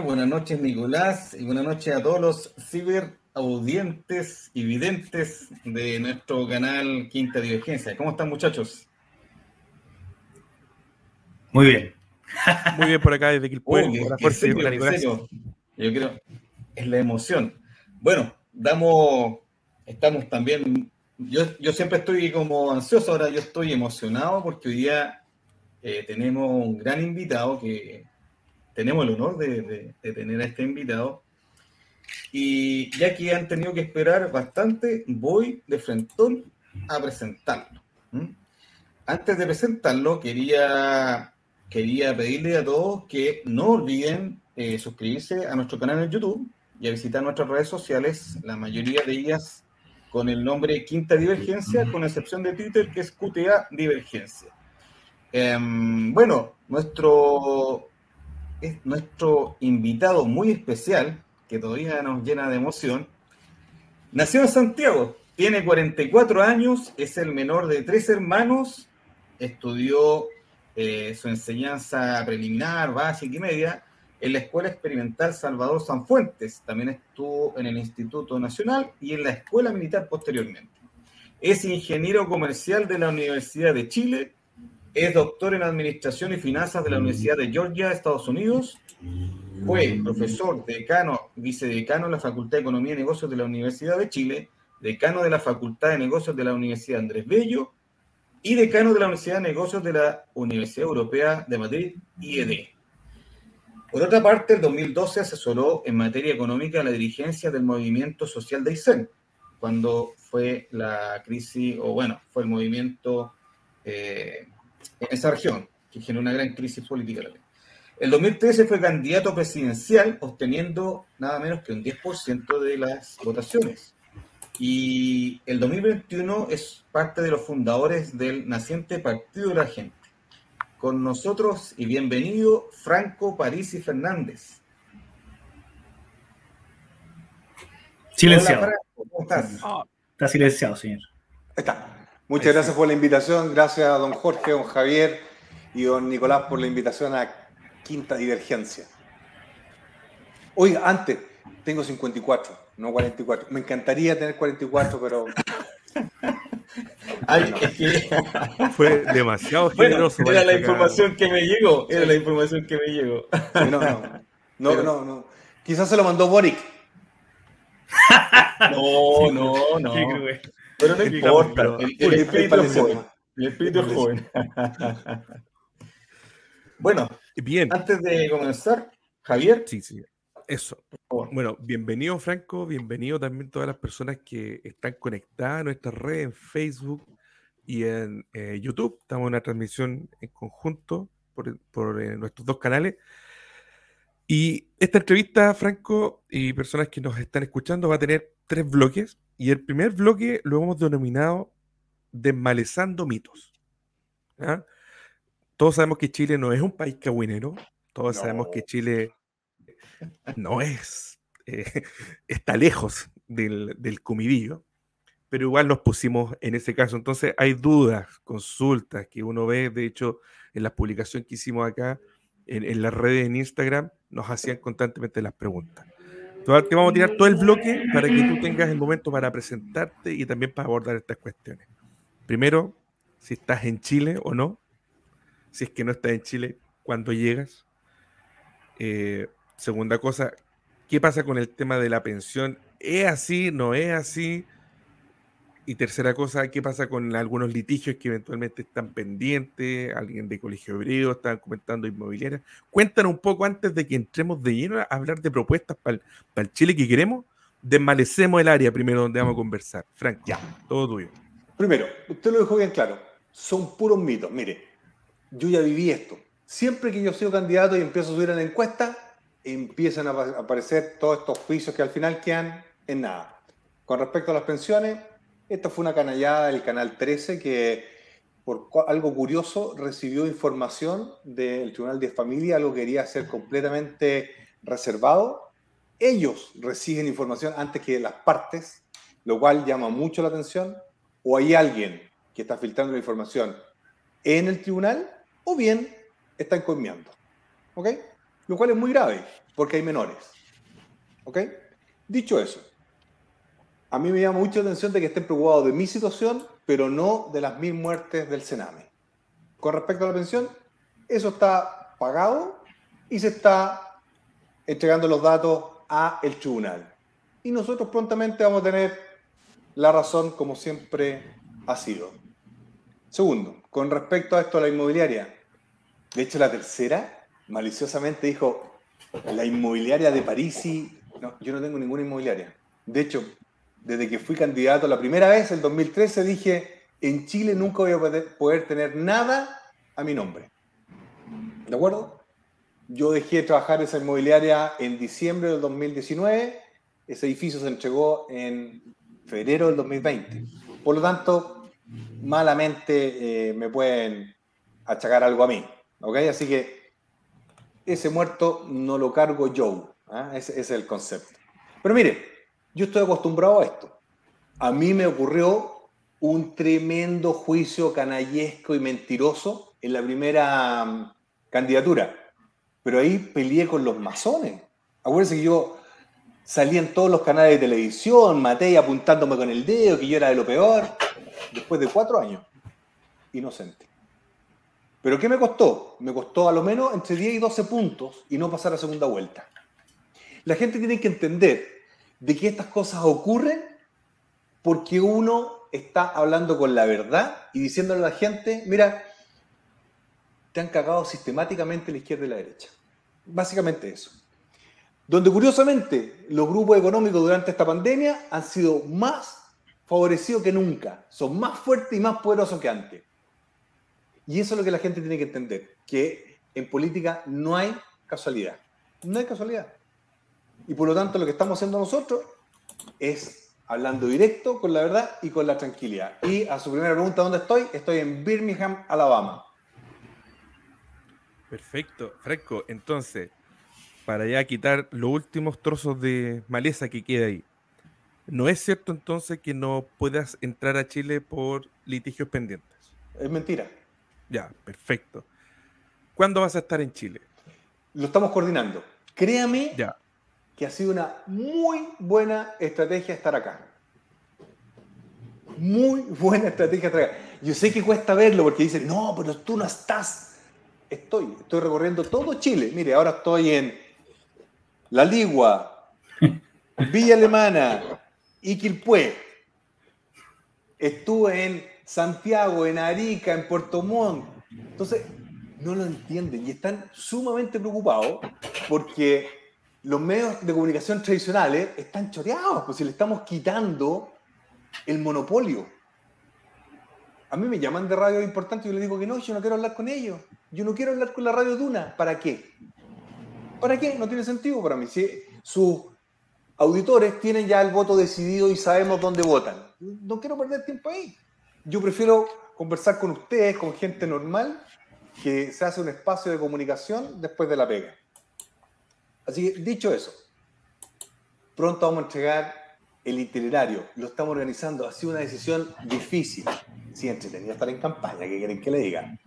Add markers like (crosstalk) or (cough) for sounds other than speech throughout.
buenas noches Nicolás y buenas noches a todos los ciberaudientes y videntes de nuestro canal Quinta Divergencia. ¿Cómo están muchachos? Muy bien. Muy bien por acá desde Quilpué. Yo creo, es la emoción. Bueno, damos, estamos también, yo, yo siempre estoy como ansioso, ahora yo estoy emocionado porque hoy día eh, tenemos un gran invitado que tenemos el honor de, tener a este invitado. Y ya que han tenido que esperar bastante, voy de frente a presentarlo. Antes de presentarlo, quería, quería pedirle a todos que no olviden eh, suscribirse a nuestro canal en YouTube y a visitar nuestras redes sociales, la mayoría de ellas con el nombre Quinta Divergencia, con excepción de Twitter, que es QTA Divergencia. Em, bueno, nuestro es nuestro invitado muy especial, que todavía nos llena de emoción. Nació en Santiago, tiene 44 años, es el menor de tres hermanos, estudió eh, su enseñanza preliminar, básica y media en la Escuela Experimental Salvador Sanfuentes. También estuvo en el Instituto Nacional y en la Escuela Militar posteriormente. Es ingeniero comercial de la Universidad de Chile es doctor en Administración y Finanzas de la Universidad de Georgia, Estados Unidos. Fue profesor, decano, vicedecano en la Facultad de Economía y Negocios de la Universidad de Chile, decano de la Facultad de Negocios de la Universidad Andrés Bello y decano de la Universidad de Negocios de la Universidad Europea de Madrid, IED. Por otra parte, en 2012 asesoró en materia económica la dirigencia del movimiento social de Aysén, cuando fue la crisis, o bueno, fue el movimiento eh, en esa región, que generó una gran crisis política. El 2013 fue candidato presidencial, obteniendo nada menos que un 10% de las votaciones. Y el 2021 es parte de los fundadores del naciente Partido de la Gente. Con nosotros y bienvenido Franco Parisi Fernández. Silenciado. ¿Cómo estás? Ah, está silenciado, señor. Ahí está. Muchas gracias por la invitación. Gracias a don Jorge, don Javier y don Nicolás por la invitación a Quinta Divergencia. Oiga, antes, tengo 54, no 44. Me encantaría tener 44, pero. (laughs) Ay, Fue demasiado generoso. era la información que me llegó. Era la información que me llegó. no, no. No, no, no. Quizás se lo mandó Boric. (laughs) No, no, no. Pero no importa, el, espíritu es joven. El espíritu es joven. bueno, bien. Antes de comenzar, Javier. Sí, sí. Eso. Bueno, bienvenido Franco, bienvenido también todas las personas que están conectadas a nuestra red en Facebook y en eh, YouTube. Estamos en una transmisión en conjunto por, eh, nuestros dos canales. Y esta entrevista, Franco, y personas que nos están escuchando, va a tener tres bloques. Y el primer bloque lo hemos denominado Desmalezando mitos. Todos sabemos que Chile no es un país cagüinero. Todos sabemos que Chile no es, eh, (laughs) está lejos del, del comidillo, pero igual nos pusimos en ese caso. Entonces hay dudas, consultas que uno ve, de hecho, en la publicación que hicimos acá, en, en las redes en Instagram, nos hacían constantemente las preguntas. Te vamos a tirar todo el bloque para que tú tengas el momento para presentarte y también para abordar estas cuestiones. Primero, si estás en Chile o no. Si es que no estás en Chile, ¿cuándo llegas? Eh, segunda cosa, ¿qué pasa con el tema de la pensión? ¿Es así? ¿No es así? Y tercera cosa, ¿qué pasa con algunos litigios que eventualmente están pendientes? Alguien de Colegio Hebreo está comentando inmobiliarias. Cuéntanos un poco antes de que entremos de lleno a hablar de propuestas para el, Chile que queremos. Desmalecemos el área primero donde vamos a conversar. Frank, ya, todo tuyo. Primero, usted lo dejó bien claro. Son puros mitos. Mire, yo ya viví esto. Siempre que yo soy candidato y empiezo a subir en la encuesta, empiezan a aparecer todos estos juicios que al final quedan en nada. Con respecto a las pensiones, esta fue una canallada del Canal 13 que, por algo curioso, recibió información del Tribunal de Familia, algo que quería ser completamente reservado. Ellos reciben información antes que las partes, lo cual llama mucho la atención. O hay alguien que está filtrando la información en el tribunal, o bien están comiendo. ¿Ok? lo cual es muy grave, porque hay menores. ¿Ok? Dicho eso, a mí me llama mucho la atención de que estén preocupados de mi situación, pero no de las mil muertes del Sename. Con respecto a la pensión, eso está pagado y se está entregando los datos a el tribunal. Y nosotros prontamente vamos a tener la razón como siempre ha sido. Segundo, con respecto a esto de la inmobiliaria, de hecho la tercera maliciosamente dijo, la inmobiliaria de París. No, yo no tengo ninguna inmobiliaria. De hecho, desde que fui candidato la primera vez, en 2013, dije, en Chile nunca voy a poder, tener nada a mi nombre. ¿De acuerdo? Yo dejé de trabajar esa inmobiliaria en diciembre del 2019. Ese edificio se entregó en febrero del 2020. Por lo tanto, malamente eh, me pueden achacar algo a mí. ¿Ok? Así que ese muerto no lo cargo yo. ¿ah? ese es el concepto. Pero mire, yo estoy acostumbrado a esto. A mí me ocurrió un tremendo juicio canallesco y mentiroso en la primera mm, candidatura. Pero ahí peleé con los masones. Acuérdense que yo salí en todos los canales de televisión, maté apuntándome con el dedo, que yo era de lo peor, después de cuatro años. Inocente. ¿Pero qué me costó? Me costó a lo menos entre 10 y 12 puntos y no pasar a segunda vuelta. La gente tiene que entender de que estas cosas ocurren porque uno está hablando con la verdad y diciéndole a la gente, mira, te han cagado sistemáticamente la izquierda y la derecha. Básicamente eso. Donde curiosamente los grupos económicos durante esta pandemia han sido más favorecidos que nunca, son más fuertes y más poderosos que antes. Y eso es lo que la gente tiene que entender, que en política no hay casualidad. No hay casualidad. Y por lo tanto lo que estamos haciendo nosotros es hablando directo con la verdad y con la tranquilidad. Y a su primera pregunta, ¿dónde estoy? Estoy en Birmingham, Alabama. Perfecto, Fresco. Entonces, para ya quitar los últimos trozos de maleza que queda ahí, ¿no es cierto entonces que no puedas entrar a Chile por litigios pendientes? Es mentira. Ya, perfecto. ¿Cuándo vas a estar en Chile? Lo estamos coordinando. Créame ya que ha sido una muy buena estrategia estar acá. Muy buena estrategia estar acá. Yo sé que cuesta verlo porque dicen, no, pero tú no estás. Estoy, estoy recorriendo todo Chile. Mire, ahora estoy en La Ligua, (laughs) Villa Alemana, Iquilpué. Estuve en Santiago, en Arica, en Puerto Montt. Entonces, no lo entienden y están sumamente preocupados porque los medios de comunicación tradicionales están choreados, pues si le estamos quitando el monopolio. A mí me llaman de radio importante y yo le digo que no, yo no quiero hablar con ellos. Yo no quiero hablar con la radio Duna. ¿Para qué? ¿Para qué? No tiene sentido para mí. Si sus auditores tienen ya el voto decidido y sabemos dónde votan. No quiero perder tiempo ahí. Yo prefiero conversar con ustedes, con gente normal, que se hace un espacio de comunicación después de la pega. Así que, dicho eso, pronto vamos a entregar el itinerario. Lo estamos organizando. Ha sido una decisión difícil. Sí, entretenida estar en campaña, que quieren que le diga.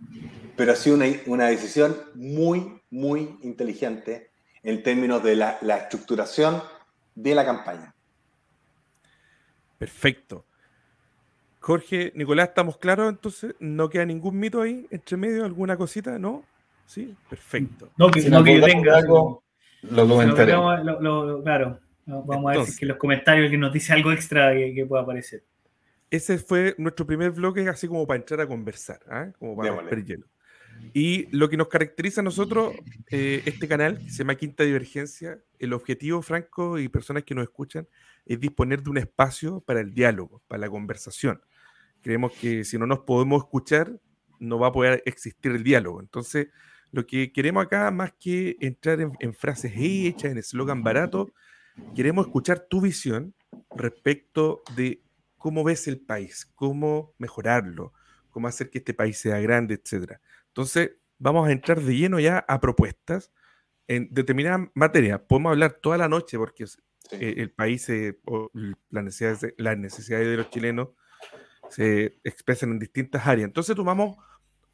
Pero ha sido una, una decisión muy, muy inteligente en términos de la, la estructuración de la campaña. Perfecto. Jorge, Nicolás, ¿estamos claros? Entonces, ¿no queda ningún mito ahí entre medio? ¿Alguna cosita? ¿No? Sí, perfecto. No, que, no que yo tenga. Algo, lo comentaré. claro, vamos a ver si que los comentarios que nos dice algo extra que, pueda aparecer. Ese fue nuestro primer bloque, así como para entrar a conversar, ¿ah? como para romper hielo. Y lo que nos caracteriza a nosotros, eh, este canal, que se llama Quinta Divergencia, el objetivo, Franco, y personas que nos escuchan, es disponer de un espacio para el diálogo, para la conversación. Creemos que si no nos podemos escuchar, no va a poder existir el diálogo. Entonces, lo que queremos acá, más que entrar en, frases hechas, en eslogan barato, queremos escuchar tu visión respecto de cómo ves el país, cómo mejorarlo, cómo hacer que este país sea grande, etc. Entonces, vamos a entrar de lleno ya a propuestas en determinadas materias. Podemos hablar toda la noche porque eh, el país, o las necesidades, las necesidades de los chilenos se expresan en distintas áreas. Entonces, tomamos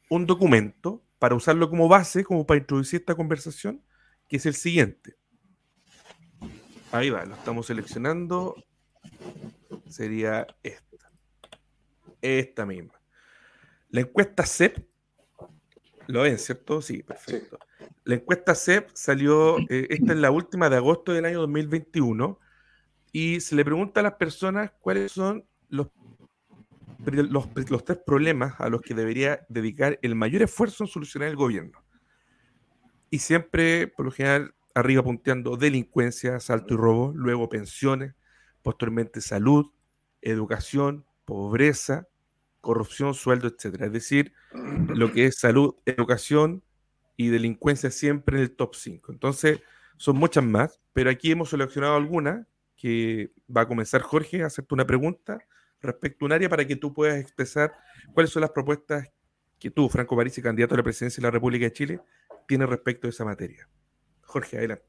un documento para usarlo como base, como para introducir esta conversación, que es el siguiente. Ahí va, lo estamos seleccionando. Sería esta. Esta misma. La encuesta CEP, ¿lo ven, cierto? Sí, perfecto. La encuesta CEP salió, eh, esta es la última de agosto del año 2021, y se le pregunta a las personas cuáles son los, los, tres problemas a los que debería dedicar el mayor esfuerzo en solucionar el gobierno. Y siempre, por lo general, arriba punteando delincuencia, asalto y robo, luego pensiones, posteriormente salud, educación, pobreza, corrupción, sueldo, etcétera. Es decir, lo que es salud, educación y delincuencia siempre en el top 5. Entonces, son muchas más, pero aquí hemos seleccionado algunas que va a comenzar Jorge a hacerte una pregunta respecto a un área para que tú puedas expresar cuáles son las propuestas que tú, Franco Parisi, candidato a la presidencia de la República de Chile, tienes respecto a esa materia. Jorge, adelante.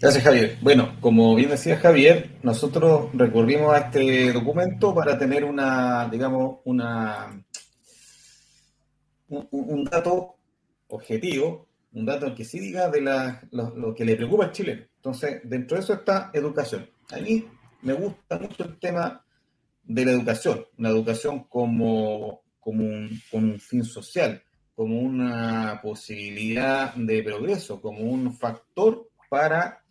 Gracias, Javier. Bueno, como bien decía Javier, nosotros recurrimos a este documento para tener una, digamos, una, un, dato objetivo, un dato que sí diga de lo, que le preocupa al chileno. Entonces, dentro de eso está educación. A mí me gusta mucho el tema de la educación, una educación como, como un fin social, como una posibilidad de progreso, como un factor para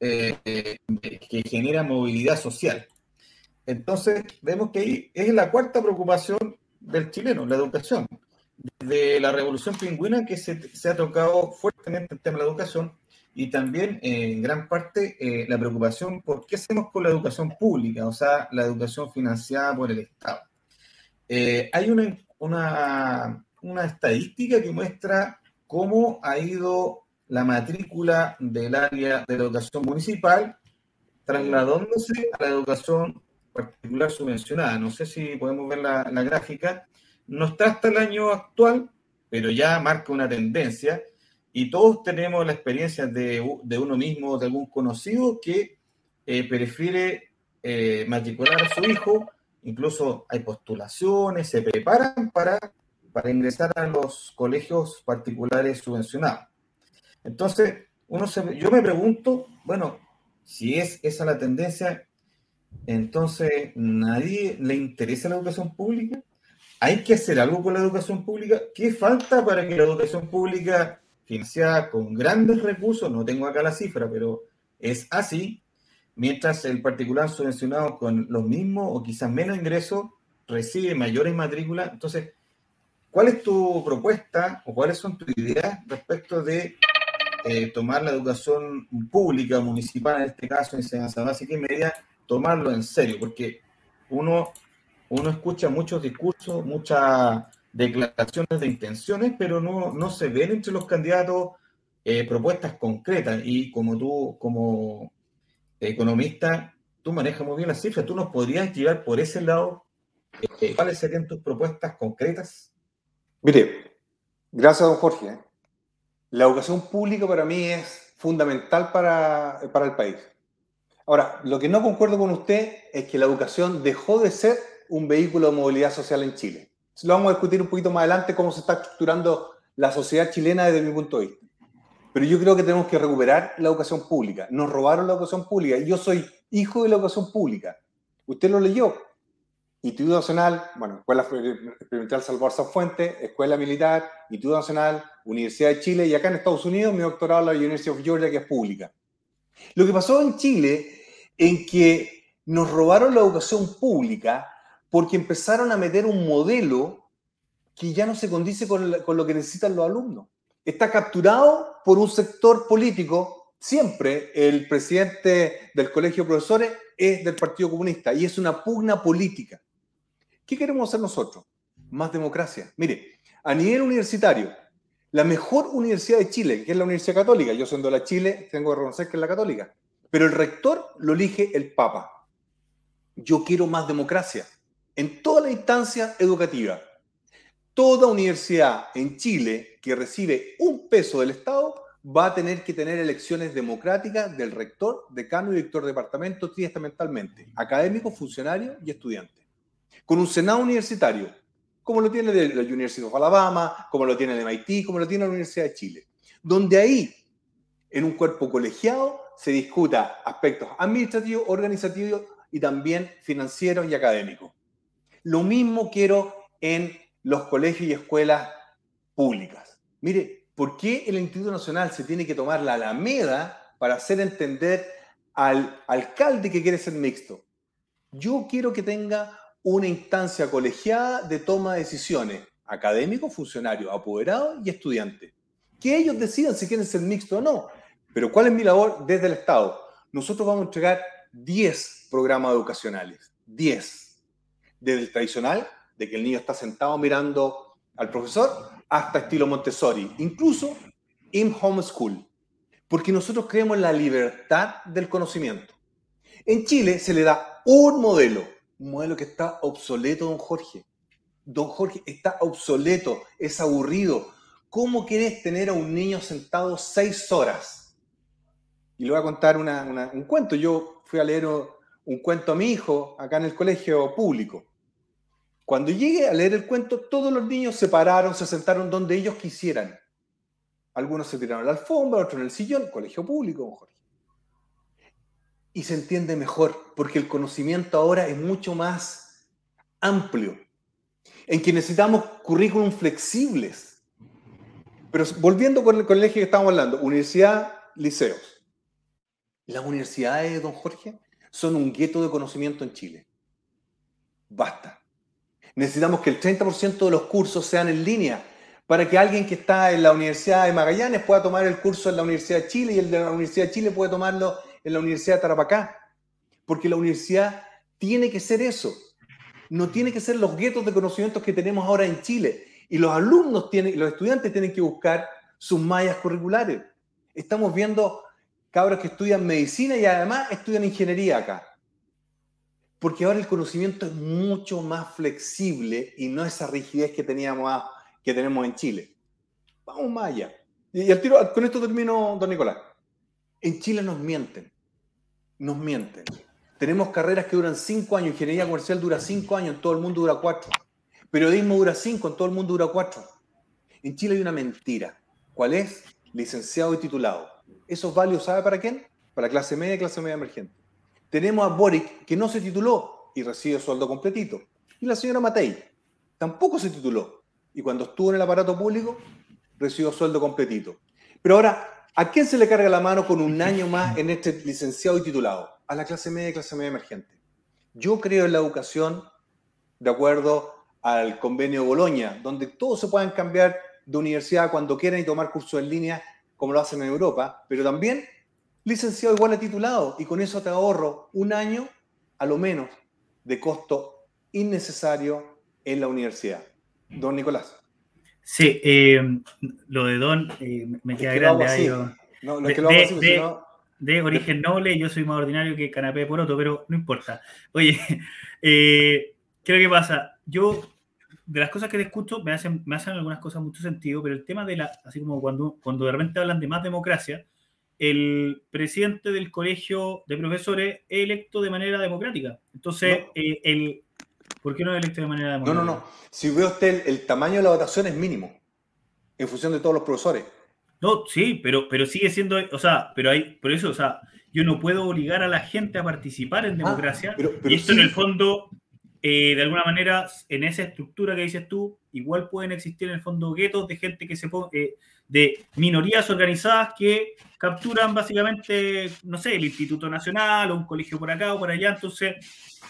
eh, que genera movilidad social. Entonces, vemos que ahí es la cuarta preocupación del chileno, la educación. Desde la revolución pingüina que se, ha tocado fuertemente el tema de la educación y también en gran parte eh, la preocupación por qué hacemos con la educación pública, o sea, la educación financiada por el Estado. Eh, hay una, una una estadística que muestra cómo ha ido la matrícula del área de la educación municipal trasladándose a la educación particular subvencionada. No sé si podemos ver la, gráfica. No está hasta el año actual, pero ya marca una tendencia y todos tenemos la experiencia de, uno mismo, de algún conocido que eh, prefiere eh, matricular a su hijo, incluso hay postulaciones, se preparan para para ingresar a los colegios particulares subvencionados. Entonces, uno yo me pregunto, bueno, si es esa la tendencia, entonces nadie le interesa la educación pública. Hay que hacer algo con la educación pública. ¿Qué falta para que la educación pública, financiada con grandes recursos, no tengo acá la cifra, pero es así, mientras el particular subvencionado con los mismos o quizás menos ingresos recibe mayores matrículas? Entonces, ¿Cuál es tu propuesta o cuáles son tus ideas respecto de eh, tomar la educación pública, municipal en este caso, enseñanza básica y media, tomarlo en serio? Porque uno, uno escucha muchos discursos, muchas declaraciones de intenciones, pero no, no se ven entre los candidatos eh, propuestas concretas. Y como tú, como economista, tú manejas muy bien las cifras, tú nos podrías llevar por ese lado. Eh, ¿Cuáles serían tus propuestas concretas? Mire, gracias, don Jorge. La educación pública para mí es fundamental para, para el país. Ahora, lo que no concuerdo con usted es que la educación dejó de ser un vehículo de movilidad social en Chile. Lo vamos a discutir un poquito más adelante cómo se está estructurando la sociedad chilena desde mi punto de vista. Pero yo creo que tenemos que recuperar la educación pública. Nos robaron la educación pública. Yo soy hijo de la educación pública. Usted lo leyó. Instituto Nacional, bueno, Escuela Experimental Salvador San Fuente, Escuela Militar, Instituto Nacional, Universidad de Chile y acá en Estados Unidos mi doctorado en la University of Georgia, que es pública. Lo que pasó en Chile en que nos robaron la educación pública porque empezaron a meter un modelo que ya no se condice con, lo que necesitan los alumnos. Está capturado por un sector político, siempre el presidente del Colegio de Profesores es del Partido Comunista y es una pugna política. ¿Qué queremos hacer nosotros? Más democracia. Mire, a nivel universitario, la mejor universidad de Chile, que es la Universidad Católica, yo siendo la Chile, tengo que reconocer que es la católica, pero el rector lo elige el Papa. Yo quiero más democracia en toda la instancia educativa. Toda universidad en Chile que recibe un peso del Estado va a tener que tener elecciones democráticas del rector, decano y director de departamento triestamentalmente, académico, funcionario y estudiante con un Senado universitario, como lo tiene la University of Alabama, como lo tiene el MIT, como lo tiene la Universidad de Chile, donde ahí en un cuerpo colegiado se discuta aspectos administrativos, organizativos y también financieros y académicos. Lo mismo quiero en los colegios y escuelas públicas. Mire, ¿por qué el Instituto Nacional se tiene que tomar la Alameda para hacer entender al alcalde que quiere ser mixto? Yo quiero que tenga una instancia colegiada de toma de decisiones, académicos, funcionarios, apoderados y estudiantes. Que ellos decidan si quieren ser mixto o no. Pero ¿cuál es mi labor desde el Estado? Nosotros vamos a entregar 10 programas educacionales. 10. Desde el tradicional, de que el niño está sentado mirando al profesor, hasta estilo Montessori, incluso in homeschool. Porque nosotros creemos en la libertad del conocimiento. En Chile se le da un modelo, un modelo que está obsoleto, don Jorge. Don Jorge está obsoleto, es aburrido. ¿Cómo quieres tener a un niño sentado seis horas? Y le voy a contar un cuento. Yo fui a leer un cuento a mi hijo acá en el colegio público. Cuando llegué a leer el cuento, todos los niños se pararon, se sentaron donde ellos quisieran. Algunos se tiraron a la alfombra, otros en el sillón, colegio público, Jorge. Y se entiende mejor, porque el conocimiento ahora es mucho más amplio, en que necesitamos currículum flexibles. Pero volviendo con el colegio que estamos hablando, universidad, liceos. Las universidades, don Jorge, son un gueto de conocimiento en Chile. Basta. Necesitamos que el 30% de los cursos sean en línea para que alguien que está en la Universidad de Magallanes pueda tomar el curso en la Universidad de Chile y el de la Universidad de Chile puede tomarlo en la Universidad de Tarapacá. Porque la universidad tiene que ser eso. No tiene que ser los guetos de conocimientos que tenemos ahora en Chile. Y los alumnos tienen, los estudiantes tienen que buscar sus mallas curriculares. Estamos viendo cabros que estudian medicina y además estudian ingeniería acá. Porque ahora el conocimiento es mucho más flexible y no esa rigidez que, teníamos, que tenemos en Chile. Vamos más allá. Y tiro, con esto termino, don Nicolás. En Chile nos mienten. Nos mienten. Tenemos carreras que duran cinco años. Ingeniería comercial dura cinco años, en todo el mundo dura cuatro. Periodismo dura cinco, en todo el mundo dura cuatro. En Chile hay una mentira. ¿Cuál es? Licenciado y titulado esos valios, ¿sabe para quién? Para clase media y clase media emergente. Tenemos a Boric, que no se tituló y recibe sueldo completito. Y la señora Matei tampoco se tituló. Y cuando estuvo en el aparato público, recibió sueldo completito. Pero ahora, ¿a quién se le carga la mano con un (laughs) año más en este licenciado y titulado? A la clase media y clase media emergente. Yo creo en la educación de acuerdo al convenio de Boloña, donde todos se puedan cambiar de universidad cuando quieran y tomar cursos en línea como lo hacen en Europa, pero también licenciado igual a titulado y con eso te ahorro un año a lo menos de costo innecesario en la universidad. Don Nicolás. Sí, eh, lo de Don eh, me queda grande ahí. No, no es que lo de, así, de, sino... de, origen noble, yo soy más ordinario que canapé por otro, pero no importa. Oye, (laughs) eh, ¿qué es lo que pasa? Yo de las cosas que te escucho me hacen, me hacen algunas cosas mucho sentido, pero el tema de la, así como cuando, cuando de repente hablan de más democracia, el presidente del colegio de profesores es electo de manera democrática. Entonces, eh, el, ¿por qué no es electo de manera democrática? No, no, no. Si ve usted, el, tamaño de la votación es mínimo, en función de todos los profesores. No, sí, pero, pero sigue siendo, o sea, pero hay, por eso, o sea, yo no puedo obligar a la gente a participar en ah, democracia. y esto en el fondo eh, de alguna manera, en esa estructura que dices tú, igual pueden existir en el fondo guetos de gente que se eh, de minorías organizadas que capturan básicamente, no sé, el Instituto Nacional o un colegio por acá o por allá. Entonces,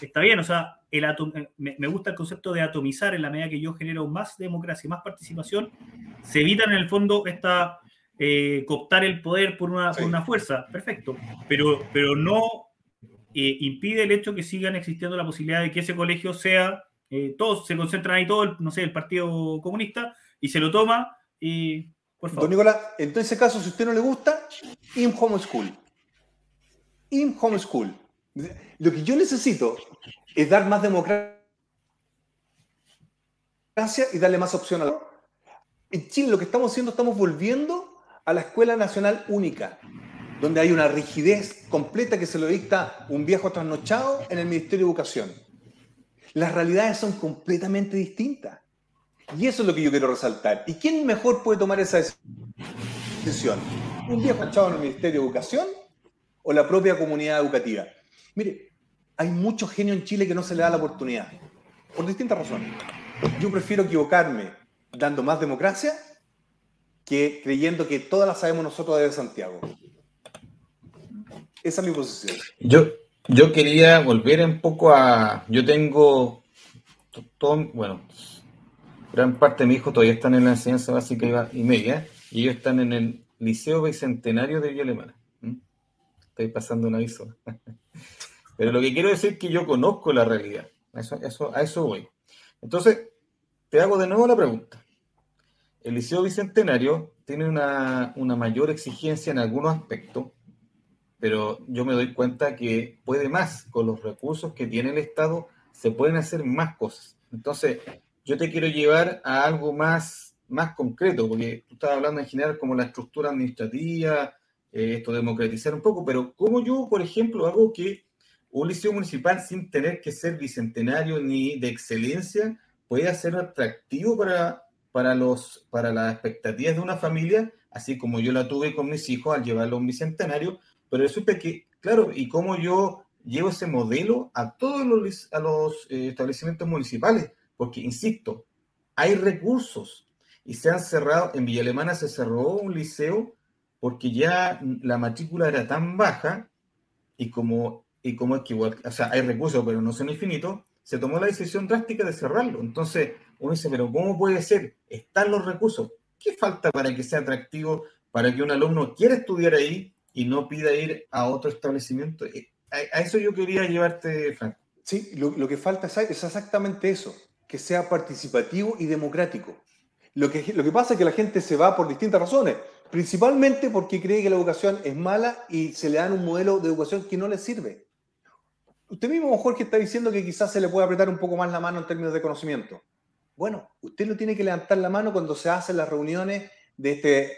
está bien, o sea, el eh, me, gusta el concepto de atomizar en la medida que yo genero más democracia y más participación, se evitan en el fondo esta cooptar el poder por una, por una fuerza, perfecto, pero, pero no eh, impide el hecho que sigan existiendo la posibilidad de que ese colegio sea, eh, todos se concentran ahí, todo, el, no sé, el Partido Comunista, y se lo toma, y por favor. Don Nicolás, en ese caso, si a usted no le gusta, in homeschool. In homeschool. Lo que yo necesito es dar más democracia y darle más opción a la... En Chile lo que estamos haciendo, estamos volviendo a la escuela nacional única donde hay una rigidez completa que se lo dicta un viejo trasnochado en el Ministerio de Educación. Las realidades son completamente distintas. Y eso es lo que yo quiero resaltar. ¿Y quién mejor puede tomar esa decisión? ¿Un viejo echado en el Ministerio de Educación o la propia comunidad educativa? Mire, hay mucho genio en Chile que no se le da la oportunidad, por distintas razones. Yo prefiero equivocarme dando más democracia que creyendo que todas las sabemos nosotros desde Santiago. Esa es mi posición. Yo, yo quería volver un poco a. Yo tengo. Bueno, gran parte de mi hijo todavía están en la enseñanza básica y media, y ellos están en el Liceo Bicentenario de Villa Alemana. Estoy pasando un aviso. (laughs) Pero lo que quiero decir es que yo conozco la realidad. A eso, eso, a eso voy. Entonces, te hago de nuevo la pregunta. El Liceo Bicentenario tiene una, una mayor exigencia en algunos aspectos, pero yo me doy cuenta que puede más. Con los recursos que tiene el Estado, se pueden hacer más cosas. Entonces, yo te quiero llevar a algo más, más concreto, porque tú estabas hablando en general como la estructura administrativa, eh, esto democratizar un poco, pero ¿cómo yo, por ejemplo, hago que un liceo municipal sin tener que ser bicentenario ni de excelencia pueda ser atractivo para, para, los, para las expectativas de una familia, así como yo la tuve con mis hijos al llevarlo a un bicentenario, pero resulta que, claro, y cómo yo llevo ese modelo a todos los, a los eh, establecimientos municipales, porque, insisto, hay recursos y se han cerrado, en Villa Alemana se cerró un liceo porque ya la matrícula era tan baja y como, y como es que igual, o sea, hay recursos pero no son infinitos, se tomó la decisión drástica de cerrarlo. Entonces, uno dice, pero ¿cómo puede ser? Están los recursos. ¿Qué falta para que sea atractivo, para que un alumno quiera estudiar ahí y no pida ir a otro establecimiento? Eh, a, eso yo quería llevarte, Frank. Sí, lo, lo que falta es exactamente eso que sea participativo y democrático. Lo que, lo que pasa es que la gente se va por distintas razones, principalmente porque cree que la educación es mala y se le dan un modelo de educación que no le sirve. Usted mismo, Jorge, está diciendo que quizás se le puede apretar un poco más la mano en términos de conocimiento. Bueno, usted no tiene que levantar la mano cuando se hacen las reuniones de este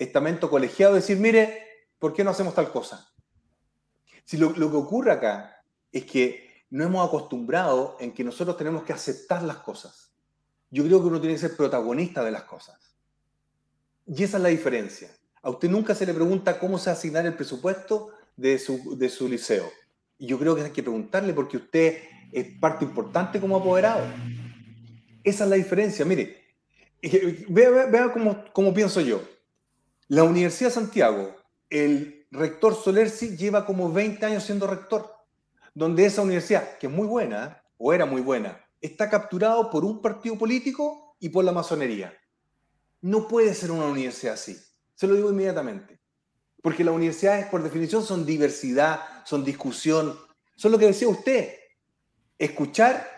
estamento colegiado y decir, mire, ¿por qué no hacemos tal cosa? Si lo, lo que ocurre acá es que no hemos acostumbrado en que nosotros tenemos que aceptar las cosas. Yo creo que uno tiene que ser protagonista de las cosas. Y esa es la diferencia. A usted nunca se le pregunta cómo se asignar el presupuesto de su, de su liceo. Y yo creo que hay que preguntarle porque usted es parte importante como apoderado. Esa es la diferencia. Mire, (laughs) vea, vea, cómo, cómo, pienso yo. La Universidad de Santiago, el rector Solersi lleva como 20 años siendo rector donde esa universidad, que es muy buena, o era muy buena, está capturado por un partido político y por la masonería. No puede ser una universidad así. Se lo digo inmediatamente. Porque las universidades, por definición, son diversidad, son discusión, son lo que decía usted. Escuchar,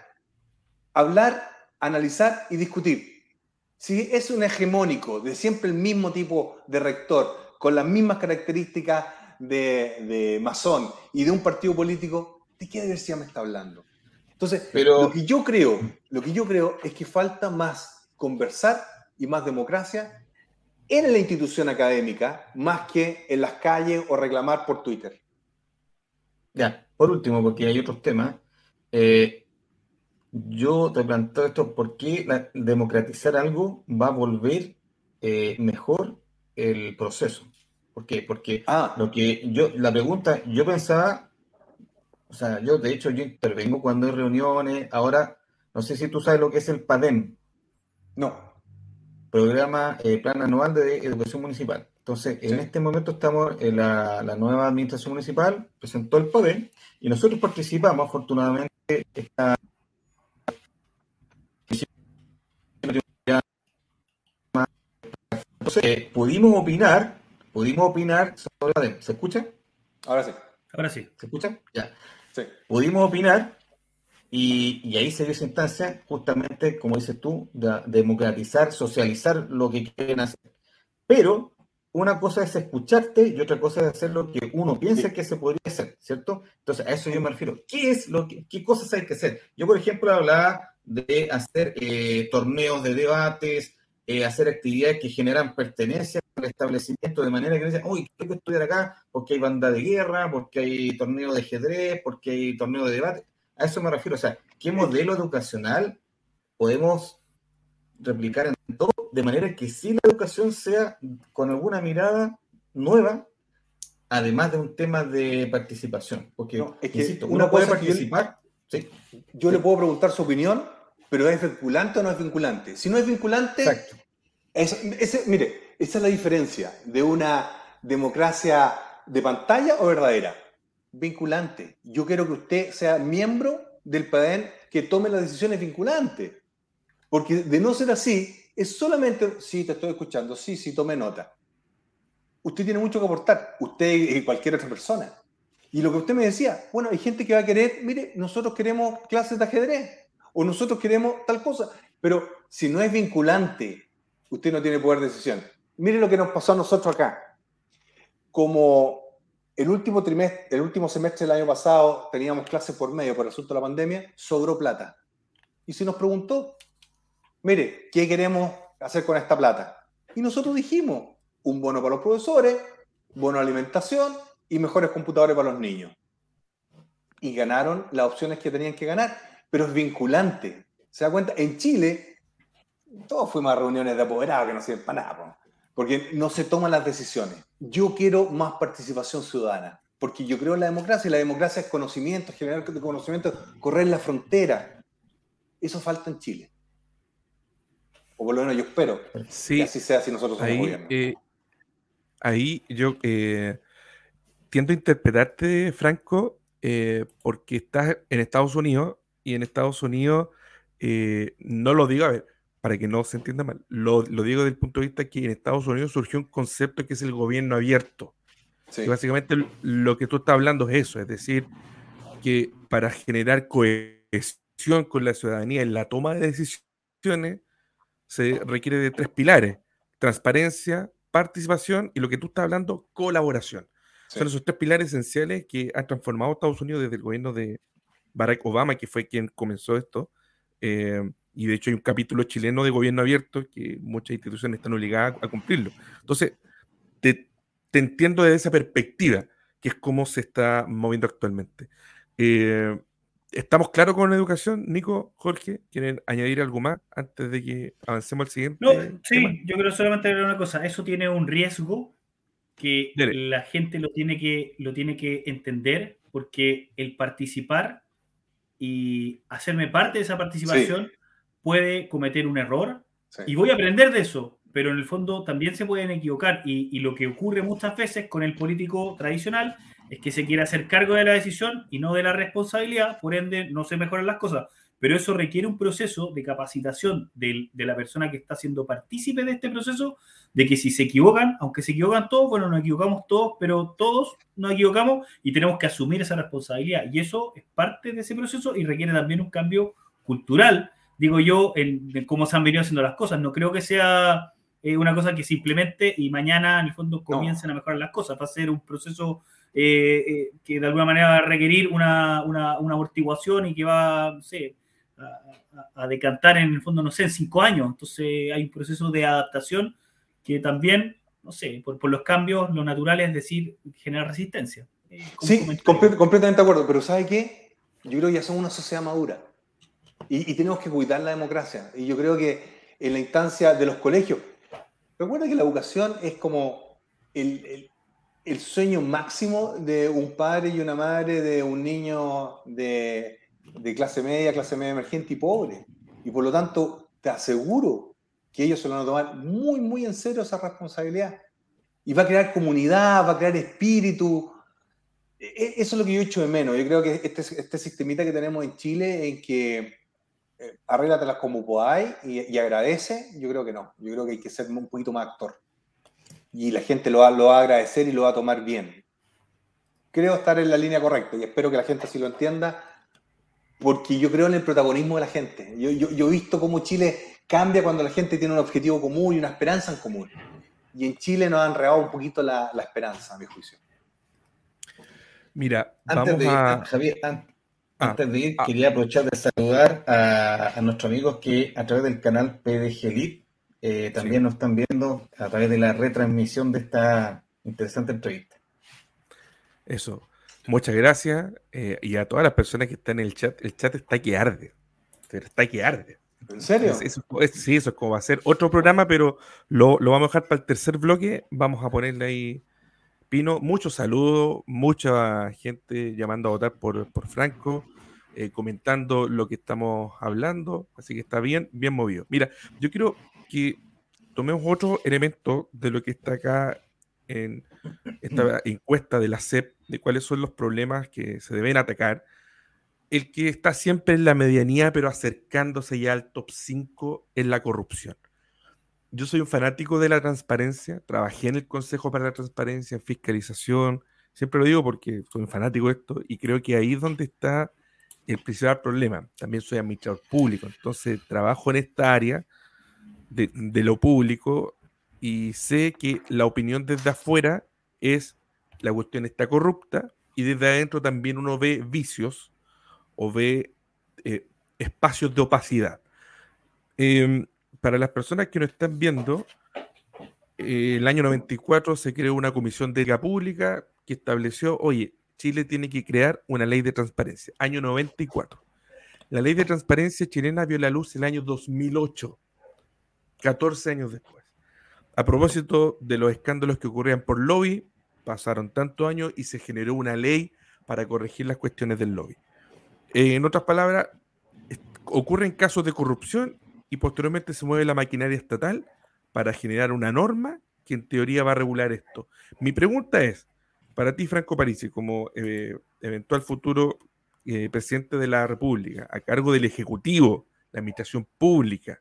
hablar, analizar y discutir. Si es un hegemónico de siempre el mismo tipo de rector, con las mismas características de, de masón y de un partido político, ¿de qué diversidad me está hablando? Entonces, Pero... lo que yo creo, lo que yo creo es que falta más conversar y más democracia en la institución académica más que en las calles o reclamar por Twitter. Ya, por último, porque hay otros temas, eh, yo te planteo esto, ¿por qué democratizar algo va a volver eh, mejor el proceso? ¿Por qué? Porque ah. lo que yo, la pregunta, yo pensaba o sea, yo de hecho yo intervengo cuando hay reuniones. Ahora, no sé si tú sabes lo que es el PADEM. No. Programa eh, Plan Anual de Educación Municipal. Entonces, en este momento estamos en la, nueva administración municipal, presentó el PADEM y nosotros participamos, afortunadamente, esta entonces, eh, pudimos opinar, pudimos opinar sobre PADEM. ¿Se escucha? Ahora sí. Ahora sí. ¿Se escucha? Ya. Pudimos opinar y, ahí se dio esa instancia, justamente, como dices tú, de democratizar, socializar lo que quieren hacer. Pero una cosa es escucharte y otra cosa es hacer lo que uno piensa que se podría hacer, ¿cierto? Entonces, a eso yo me refiero. ¿Qué es lo que, qué cosas hay que hacer? Yo, por ejemplo, hablaba de hacer eh, torneos de debates, eh, hacer actividades que generan pertenencia al establecimiento de manera que dicen, uy, tengo que estudiar acá porque hay banda de guerra, porque hay torneo de ajedrez, porque hay torneo de debate. A eso me refiero. O sea, ¿qué modelo educacional podemos replicar en todo de manera que sí la educación sea con alguna mirada nueva, además de un tema de participación. Porque, es que uno puede participar. Yo, le puedo preguntar su opinión, pero ¿es vinculante o no es vinculante? Si no es vinculante, mire, esa es la diferencia de una democracia de pantalla o verdadera. Vinculante. Yo quiero que usted sea miembro del PADEN que tome las decisiones vinculantes. Porque de no ser así, es solamente, sí, te estoy escuchando, sí, sí, tome nota. Usted tiene mucho que aportar, usted y cualquier otra persona. Y lo que usted me decía, bueno, hay gente que va a querer, mire, nosotros queremos clases de ajedrez o nosotros queremos tal cosa, pero si no es vinculante, usted no tiene poder de decisión. Mire lo que nos pasó a nosotros acá. Como el último trimestre, el último semestre del año pasado teníamos clases por medio por el asunto de la pandemia, sobró plata. Y se nos preguntó, mire, ¿qué queremos hacer con esta plata? Y nosotros dijimos, un bono para los profesores, bono de alimentación y mejores computadores para los niños. Y ganaron las opciones que tenían que ganar, pero es vinculante. ¿Se da cuenta? En Chile, todos fuimos a reuniones de apoderados que no sirven para nada, porque no se toman las decisiones. Yo quiero más participación ciudadana, porque yo creo en la democracia y la democracia es conocimiento, generar conocimiento, correr la frontera. Eso falta en Chile. O por lo menos yo espero que así sea si nosotros somos ahí, eh, ahí yo eh, tiendo a interpretarte, Franco, eh, porque estás en Estados Unidos y en Estados Unidos no lo digo, a ver, para que no se entienda mal, lo, digo desde el punto de vista que en Estados Unidos surgió un concepto que es el gobierno abierto. Y básicamente lo que tú estás hablando es eso, es decir, que para generar cohesión con la ciudadanía en la toma de decisiones, se requiere de tres pilares, transparencia, participación y lo que tú estás hablando, colaboración. Son esos tres pilares esenciales que han transformado Estados Unidos desde el gobierno de Barack Obama, que fue quien comenzó esto. Eh, y de hecho hay un capítulo chileno de gobierno abierto que muchas instituciones están obligadas a cumplirlo. Entonces, te, entiendo desde esa perspectiva, que es cómo se está moviendo actualmente. Eh, ¿Estamos claros con la educación, Nico, Jorge? ¿Quieren añadir algo más antes de que avancemos al siguiente? No, sí, yo quiero solamente agregar una cosa. Eso tiene un riesgo que la gente lo tiene que, lo tiene que entender, porque el participar y hacerme parte de esa participación puede cometer un error. Y voy a aprender de eso, pero en el fondo también se pueden equivocar. Y, lo que ocurre muchas veces con el político tradicional es que se quiere hacer cargo de la decisión y no de la responsabilidad, por ende no se mejoran las cosas. Pero eso requiere un proceso de capacitación de, de la persona que está siendo partícipe de este proceso, de que si se equivocan, aunque se equivocan todos, bueno, nos equivocamos todos, pero todos nos equivocamos y tenemos que asumir esa responsabilidad. Y eso es parte de ese proceso y requiere también un cambio cultural digo yo, en, cómo se han venido haciendo las cosas. No creo que sea eh, una cosa que simplemente y mañana en el fondo comiencen a mejorar las cosas. Va a ser un proceso eh, eh, que de alguna manera va a requerir una, una, una amortiguación y que va, no sé, a, decantar en el fondo, no sé, en cinco años. Entonces hay un proceso de adaptación que también, no sé, por, por los cambios, lo natural es decir, genera resistencia. sí, completamente de acuerdo, pero ¿sabe qué? Yo creo que ya somos una sociedad madura y, tenemos que cuidar la democracia. Y yo creo que en la instancia de los colegios, recuerda que la educación es como el, el, sueño máximo de un padre y una madre de un niño de, de clase media, clase media emergente y pobre. Y por lo tanto, te aseguro que ellos se lo van a tomar muy, muy en serio esa responsabilidad. Y va a crear comunidad, va a crear espíritu. E, e, eso es lo que yo echo de menos. Yo creo que este, este sistemita que tenemos en Chile, en que eh, arréglatelas como podáis y, agradece, yo creo que no. Yo creo que hay que ser un poquito más actor. Y la gente lo va, lo va a agradecer y lo va a tomar bien. Creo estar en la línea correcta y espero que la gente así lo entienda, porque yo creo en el protagonismo de la gente. Yo, yo, he visto cómo Chile cambia cuando la gente tiene un objetivo común y una esperanza en común. Y en Chile nos han regado un poquito la, la esperanza, a mi juicio. Mira, antes vamos a... Javier, Ah, Antes de ir, ah. quería aprovechar de saludar a, nuestros amigos que a través del canal PDG Elite eh, también nos están viendo a través de la retransmisión de esta interesante entrevista. Eso. Muchas gracias. Eh, y a todas las personas que están en el chat, el chat está que arde. Está que arde. ¿En serio? sí, eso es como va a ser otro programa, pero lo, lo, vamos a dejar para el tercer bloque. Vamos a ponerle ahí Pino, muchos saludos, mucha gente llamando a votar por, por Franco, eh, comentando lo que estamos hablando, así que está bien, bien movido. Mira, yo quiero que tomemos otro elemento de lo que está acá en esta (clears throat) encuesta de la CEP, de cuáles son los problemas que se deben atacar. El que está siempre en la medianía, pero acercándose ya al top 5 es la corrupción yo soy un fanático de la transparencia, trabajé en el Consejo para la Transparencia, en fiscalización, siempre lo digo porque soy un fanático de esto y creo que ahí es donde está el principal problema. También soy administrador público, entonces trabajo en esta área de, lo público y sé que la opinión desde afuera es la cuestión está corrupta y desde adentro también uno ve vicios o ve eh, espacios de opacidad. Em, para las personas que nos están viendo, eh, el año 94 se creó una comisión de ética pública que estableció, oye, Chile tiene que crear una ley de transparencia. Año 94. La ley de transparencia chilena vio la luz el año 2008, 14 años después. A propósito de los escándalos que ocurrían por lobby, pasaron tantos años y se generó una ley para corregir las cuestiones del lobby. Eh, en otras palabras, ocurren casos de corrupción y posteriormente se mueve la maquinaria estatal para generar una norma que en teoría va a regular esto. Mi pregunta es, para ti, Franco Parisi, como eh, eventual futuro eh, presidente de la República, a cargo del Ejecutivo, la Administración Pública,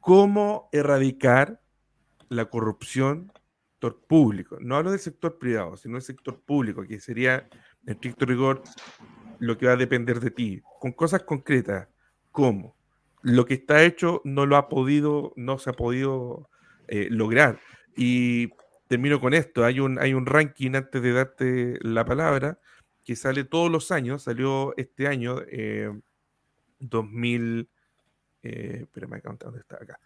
¿cómo erradicar la corrupción sector público? No hablo del sector privado, sino del sector público, que sería, en estricto rigor, lo que va a depender de ti, con cosas concretas. ¿Cómo? lo que está hecho no lo ha podido, no se ha podido eh, lograr. Y termino con esto. Hay un, hay un ranking antes de darte la palabra que sale todos los años. Salió este año, 2000. Eh, espérame, ¿dónde está acá?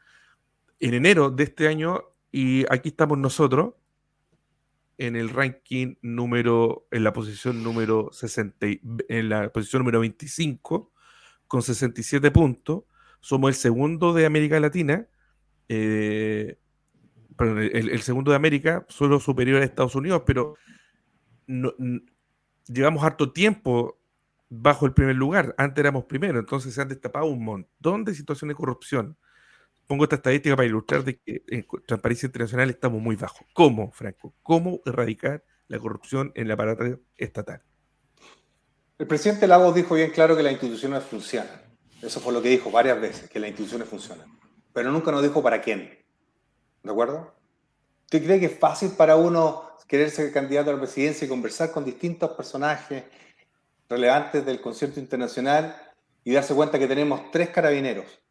En enero de este año, y aquí estamos nosotros en el ranking número, en la posición número 60, en la posición número 25, con 67 puntos. Somos el segundo de América Latina, eh, el, segundo de América, solo superior a Estados Unidos, pero llevamos harto tiempo bajo el primer lugar. Antes éramos primero, entonces se han destapado un montón de situaciones de corrupción. Pongo esta estadística para ilustrar de que en Transparencia Internacional estamos muy bajos. ¿Cómo, Franco? ¿Cómo erradicar la corrupción en el aparato estatal? El presidente Lagos dijo bien claro que las instituciones funcionan. Eso fue lo que dijo varias veces, que las instituciones funcionan. Pero nunca nos dijo para quién. ¿De acuerdo? ¿Usted cree que es fácil para uno querer ser candidato a la presidencia y conversar con distintos personajes relevantes del concierto internacional y darse cuenta que tenemos tres carabineros?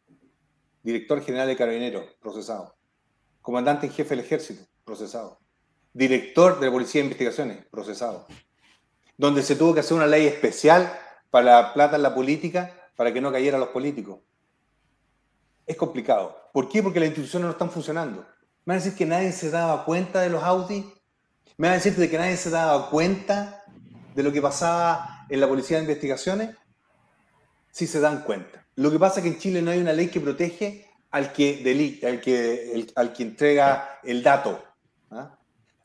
Director general de carabineros, procesado. Comandante en jefe del ejército, procesado. Director de la Policía de Investigaciones, procesado. Donde se tuvo que hacer una ley especial para la plata en la política para que no cayeran los políticos. Es complicado. ¿Por qué? Porque las instituciones no están funcionando. ¿Me van a decir que nadie se daba cuenta de los Audi? ¿Me van a decir que nadie se daba cuenta de lo que pasaba en la policía de investigaciones? Sí se dan cuenta. Lo que pasa es que en Chile no hay una ley que protege al que, delita, al que, al que entrega el dato. ¿ah?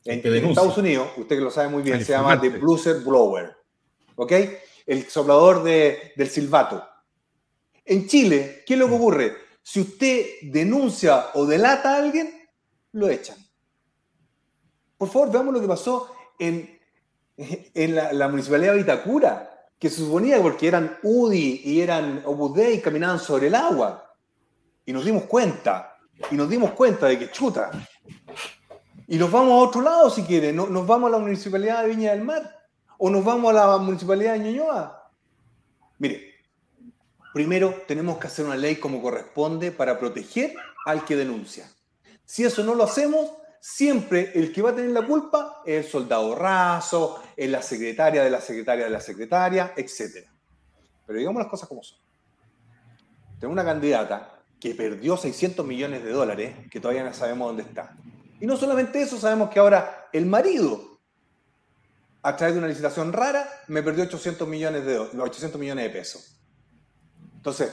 En, Estados Unidos, usted que lo sabe muy bien, se llama The Bluser Blower. ¿Ok? El soplador de, del silbato. En Chile, ¿qué es lo que ocurre? Si usted denuncia o delata a alguien, lo echan. Por favor, veamos lo que pasó en, en la, municipalidad de Vitacura, que se suponía porque eran UDI y eran Opus Dei caminaban sobre el agua. Y nos dimos cuenta, y nos dimos cuenta de que chuta. Y nos vamos a otro lado si quiere, nos vamos a la municipalidad de Viña del Mar, o nos vamos a la municipalidad de Ñuñoa. Mire, Primero, tenemos que hacer una ley como corresponde para proteger al que denuncia. Si eso no lo hacemos, siempre el que va a tener la culpa es el soldado raso, es la secretaria de la secretaria de la secretaria, etc. Pero digamos las cosas como son. Tengo una candidata que perdió 600 millones de dólares, que todavía no sabemos dónde está. Y no solamente eso, sabemos que ahora el marido, a través de una licitación rara, me perdió 800 millones de, 800 millones de pesos. Entonces,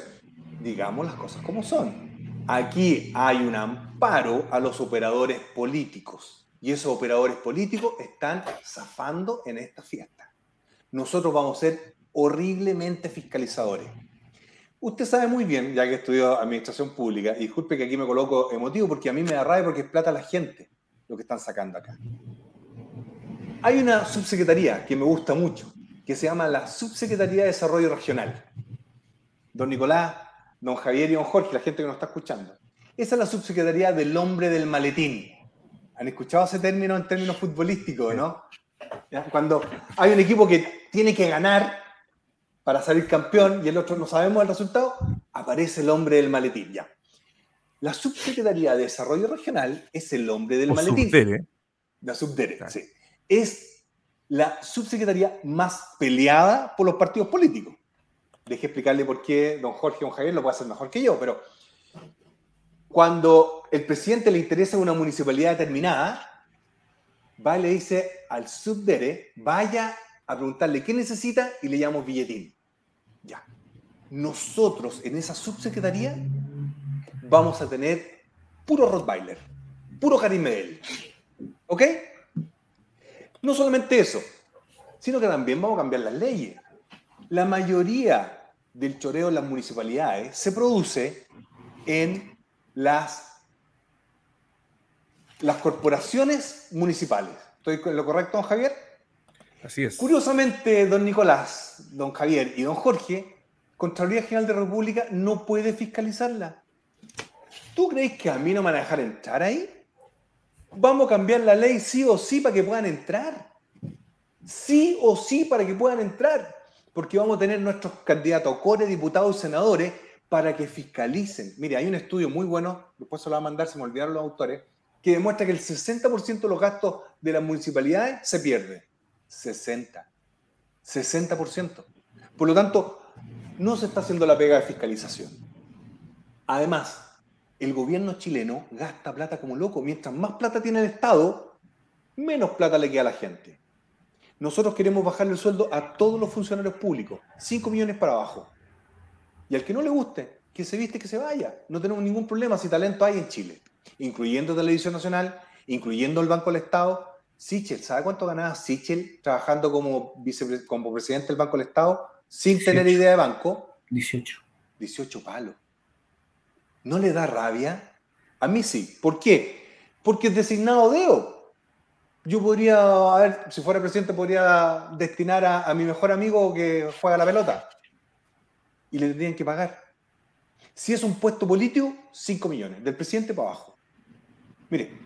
digamos las cosas como son. Aquí hay un amparo a los operadores políticos. Y esos operadores políticos están zafando en esta fiesta. Nosotros vamos a ser horriblemente fiscalizadores. Usted sabe muy bien, ya que estudió administración pública, disculpe que aquí me coloco emotivo porque a mí me da rabia porque es plata la gente lo que están sacando acá. Hay una subsecretaría que me gusta mucho, que se llama la Subsecretaría de Desarrollo Regional. Don Nicolás, don Javier y don Jorge, la gente que nos está escuchando. Esa es la subsecretaría del hombre del maletín. ¿Han escuchado ese término en términos futbolísticos, no? Cuando hay un equipo que tiene que ganar para salir campeón y el otro no sabemos el resultado, aparece el hombre del maletín. Ya. La subsecretaría de Desarrollo Regional es el hombre del maletín. La subdere, sí. Es la subsecretaría más peleada por los partidos políticos. Deje explicarle por qué don Jorge o don Javier lo puede hacer mejor que yo, pero cuando el presidente le interesa una municipalidad determinada, va y le dice al subdere, vaya a preguntarle qué necesita y le llamo billetín. Ya. Nosotros en esa subsecretaría vamos a tener puro Rottweiler, puro Karim. ¿Ok? No solamente eso, sino que también vamos a cambiar las leyes. La mayoría del choreo en las municipalidades se produce en las, las corporaciones municipales. ¿Estoy con lo correcto, don Javier? Así es. Curiosamente, don Nicolás, don Javier y don Jorge, Contraloría General de la República no puede fiscalizarla. ¿Tú crees que a mí no me van a dejar entrar ahí? Vamos a cambiar la ley sí o sí para que puedan entrar. Sí o sí para que puedan entrar. Porque vamos a tener nuestros candidatos core, diputados y senadores para que fiscalicen. Mire, hay un estudio muy bueno, después se lo va a mandar, se me olvidaron los autores, que demuestra que el 60% de los gastos de las municipalidades se pierde. 60. 60%. Por lo tanto, no se está haciendo la pega de fiscalización. Además, el gobierno chileno gasta plata como loco. Mientras más plata tiene el Estado, menos plata le queda a la gente. Nosotros queremos bajarle el sueldo a todos los funcionarios públicos, 5 millones para abajo. Y al que no le guste, que se viste, que se vaya. No tenemos ningún problema si talento hay en Chile, incluyendo Televisión Nacional, incluyendo el Banco del Estado. Sichel, ¿sabe cuánto ganaba Sichel trabajando como, como presidente del Banco del Estado sin tener idea de banco? 18. 18 palos. ¿No le da rabia? A mí sí. ¿Por qué? Porque es designado Deo. Yo podría, a ver, si fuera presidente, podría destinar a, mi mejor amigo que juega la pelota. Y le tendrían que pagar. Si es un puesto político, 5 millones. Del presidente para abajo. Mire,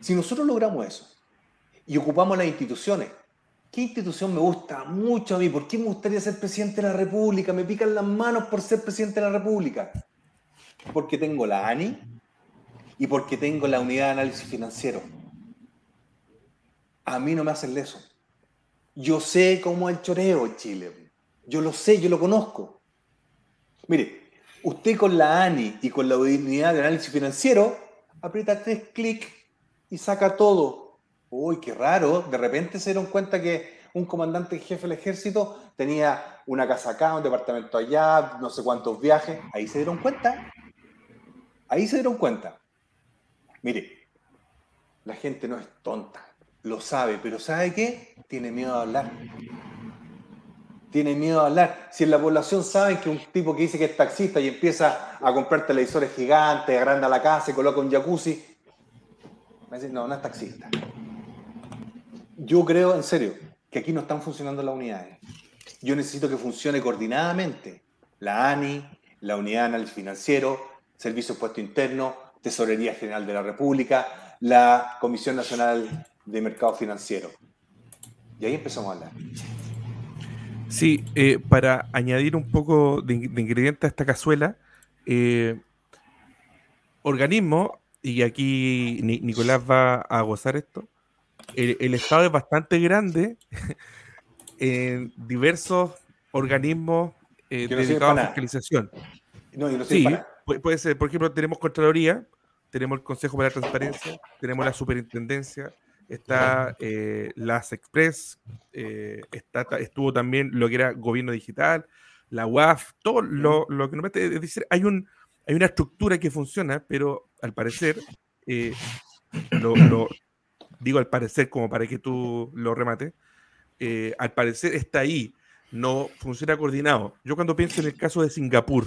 si nosotros logramos eso y ocupamos las instituciones, ¿qué institución me gusta mucho a mí? ¿Por qué me gustaría ser presidente de la República? Me pican las manos por ser presidente de la República porque tengo la ANI y porque tengo la unidad de análisis financiero. A mí no me hacen eso. Yo sé cómo el choreo en Chile. Yo lo sé, yo lo conozco. Mire, usted con la ANI y con la unidad de análisis financiero, aprieta tres clics y saca todo. Uy, qué raro. De repente se dieron cuenta que un comandante jefe del ejército tenía una casa acá, un departamento allá, no sé cuántos viajes. Ahí se dieron cuenta Ahí se dieron cuenta. Mire, la gente no es tonta, lo sabe, pero ¿sabe qué? Tiene miedo a hablar. Tiene miedo a hablar. Si en la población saben que un tipo que dice que es taxista y empieza a comprar televisores gigantes, agranda la casa y coloca un jacuzzi, me dicen, no, no es taxista. Yo creo, en serio, que aquí no están funcionando las unidades. Yo necesito que funcione coordinadamente la ANI, la Unidad de Financiero, Servicio Puesto Interno, Tesorería General de la República, la Comisión Nacional de Mercado Financiero. Y ahí empezamos a hablar. Sí, eh, para añadir un poco de, ingrediente a esta cazuela, eh, organismo, y aquí Nicolás va a gozar esto, el, Estado es bastante grande (laughs) en diversos organismos eh, dedicados a la fiscalización. No, yo no sé para puede ser, por ejemplo, tenemos Contraloría, tenemos el Consejo para la Transparencia, tenemos la Superintendencia, está eh, las Express, eh, está, estuvo también lo que era Gobierno Digital, la UAF, todo lo, lo que nos mete, es decir, hay, un, hay una estructura que funciona, pero al parecer eh, digo al parecer como para que tú lo remates, eh, al parecer está ahí, no funciona coordinado. Yo cuando pienso en el caso de Singapur,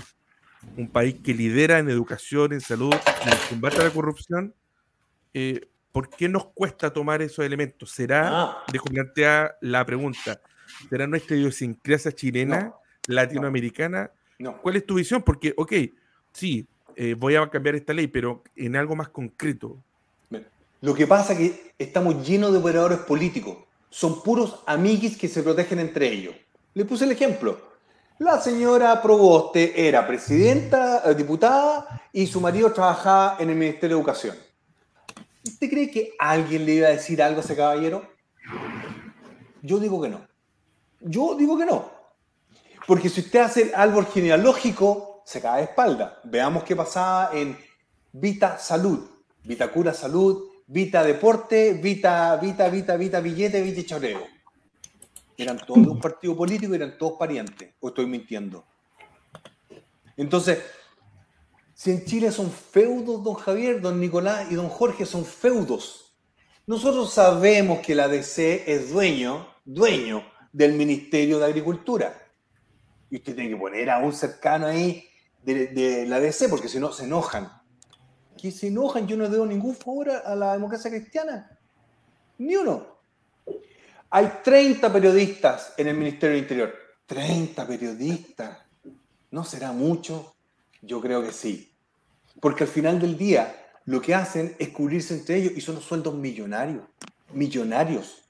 un país que lidera en educación, en salud, en combate a la corrupción, eh, ¿por qué nos cuesta tomar esos elementos? ¿Será, ah. dejo plantear la pregunta, ¿será nuestra idiosincrasia chilena, latinoamericana? No. ¿Cuál es tu visión? Porque, ok, sí, eh, voy a cambiar esta ley, pero en algo más concreto. Lo que pasa es que estamos llenos de operadores políticos. Son puros amiguis que se protegen entre ellos. Le puse el ejemplo. La señora Proboste era presidenta, eh, diputada, y su marido trabajaba en el Ministerio de Educación. ¿Usted cree que alguien le iba a decir algo a ese caballero? Yo digo que no. Yo digo que no. Porque si usted hace el árbol genealógico, se cae de espalda. Veamos qué pasaba en Vita Salud, Vita Cura Salud, Vita Deporte, Vita, Vita, Vita, Vita Billete, Vita Choreo. Eran todos de un partido político eran todos parientes. ¿O estoy mintiendo? Entonces, si en Chile son feudos, don Javier, don Nicolás y don Jorge son feudos. Nosotros sabemos que la DC es dueño, dueño del Ministerio de Agricultura. Y usted tiene que poner a un cercano ahí de, de la DC, porque si no se enojan. Que se enojan, yo no debo ningún favor a la democracia cristiana. Ni uno. Hay 30 periodistas en el Ministerio del Interior. 30 periodistas. ¿No será mucho? Yo creo que sí. Porque al final del día lo que hacen es cubrirse entre ellos y son los sueldos millonarios. Millonarios.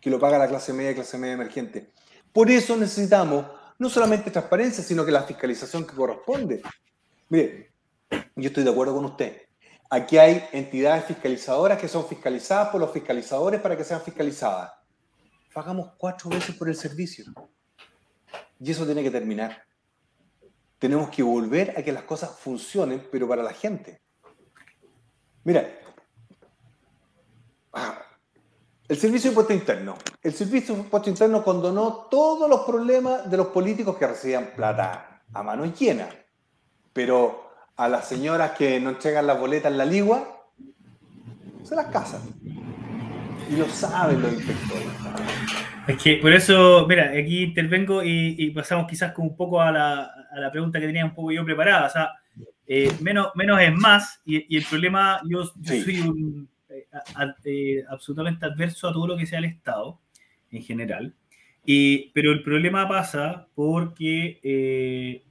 Que lo paga la clase media y clase media emergente. Por eso necesitamos no solamente transparencia, sino que la fiscalización que corresponde. Mire, yo estoy de acuerdo con usted. Aquí hay entidades fiscalizadoras que son fiscalizadas por los fiscalizadores para que sean fiscalizadas. Pagamos cuatro veces por el servicio. Y eso tiene que terminar. Tenemos que volver a que las cosas funcionen, pero para la gente. Mira, ah, el Servicio de Impuesto Interno. El Servicio de Impuesto Interno condonó todos los problemas de los políticos que recibían plata a mano llena. Pero a las señoras que no entregan las boletas en la ligua, se las casan. Y lo saben los inspectores. Es que por eso, mira, aquí intervengo y, pasamos quizás con un poco a la, a la, pregunta que tenía un poco yo preparada. O sea, eh, menos, menos es más y, el problema, yo, soy un, eh, eh, absolutamente adverso a todo lo que sea el Estado en general. Y, pero el problema pasa porque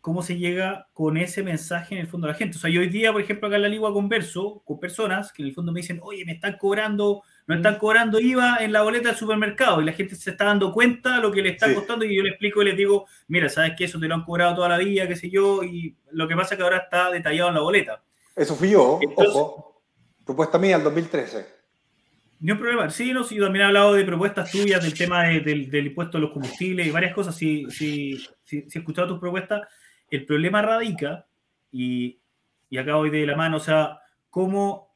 cómo se llega con ese mensaje en el fondo a la gente. O sea, yo hoy día, por ejemplo, acá en la Ligua converso con personas que en el fondo me dicen, oye, me están cobrando no están cobrando IVA en la boleta del supermercado y la gente se está dando cuenta de lo que le está costando y yo le explico y les digo, mira, sabes que eso te lo han cobrado toda la vida, qué sé yo, y lo que pasa es que ahora está detallado en la boleta. Eso fui yo, ojo, propuesta mía el 2013. Ni un problema. Sí, no, sí, también he hablado de propuestas tuyas del tema del, impuesto a los combustibles y varias cosas. Si sí, sí, sí, he escuchado tus propuestas. El problema radica, y, y acá voy de la mano, o sea, cómo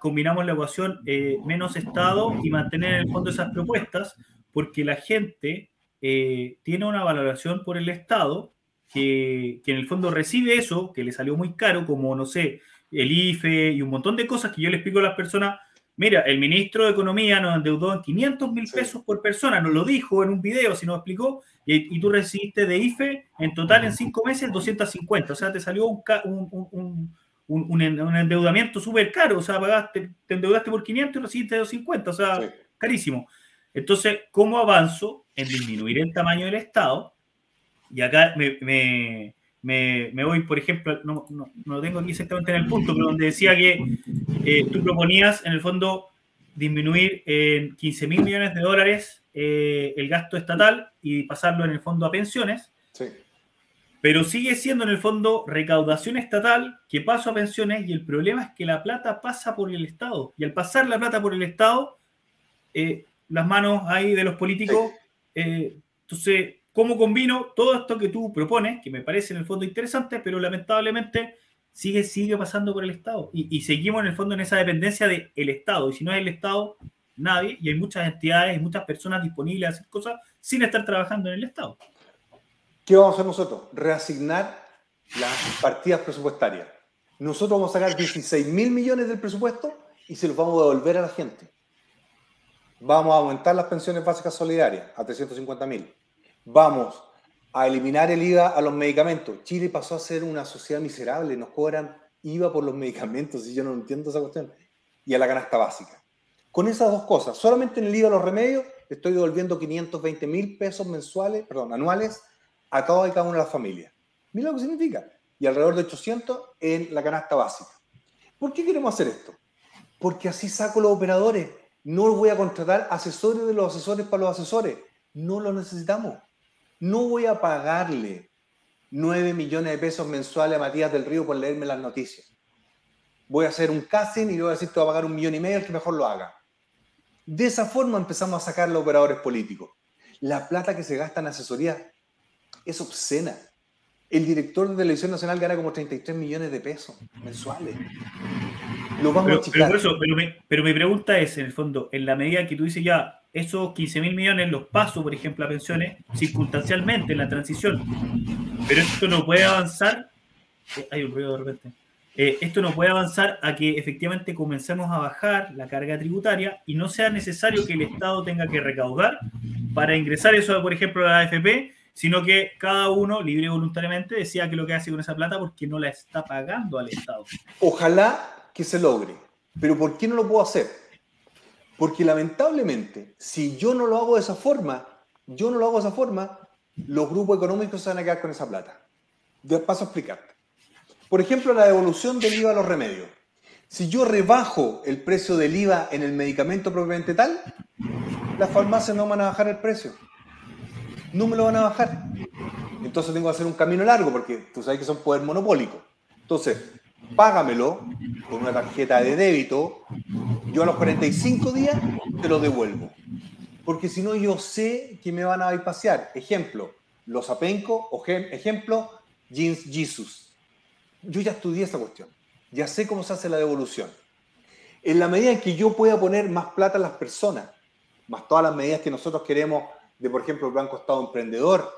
combinamos la ecuación eh, menos Estado y mantener en el fondo esas propuestas, porque la gente eh, tiene una valoración por el Estado que, que, en el fondo recibe eso, que le salió muy caro, como, no sé, el IFE y un montón de cosas que yo le explico a las personas. Mira, el ministro de Economía nos endeudó en 500 mil pesos por persona, nos lo dijo en un video, si nos explicó, y, y, tú recibiste de IFE en total en cinco meses 250, o sea, te salió un, un un, endeudamiento súper caro, o sea, pagaste, te endeudaste por 500 y recibiste 250, o sea, carísimo. Entonces, ¿cómo avanzo en disminuir el tamaño del Estado? Y acá me, me, me, voy, por ejemplo, no, no, no, lo tengo aquí exactamente en el punto, pero donde decía que eh, tú proponías, en el fondo, disminuir en 15 mil millones de dólares eh, el gasto estatal y pasarlo en el fondo a pensiones. Pero sigue siendo en el fondo recaudación estatal que pasa a pensiones y el problema es que la plata pasa por el Estado. Y al pasar la plata por el Estado, eh, las manos ahí de los políticos, eh, entonces, ¿cómo combino todo esto que tú propones, que me parece en el fondo interesante, pero lamentablemente sigue, sigue pasando por el Estado y, seguimos en el fondo en esa dependencia del Estado. Y si no es el Estado, nadie. Y hay muchas entidades y muchas personas disponibles a hacer cosas sin estar trabajando en el Estado. ¿Qué vamos a hacer nosotros? Reasignar las partidas presupuestarias. Nosotros vamos a sacar 16 mil millones del presupuesto y se los vamos a devolver a la gente. Vamos a aumentar las pensiones básicas solidarias a 350 mil. Vamos a eliminar el IVA a los medicamentos. Chile pasó a ser una sociedad miserable, nos cobran IVA por los medicamentos, y yo no entiendo esa cuestión, y a la canasta básica. Con esas dos cosas, solamente en el IVA a los remedios, estoy devolviendo 520 mil pesos mensuales, perdón, anuales a cada una de las familias. Mira lo que significa. Y alrededor de 800 en la canasta básica. ¿Por qué queremos hacer esto? Porque así saco los operadores. No voy a contratar asesores de los asesores para los asesores. No lo necesitamos. No voy a pagarle 9 millones de pesos mensuales a Matías del Río por leerme las noticias. Voy a hacer un casting y le voy a decir, te voy a pagar un millón y medio, el que mejor lo haga. De esa forma empezamos a sacar los operadores políticos. La plata que se gasta en asesoría es obscena. El director de Televisión Nacional gana como 33 millones de pesos mensuales. Lo vamos pero, a pero, mi, pregunta es, en el fondo, en la medida que tú dices ya, esos 15 mil millones los paso, por ejemplo, a pensiones, circunstancialmente en la transición, pero esto no puede avanzar. Eh, hay un ruido de repente. Eh, esto no puede avanzar a que efectivamente comencemos a bajar la carga tributaria y no sea necesario que el Estado tenga que recaudar para ingresar eso, por ejemplo, a la AFP sino que cada uno, libre y voluntariamente, decía que lo que hace con esa plata porque no la está pagando al Estado. Ojalá que se logre, pero ¿por qué no lo puedo hacer? Porque lamentablemente, si yo no lo hago de esa forma, yo no lo hago de esa forma, los grupos económicos se van a quedar con esa plata. De paso a explicarte. Por ejemplo, la devolución del IVA a los remedios. Si yo rebajo el precio del IVA en el medicamento propiamente tal, las farmacias no van a bajar el precio no me lo van a bajar. Entonces tengo que hacer un camino largo porque tú sabes que son poder monopólico. Entonces, págamelo con una tarjeta de débito, yo a los 45 días te lo devuelvo. Porque si no, yo sé que me van a pasear. Ejemplo, los apenco, o ejemplo, Jeans Jesus. Yo ya estudié esa cuestión. Ya sé cómo se hace la devolución. En la medida en que yo pueda poner más plata a las personas, más todas las medidas que nosotros queremos de, por ejemplo, el Banco Estado Emprendedor,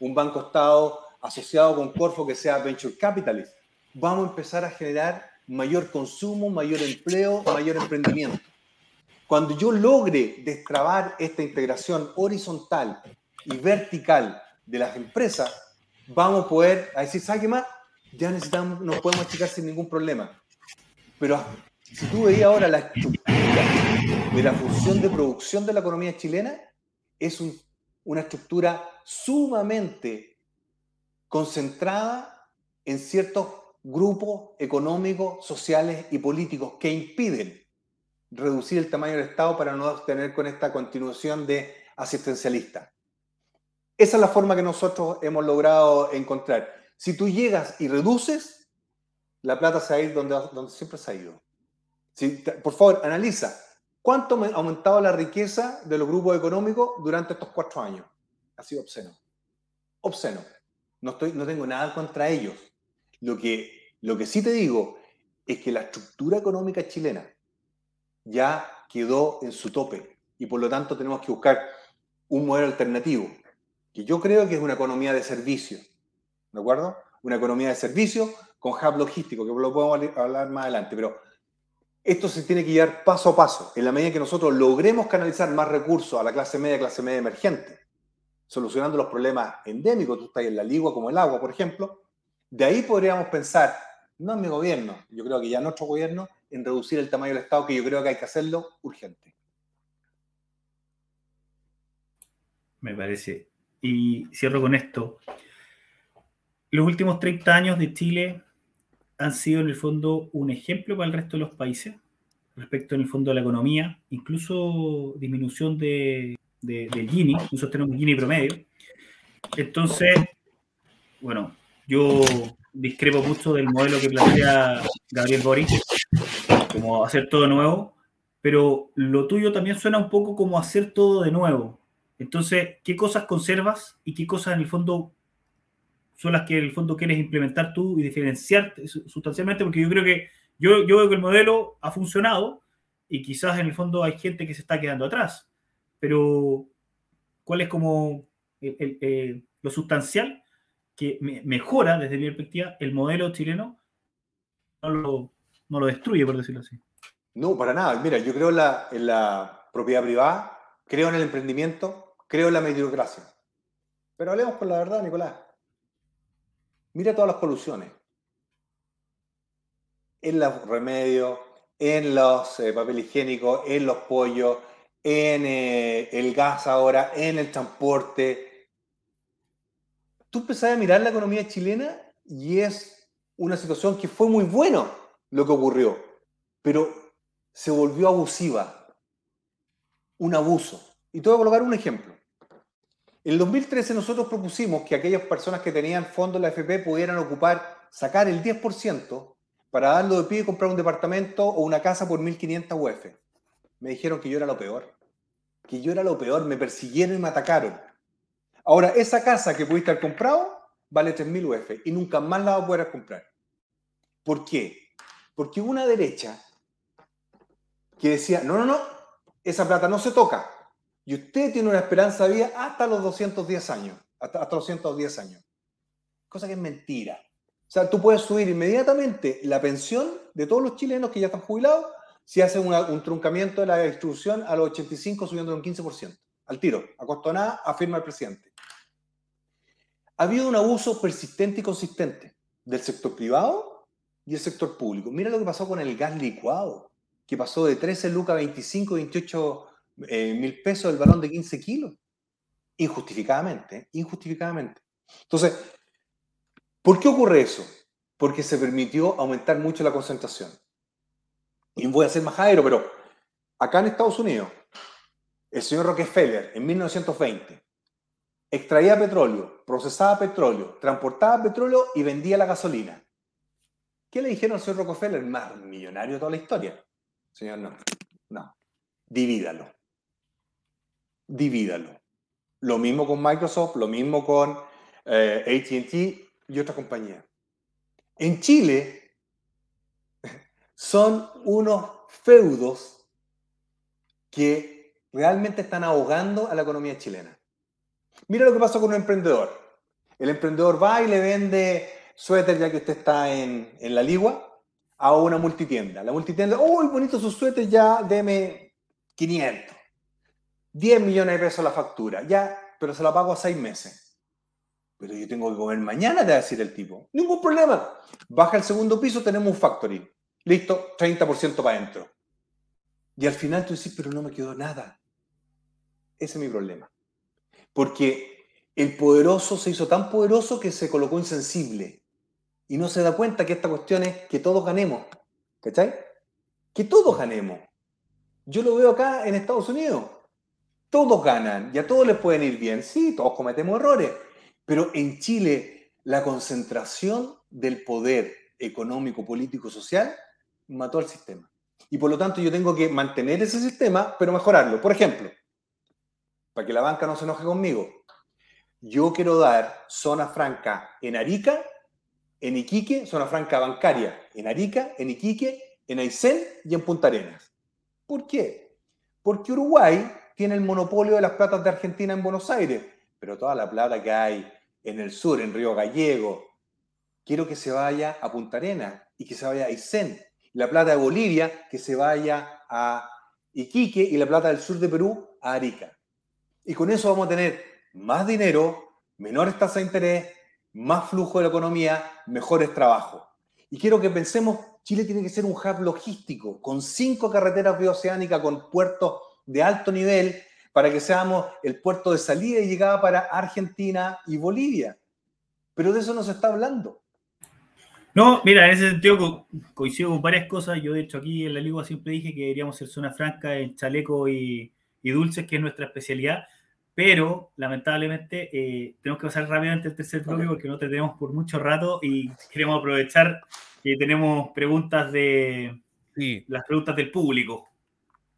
un Banco Estado asociado con Corfo que sea Venture Capitalist. Vamos a empezar a generar mayor consumo, mayor empleo, mayor emprendimiento. Cuando yo logre destrabar esta integración horizontal y vertical de las empresas, vamos a poder a decir, ¿sabe qué más? Ya necesitamos, nos podemos achicar sin ningún problema. Pero si tú veías ahora la estructura de la función de producción de la economía chilena, es una estructura sumamente concentrada en ciertos grupos económicos, sociales y políticos que impiden reducir el tamaño del Estado para no tener con esta continuación de asistencialista. Esa es la forma que nosotros hemos logrado encontrar. Si tú llegas y reduces, la plata se va a ir donde, siempre se ha ido. por favor, analiza. ¿Cuánto ha aumentado la riqueza de los grupos económicos durante estos cuatro años? Ha sido obsceno. Obsceno. No, estoy, no tengo nada contra ellos. Lo que, lo que sí te digo es que la estructura económica chilena ya quedó en su tope y por lo tanto tenemos que buscar un modelo alternativo, que yo creo que es una economía de servicio. ¿De acuerdo? Una economía de servicio con hub logístico, que lo podemos hablar más adelante, pero esto se tiene que llevar paso a paso. En la medida que nosotros logremos canalizar más recursos a la clase media, clase media emergente, solucionando los problemas endémicos, tú estás en la ligua como el agua, por ejemplo, de ahí podríamos pensar, no en mi gobierno, yo creo que ya en nuestro gobierno, en reducir el tamaño del Estado, que yo creo que hay que hacerlo urgente. Me parece. Y cierro con esto. Los últimos 30 años de Chile han sido en el fondo un ejemplo para el resto de los países respecto en el fondo de la economía, incluso disminución de, de, Gini, nosotros tenemos un Gini promedio. Entonces, bueno, yo discrepo mucho del modelo que plantea Gabriel Boric, como hacer todo nuevo, pero lo tuyo también suena un poco como hacer todo de nuevo. Entonces, ¿qué cosas conservas y qué cosas en el fondo son las que en el fondo quieres implementar tú y diferenciarte sustancialmente, porque yo creo que yo, yo veo que el modelo ha funcionado y quizás en el fondo hay gente que se está quedando atrás, pero ¿cuál es como eh, lo sustancial que mejora desde mi perspectiva el modelo chileno? No lo, no lo destruye, por decirlo así. No, para nada. Mira, yo creo en la, en la propiedad privada, creo en el emprendimiento, creo en la meritocracia. Pero hablemos con la verdad, Nicolás. Mira todas las poluciones. En los remedios, en los eh, papel higiénico, en los pollos, en eh, el gas ahora, en el transporte. Tú empezás a mirar la economía chilena y es una situación que fue muy bueno lo que ocurrió, pero se volvió abusiva, un abuso. Y te voy a colocar un ejemplo. En el 2013 nosotros propusimos que aquellas personas que tenían fondos de la FP pudieran ocupar, sacar el 10% para darlo de pie y comprar un departamento o una casa por 1.500 UF. Me dijeron que yo era lo peor. Que yo era lo peor. Me persiguieron y me atacaron. Ahora, esa casa que pudiste haber comprado vale 3.000 UF y nunca más la vas a poder comprar. ¿Por qué? Porque una derecha que decía, no, no, no, esa plata no se toca. Y usted tiene una esperanza de vida hasta los 210 años, hasta, los 110 años. Cosa que es mentira. O sea, tú puedes subir inmediatamente la pensión de todos los chilenos que ya están jubilados si hacen un truncamiento de la distribución a los 85 subiendo un 15%. Al tiro, a costo nada, afirma el presidente. Ha habido un abuso persistente y consistente del sector privado y el sector público. Mira lo que pasó con el gas licuado que pasó de 13 lucas a 25, 28 mil pesos el balón de 15 kilos. Injustificadamente, ¿eh? injustificadamente. Entonces, ¿por qué ocurre eso? Porque se permitió aumentar mucho la concentración. Y voy a ser majadero, pero acá en Estados Unidos, el señor Rockefeller en 1920 extraía petróleo, procesaba petróleo, transportaba petróleo y vendía la gasolina. ¿Qué le dijeron al señor Rockefeller? Más millonario de toda la historia. Señor, no. No. Divídalo. Divídalo. Lo mismo con Microsoft, lo mismo con eh, ATT y otra compañía. En Chile (laughs) son unos feudos que realmente están ahogando a la economía chilena. Mira lo que pasó con un emprendedor. El emprendedor va y le vende suéter ya que usted está en, en la ligua a una multitienda. La multitienda, ¡uy, bonito su suéter! Ya, deme 500. 10 millones de pesos la factura. Ya, pero se la pago a 6 meses. Pero yo tengo que comer mañana, te va a decir el tipo. Ningún problema. Baja el segundo piso, tenemos un factory. Listo, 30% para adentro. Y al final tú dices, pero no me quedó nada. Ese es mi problema. Porque el poderoso se hizo tan poderoso que se colocó insensible y no se da cuenta que esta cuestión es que todos ganemos. ¿Cachai? Que todos ganemos. Yo lo veo acá en Estados Unidos. Todos ganan y a todos les pueden ir bien. Sí, todos cometemos errores. Pero en Chile, la concentración del poder económico, político, social mató al sistema. Y por lo tanto yo tengo que mantener ese sistema, pero mejorarlo. Por ejemplo, para que la banca no se enoje conmigo, yo quiero dar zona franca en Arica en Iquique, zona franca bancaria, en Arica, en Iquique, en Aysén y en Punta Arenas. ¿Por qué? Porque Uruguay tiene el monopolio de las platas de Argentina en Buenos Aires, pero toda la plata que hay en el sur, en Río Gallego, quiero que se vaya a Punta Arenas y que se vaya a Aysén. La plata de Bolivia, que se vaya a Iquique y la plata del sur de Perú a Arica. Y con eso vamos a tener más dinero, menores tasas de interés, más flujo de la economía, mejores trabajos. Y quiero que pensemos, Chile tiene que ser un hub logístico, con cinco carreteras bioceánicas, con puertos de alto nivel, para que seamos el puerto de salida y llegada para Argentina y Bolivia. Pero de eso no se está hablando. No, mira, en ese sentido coincido con varias cosas. Yo, de hecho, aquí en la Ligua siempre dije que deberíamos ser zona franca en chaleco y, y dulces, que es nuestra especialidad pero lamentablemente eh, tenemos que pasar rápidamente el tercer bloque porque no tenemos por mucho rato y queremos aprovechar que tenemos preguntas de las preguntas del público.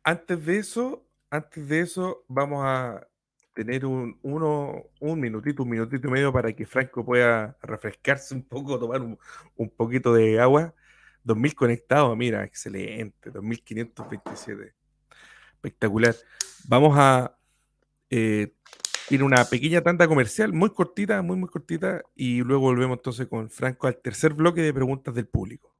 Antes de eso, antes de eso, vamos a tener un, uno, un minutito, un minutito y medio para que Franco pueda refrescarse un poco, tomar un, un poquito de agua. 2000 conectados, mira, excelente, 2527. Espectacular. Vamos a eh, tiene una pequeña tanda comercial, muy cortita, muy, muy cortita, y luego volvemos entonces con Franco al tercer bloque de preguntas del público.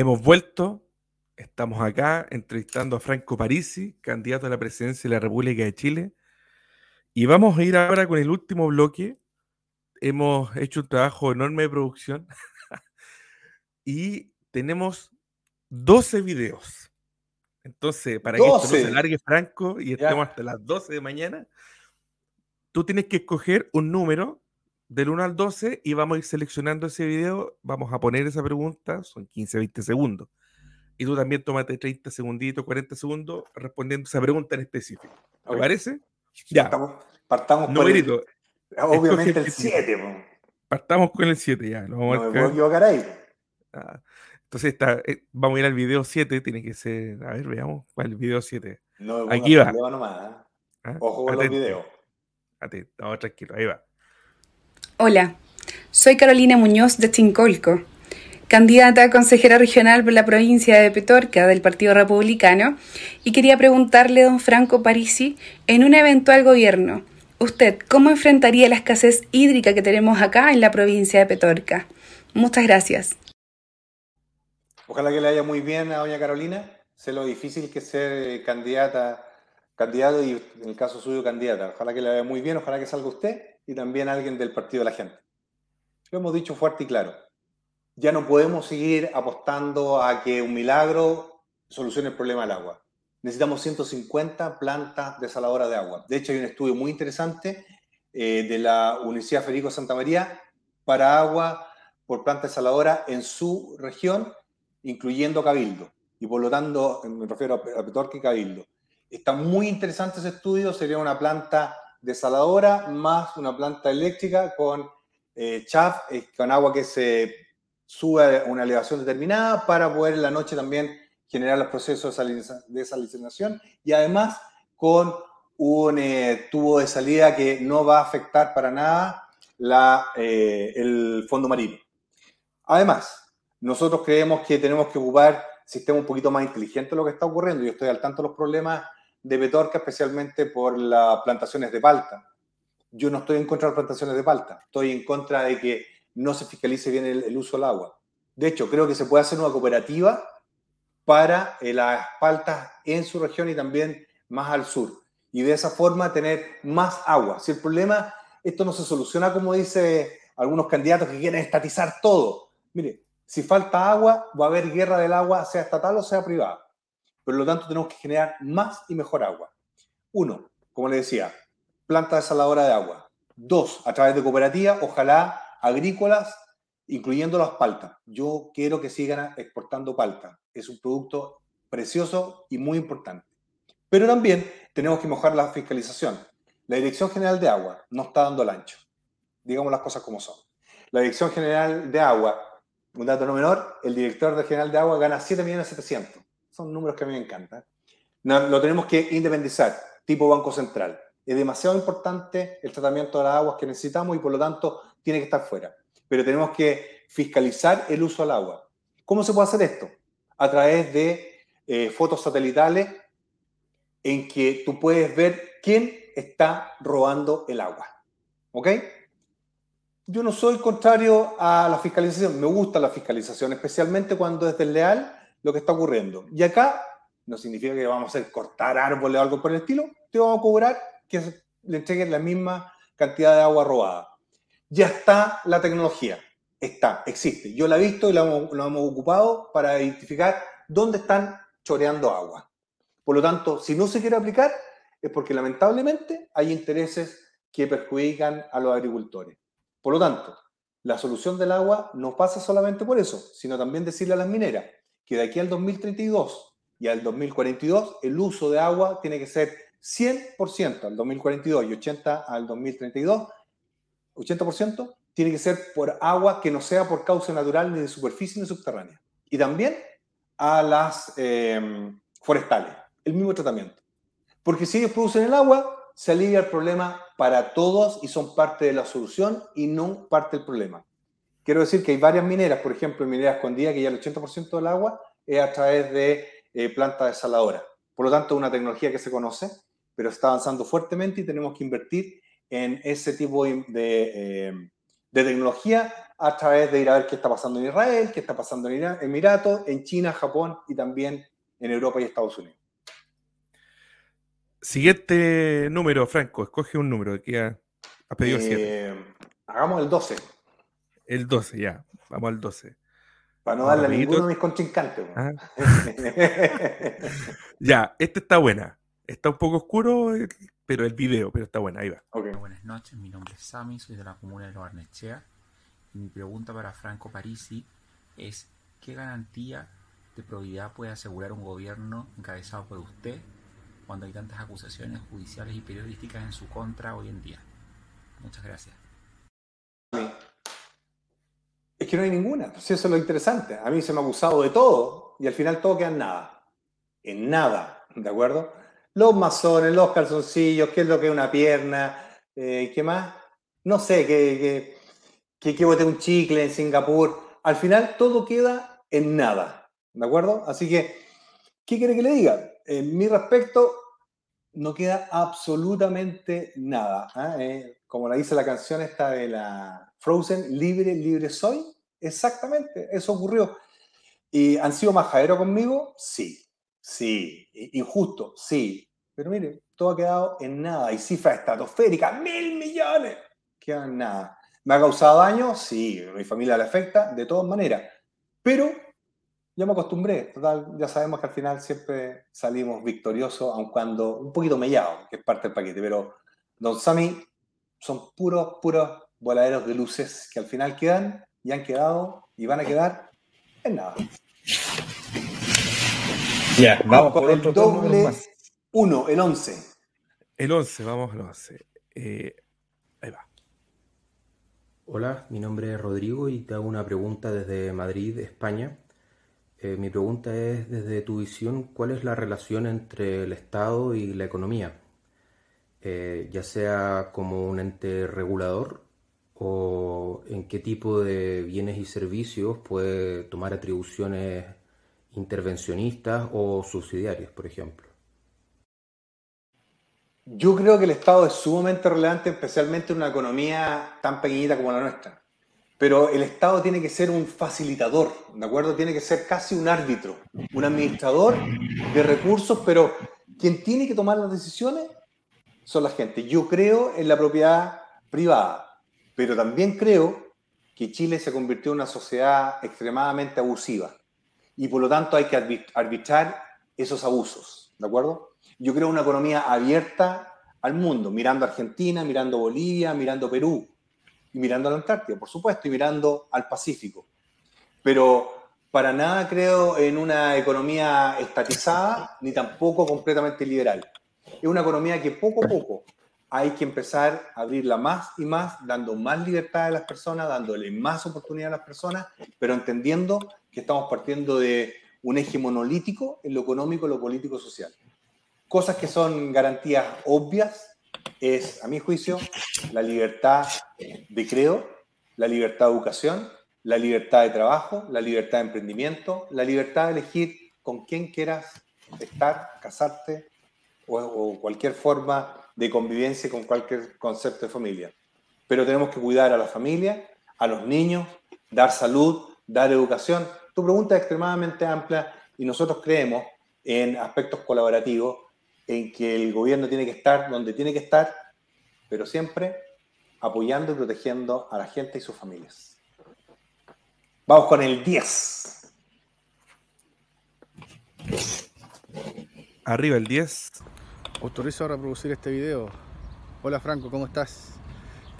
Hemos vuelto, estamos acá entrevistando a Franco Parisi, candidato a la presidencia de la República de Chile. Y vamos a ir ahora con el último bloque. Hemos hecho un trabajo enorme de producción (laughs) y tenemos 12 videos. Entonces, para que esto no se largue franco y estemos hasta las 12 de mañana, tú tienes que escoger un número del 1 al 12 y vamos a ir seleccionando ese video, vamos a poner esa pregunta, son 15, 20 segundos. Y tú también tómate 30 segunditos, 40 segundos respondiendo esa pregunta en específico. ¿Te parece? Ya. Partamos, por el, (laughs) Obviamente el 7. Partamos con el 7 ya. no me puedo equivocar ahí. Ah, entonces está, eh, vamos a ir al video 7, tiene que ser, a ver, veamos, ¿cuál es el video 7? No, Aquí va. Nomás, ¿eh? ¿Ah? Ojo con los videos. Atento, vamos tranquilo, ahí va. Hola, soy Carolina Muñoz de Chincolco, candidata a consejera regional por la provincia de Petorca del Partido Republicano, y quería preguntarle a don Franco Parisi, en un eventual gobierno, ¿usted cómo enfrentaría la escasez hídrica que tenemos acá en la provincia de Petorca? Muchas gracias. Ojalá que le haya muy bien a doña Carolina. Sé lo difícil que es ser candidata, candidato y en el caso suyo candidata. Ojalá que le vaya muy bien, ojalá que salga usted y también alguien del Partido de la Gente. Lo hemos dicho fuerte y claro. Ya no podemos seguir apostando a que un milagro solucione el problema del agua. Necesitamos 150 plantas desaladoras de agua. De hecho, hay un estudio muy interesante eh, de la Universidad Federico Santa María para agua por planta desaladora en su región incluyendo Cabildo. Y por lo tanto, me refiero a Petorca y Cabildo. Está muy interesante ese estudio, sería una planta desaladora más una planta eléctrica con eh, chaff, eh, con agua que se sube a una elevación determinada para poder en la noche también generar los procesos de salinización y además con un eh, tubo de salida que no va a afectar para nada la, eh, el fondo marino. Además, nosotros creemos que tenemos que ocupar sistemas un poquito más inteligentes de lo que está ocurriendo. Yo estoy al tanto de los problemas de Petorca, especialmente por las plantaciones de palta. Yo no estoy en contra de las plantaciones de palta, estoy en contra de que no se fiscalice bien el, uso del agua. De hecho, creo que se puede hacer una cooperativa para eh, las paltas en su región y también más al sur. Y de esa forma tener más agua. Si el problema, esto no se soluciona como dice algunos candidatos que quieren estatizar todo. Mire, si falta agua, va a haber guerra del agua, sea estatal o sea privada. Por lo tanto, tenemos que generar más y mejor agua. Uno, como le decía, planta desaladora de agua. Dos, a través de cooperativas, ojalá agrícolas, incluyendo las paltas. Yo quiero que sigan exportando palta. Es un producto precioso y muy importante. Pero también tenemos que mejorar la fiscalización. La Dirección General de Agua no está dando el ancho. Digamos las cosas como son. La Dirección General de Agua un dato no menor, el director General de Agua gana 7.700.000. Son números que a mí me encantan. lo tenemos que independizar, tipo Banco Central. Es demasiado importante el tratamiento de las aguas que necesitamos y por lo tanto tiene que estar fuera. Pero tenemos que fiscalizar el uso del agua. ¿Cómo se puede hacer esto? A través de eh, fotos satelitales en que tú puedes ver quién está robando el agua. ¿Ok? yo no soy contrario a la fiscalización, me gusta la fiscalización, especialmente cuando es desleal lo que está ocurriendo. Y acá no significa que vamos a hacer cortar árboles o algo por el estilo, te vamos a cobrar que le entreguen la misma cantidad de agua robada. Ya está la tecnología, está, existe. Yo la he visto y la hemos, hemos ocupado para identificar dónde están choreando agua. Por lo tanto, si no se quiere aplicar, es porque lamentablemente hay intereses que perjudican a los agricultores. Por lo tanto, la solución del agua no pasa solamente por eso, sino también decirle a las mineras que de aquí al 2032 y al 2042 el uso de agua tiene que ser 100% al 2042 y 80 al 2032, 80% tiene que ser por agua que no sea por causa natural ni de superficie ni subterránea. Y también a las eh, forestales, el mismo tratamiento. Porque si ellos producen el agua, se alivia el problema para todos y son parte de la solución y no parte del problema. Quiero decir que hay varias mineras, por ejemplo, en minera escondida, que ya el 80% del agua es a través de eh, plantas desaladoras. Por lo tanto, es una tecnología que se conoce, pero está avanzando fuertemente y tenemos que invertir en ese tipo de, eh, de tecnología a través de ir a ver qué está pasando en Israel, qué está pasando en Emiratos, en China, Japón y también en Europa y Estados Unidos. Siguiente número, Franco, escoge un número que ha, pedido eh, Hagamos el 12. El 12, ya, vamos al 12. Para no darle a ninguno de mis contrincantes. Ah. (laughs) ya, esta está buena. Está un poco oscuro, eh, pero el video, pero está buena, ahí va. Buenas noches, mi nombre es Sami, soy de la comuna de Barnechea. Mi pregunta para Franco Parisi es, ¿qué garantía de probidad puede asegurar un gobierno encabezado por usted cuando hay tantas acusaciones judiciales y periodísticas en su contra hoy en día? Muchas gracias. Es que no hay ninguna, eso es lo interesante. A mí se me ha acusado de todo y al final todo queda en nada. En nada, ¿de acuerdo? Los masones, los calzoncillos, qué es lo que es una pierna, eh, ¿qué más? No sé, que, que, que, bote un chicle en Singapur. Al final todo queda en nada, ¿de acuerdo? Así que, ¿qué quiere que le diga? En mi respecto, no queda absolutamente nada. ¿ah? Eh, como la dice la canción esta de la Frozen, libre, libre soy. Exactamente, eso ocurrió. ¿Y han sido majaderos conmigo? Sí, sí. Injusto, sí. Pero mire, todo ha quedado en nada. Y cifras estratosféricas, mil millones, quedan en nada. ¿Me ha causado daño? Sí, mi familia le afecta, de todas maneras. Pero ya me acostumbré. Total, ya sabemos que al final siempre salimos victoriosos, aun cuando un poquito mellado, que es parte del paquete. Pero Don Sami son puros, puros voladeros de luces que al final quedan y han quedado y van a quedar en nada. Ya, vamos, con el doble uno, el 11. El 11, vamos al 11. Eh, ahí va. Hola, mi nombre es Rodrigo y te hago una pregunta desde Madrid, España. Eh, mi pregunta es, desde tu visión, ¿cuál es la relación entre el Estado y la economía? Eh, ya sea como un ente regulador o en qué tipo de bienes y servicios puede tomar atribuciones intervencionistas o subsidiarias, por ejemplo. Yo creo que el Estado es sumamente relevante, especialmente en una economía tan pequeñita como la nuestra. Pero el Estado tiene que ser un facilitador, ¿de acuerdo? Tiene que ser casi un árbitro, un administrador de recursos, pero quien tiene que tomar las decisiones son la gente. Yo creo en la propiedad privada, pero también creo que Chile se convirtió en una sociedad extremadamente abusiva y por lo tanto hay que arbitrar esos abusos, ¿de acuerdo? Yo creo una economía abierta al mundo, mirando Argentina, mirando Bolivia, mirando Perú, y mirando a la Antártida, por supuesto, y mirando al Pacífico. Pero para nada creo en una economía estatizada, ni tampoco completamente liberal. Es una economía que poco a poco hay que empezar a abrirla más y más, dando más libertad a las personas, dándole más oportunidad a las personas, pero entendiendo que estamos partiendo de un eje monolítico en lo económico, lo político, social. Cosas que son garantías obvias es, a mi juicio, la libertad de creo, la libertad de educación, la libertad de trabajo, la libertad de emprendimiento, la libertad de elegir con quién quieras estar, casarte o, cualquier forma de convivencia con cualquier concepto de familia. Pero tenemos que cuidar a la familia, a los niños, dar salud, dar educación. Tu pregunta es extremadamente amplia y nosotros creemos en aspectos colaborativos en que el gobierno tiene que estar donde tiene que estar, pero siempre apoyando y protegiendo a la gente y sus familias. Vamos con el 10. Arriba el 10. Autorizo a reproducir este video. Hola Franco, ¿cómo estás?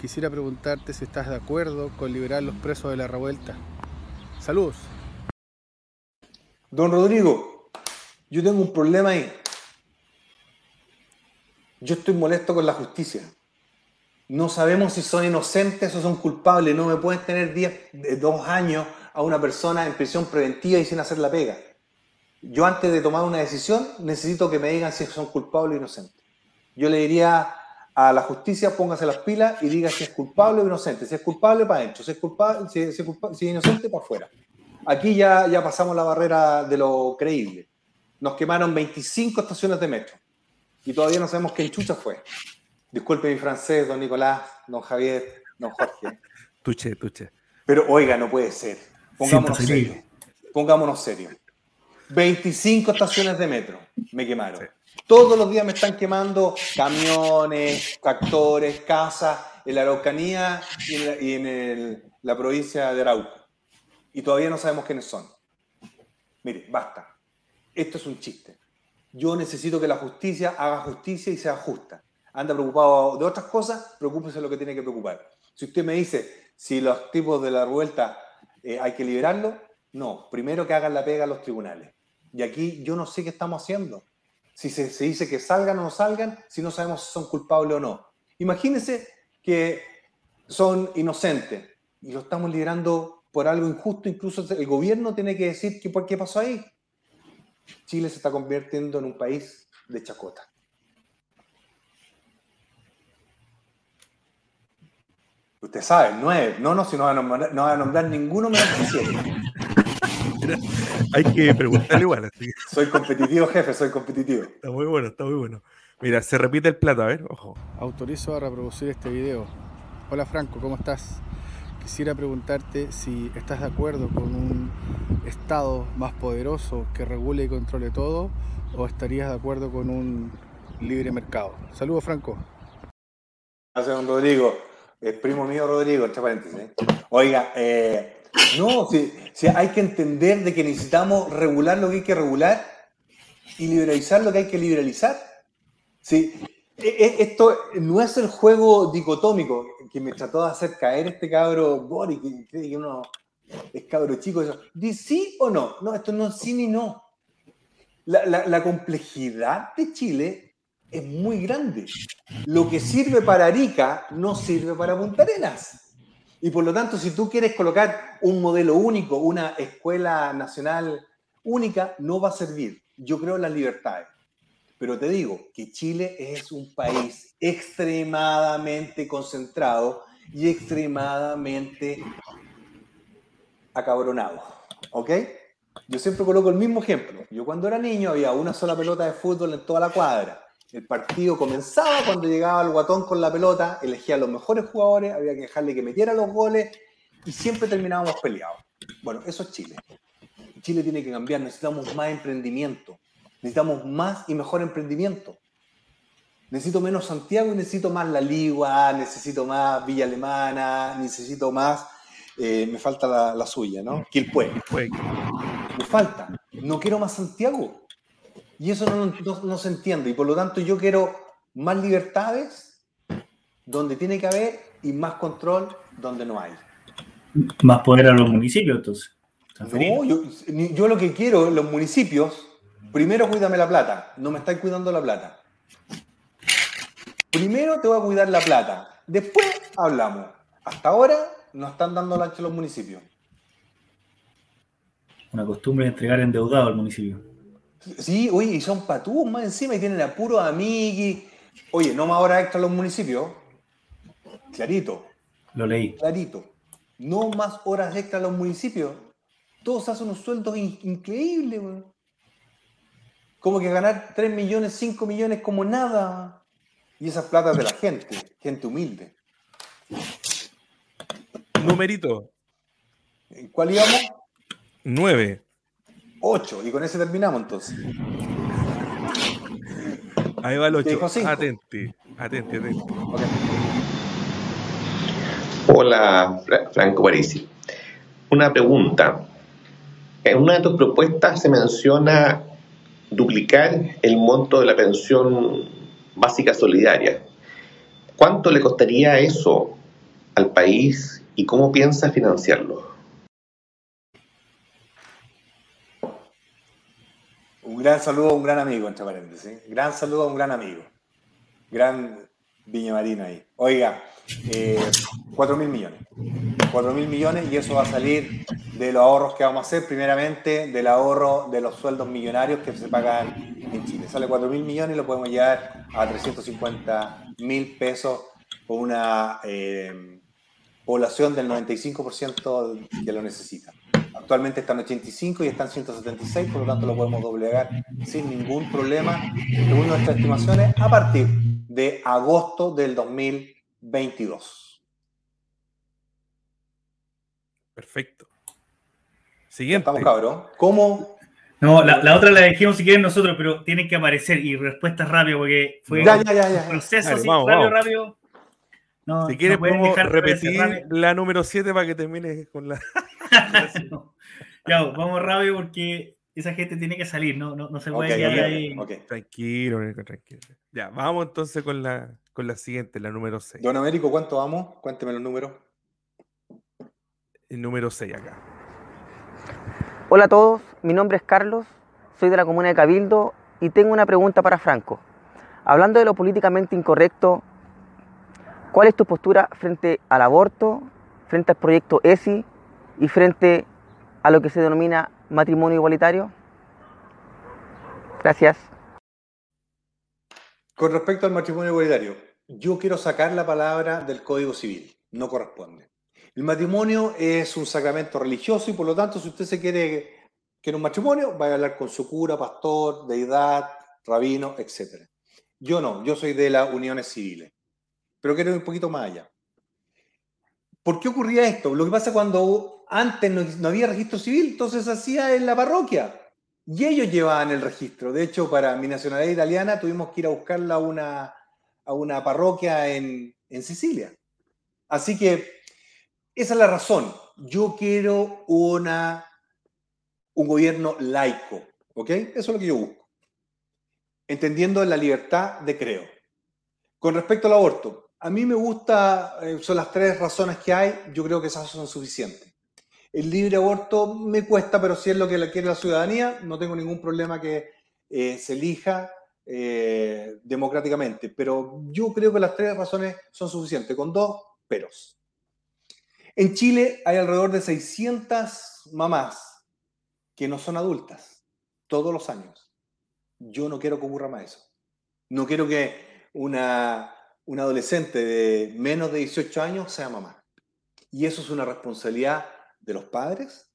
Quisiera preguntarte si estás de acuerdo con liberar los presos de la revuelta. Saludos. Don Rodrigo, yo tengo un problema ahí. Yo estoy molesto con la justicia. No sabemos si son inocentes o son culpables. No me pueden tener 10, dos años a una persona en prisión preventiva y sin hacer la pega. Yo antes de tomar una decisión necesito que me digan si son culpables o inocentes. Yo le diría a la justicia póngase las pilas y diga si es culpable o inocente. Si es culpable, para adentro. Si es, culpable, si, inocente, para afuera. Aquí ya, ya pasamos la barrera de lo creíble. Nos quemaron 25 estaciones de metro y todavía no sabemos qué chucha fue. Disculpe mi francés, don Nicolás, don Javier, don Jorge. (laughs) tuche, tuche. Pero oiga, no puede ser. Pongámonos serios. Pongámonos serios. 25 estaciones de metro me quemaron. Todos los días me están quemando camiones, tractores, casas en la Araucanía y en, la, provincia de Arauco. Y todavía no sabemos quiénes son. Mire, basta. Esto es un chiste. Yo necesito que la justicia haga justicia y sea justa. Anda preocupado de otras cosas, preocúpese de lo que tiene que preocupar. Si usted me dice si los tipos de la revuelta eh, hay que liberarlos, no. Primero que hagan la pega a los tribunales. Y aquí yo no sé qué estamos haciendo. Si se, dice que salgan o no salgan, si no sabemos si son culpables o no. Imagínense que son inocentes y lo estamos liberando por algo injusto, incluso el gobierno tiene que decir que, qué pasó ahí. Chile se está convirtiendo en un país de chacota. Usted sabe, nueve. No, no, si no va a nombrar, no va a nombrar ninguno menos que siete. Hay que preguntarle igual. Soy competitivo, jefe, soy competitivo. Está muy bueno, está muy bueno. Mira, se repite el plato, a ver, ojo. Autorizo a reproducir este video. Hola Franco, ¿cómo estás? Quisiera preguntarte si estás de acuerdo con un Estado más poderoso que regule y controle todo o estarías de acuerdo con un libre mercado. Saludos Franco. Gracias, don Rodrigo. El primo mío Rodrigo, entre paréntesis. ¿eh? Oiga, eh, no, si, hay que entender de que necesitamos regular lo que hay que regular y liberalizar lo que hay que liberalizar. Sí, esto no es el juego dicotómico que me trató de hacer caer este cabro Boris, que cree que uno es cabro chico. Eso. sí o no? No, esto no es sí ni no. La, la complejidad de Chile es muy grande. Lo que sirve para Arica no sirve para Punta Arenas. Y por lo tanto, si tú quieres colocar un modelo único, una escuela nacional única, no va a servir. Yo creo en las libertades. Pero te digo que Chile es un país extremadamente concentrado y extremadamente acabronado. ¿Ok? Yo siempre coloco el mismo ejemplo. Yo cuando era niño había una sola pelota de fútbol en toda la cuadra. El partido comenzaba cuando llegaba el guatón con la pelota, elegía a los mejores jugadores, había que dejarle que metiera los goles y siempre terminábamos peleados. Bueno, eso es Chile. Chile tiene que cambiar, necesitamos más emprendimiento, necesitamos más y mejor emprendimiento. Necesito menos Santiago y necesito más La Ligua, necesito más Villa Alemana, necesito más, eh, me falta la, suya, ¿no? Quilpue. Me falta. No quiero más Santiago. Y eso no, se entiende. Y por lo tanto yo quiero más libertades donde tiene que haber y más control donde no hay. Más poder a los municipios, entonces. No, yo, lo que quiero, los municipios, primero cuídame la plata. No me están cuidando la plata. Primero te voy a cuidar la plata. Después hablamos. Hasta ahora no están dando la los municipios. Una costumbre de entregar endeudado al municipio. Sí, oye, y son patúos más encima y tienen apuros amigos. Oye, no más horas extra los municipios. Clarito. Lo leí. Clarito. No más horas extra los municipios. Todos hacen unos sueldos increíbles, güey. Como que ganar 3 millones, 5 millones como nada. Y esas platas de la gente, gente humilde. Numerito. ¿Cuál íbamos? 9. 8. Y con ese terminamos entonces. Ahí va el 8. Atenti, atenti, atenti. Hola, Franco Parisi. Una pregunta. En una de tus propuestas se menciona duplicar el monto de la pensión básica solidaria. ¿Cuánto le costaría eso al país y cómo piensa financiarlo? Un gran saludo a un gran amigo, entre paréntesis. Gran saludo a un gran amigo. Gran Viña Marina ahí. Oiga, eh, 4 mil millones. 4 mil millones y eso va a salir de los ahorros que vamos a hacer, primeramente del ahorro de los sueldos millonarios que se pagan en Chile. Sale 4 mil millones y lo podemos llevar a 350 mil pesos con una eh, población del 95% que lo necesita. Actualmente están 85 y están 176, por lo tanto lo podemos doblegar sin ningún problema, según nuestras estimaciones, a partir de agosto del 2022. Perfecto. Siguiente. Estamos cabrón. ¿Cómo? No, la, otra la dejemos si quieren nosotros, pero tienen que aparecer y respuestas rápido porque fue ya, ya, ya, ya. proceso así, rápido, rápido. No, si quieres, podemos repetir la número 7 para que termine con la. (laughs) ya, vamos rápido porque esa gente tiene que salir, no, no, no se puede quedar ahí. Tranquilo, tranquilo. Ya, vamos entonces con la, con la siguiente, la número 6. Don Américo, ¿cuánto vamos? Cuénteme los números. El número 6 acá. Hola a todos, mi nombre es Carlos, soy de la comuna de Cabildo y tengo una pregunta para Franco. Hablando de lo políticamente incorrecto, ¿cuál es tu postura frente al aborto, frente al proyecto ESI y frente a lo que se denomina matrimonio igualitario? Gracias. Con respecto al matrimonio igualitario, yo quiero sacar la palabra del Código Civil, no corresponde. El matrimonio es un sacramento religioso y por lo tanto, si usted se quiere que en un matrimonio, vaya a hablar con su cura, pastor, deidad, rabino, etc. Yo no, yo soy de las uniones civiles. Pero quiero ir un poquito más allá. ¿Por qué ocurría esto? Lo que pasa cuando antes no, había registro civil, entonces hacía en la parroquia. Y ellos llevaban el registro. De hecho, para mi nacionalidad italiana tuvimos que ir a buscarla a una, a una parroquia en, en Sicilia. Así que esa es la razón. Yo quiero una, un gobierno laico, ¿ok? Eso es lo que yo busco. Entendiendo la libertad de creo. Con respecto al aborto, a mí me gusta, eh, son las tres razones que hay, yo creo que esas son suficientes. El libre aborto me cuesta, pero si es lo que quiere la ciudadanía, no tengo ningún problema que eh, se elija eh, democráticamente. Pero yo creo que las tres razones son suficientes, con dos peros. En Chile hay alrededor de 600 mamás que no son adultas todos los años. Yo no quiero que ocurra más eso. No quiero que una, adolescente de menos de 18 años sea mamá. Y eso es una responsabilidad de los padres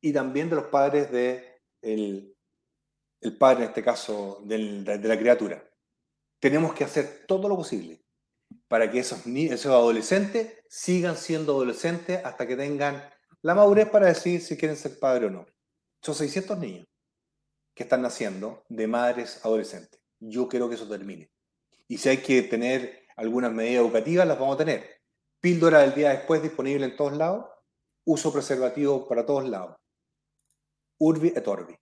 y también de los padres de el, padre, en este caso, de la criatura. Tenemos que hacer todo lo posible para que esos, esos adolescentes sigan siendo adolescentes hasta que tengan la madurez para decir si quieren ser padre o no. Son 600 niños que están naciendo de madres adolescentes. Yo quiero que eso termine. Y si hay que tener algunas medidas educativas, las vamos a tener. Píldora del día después disponible en todos lados. Uso preservativo para todos lados. Urbi et Orbi.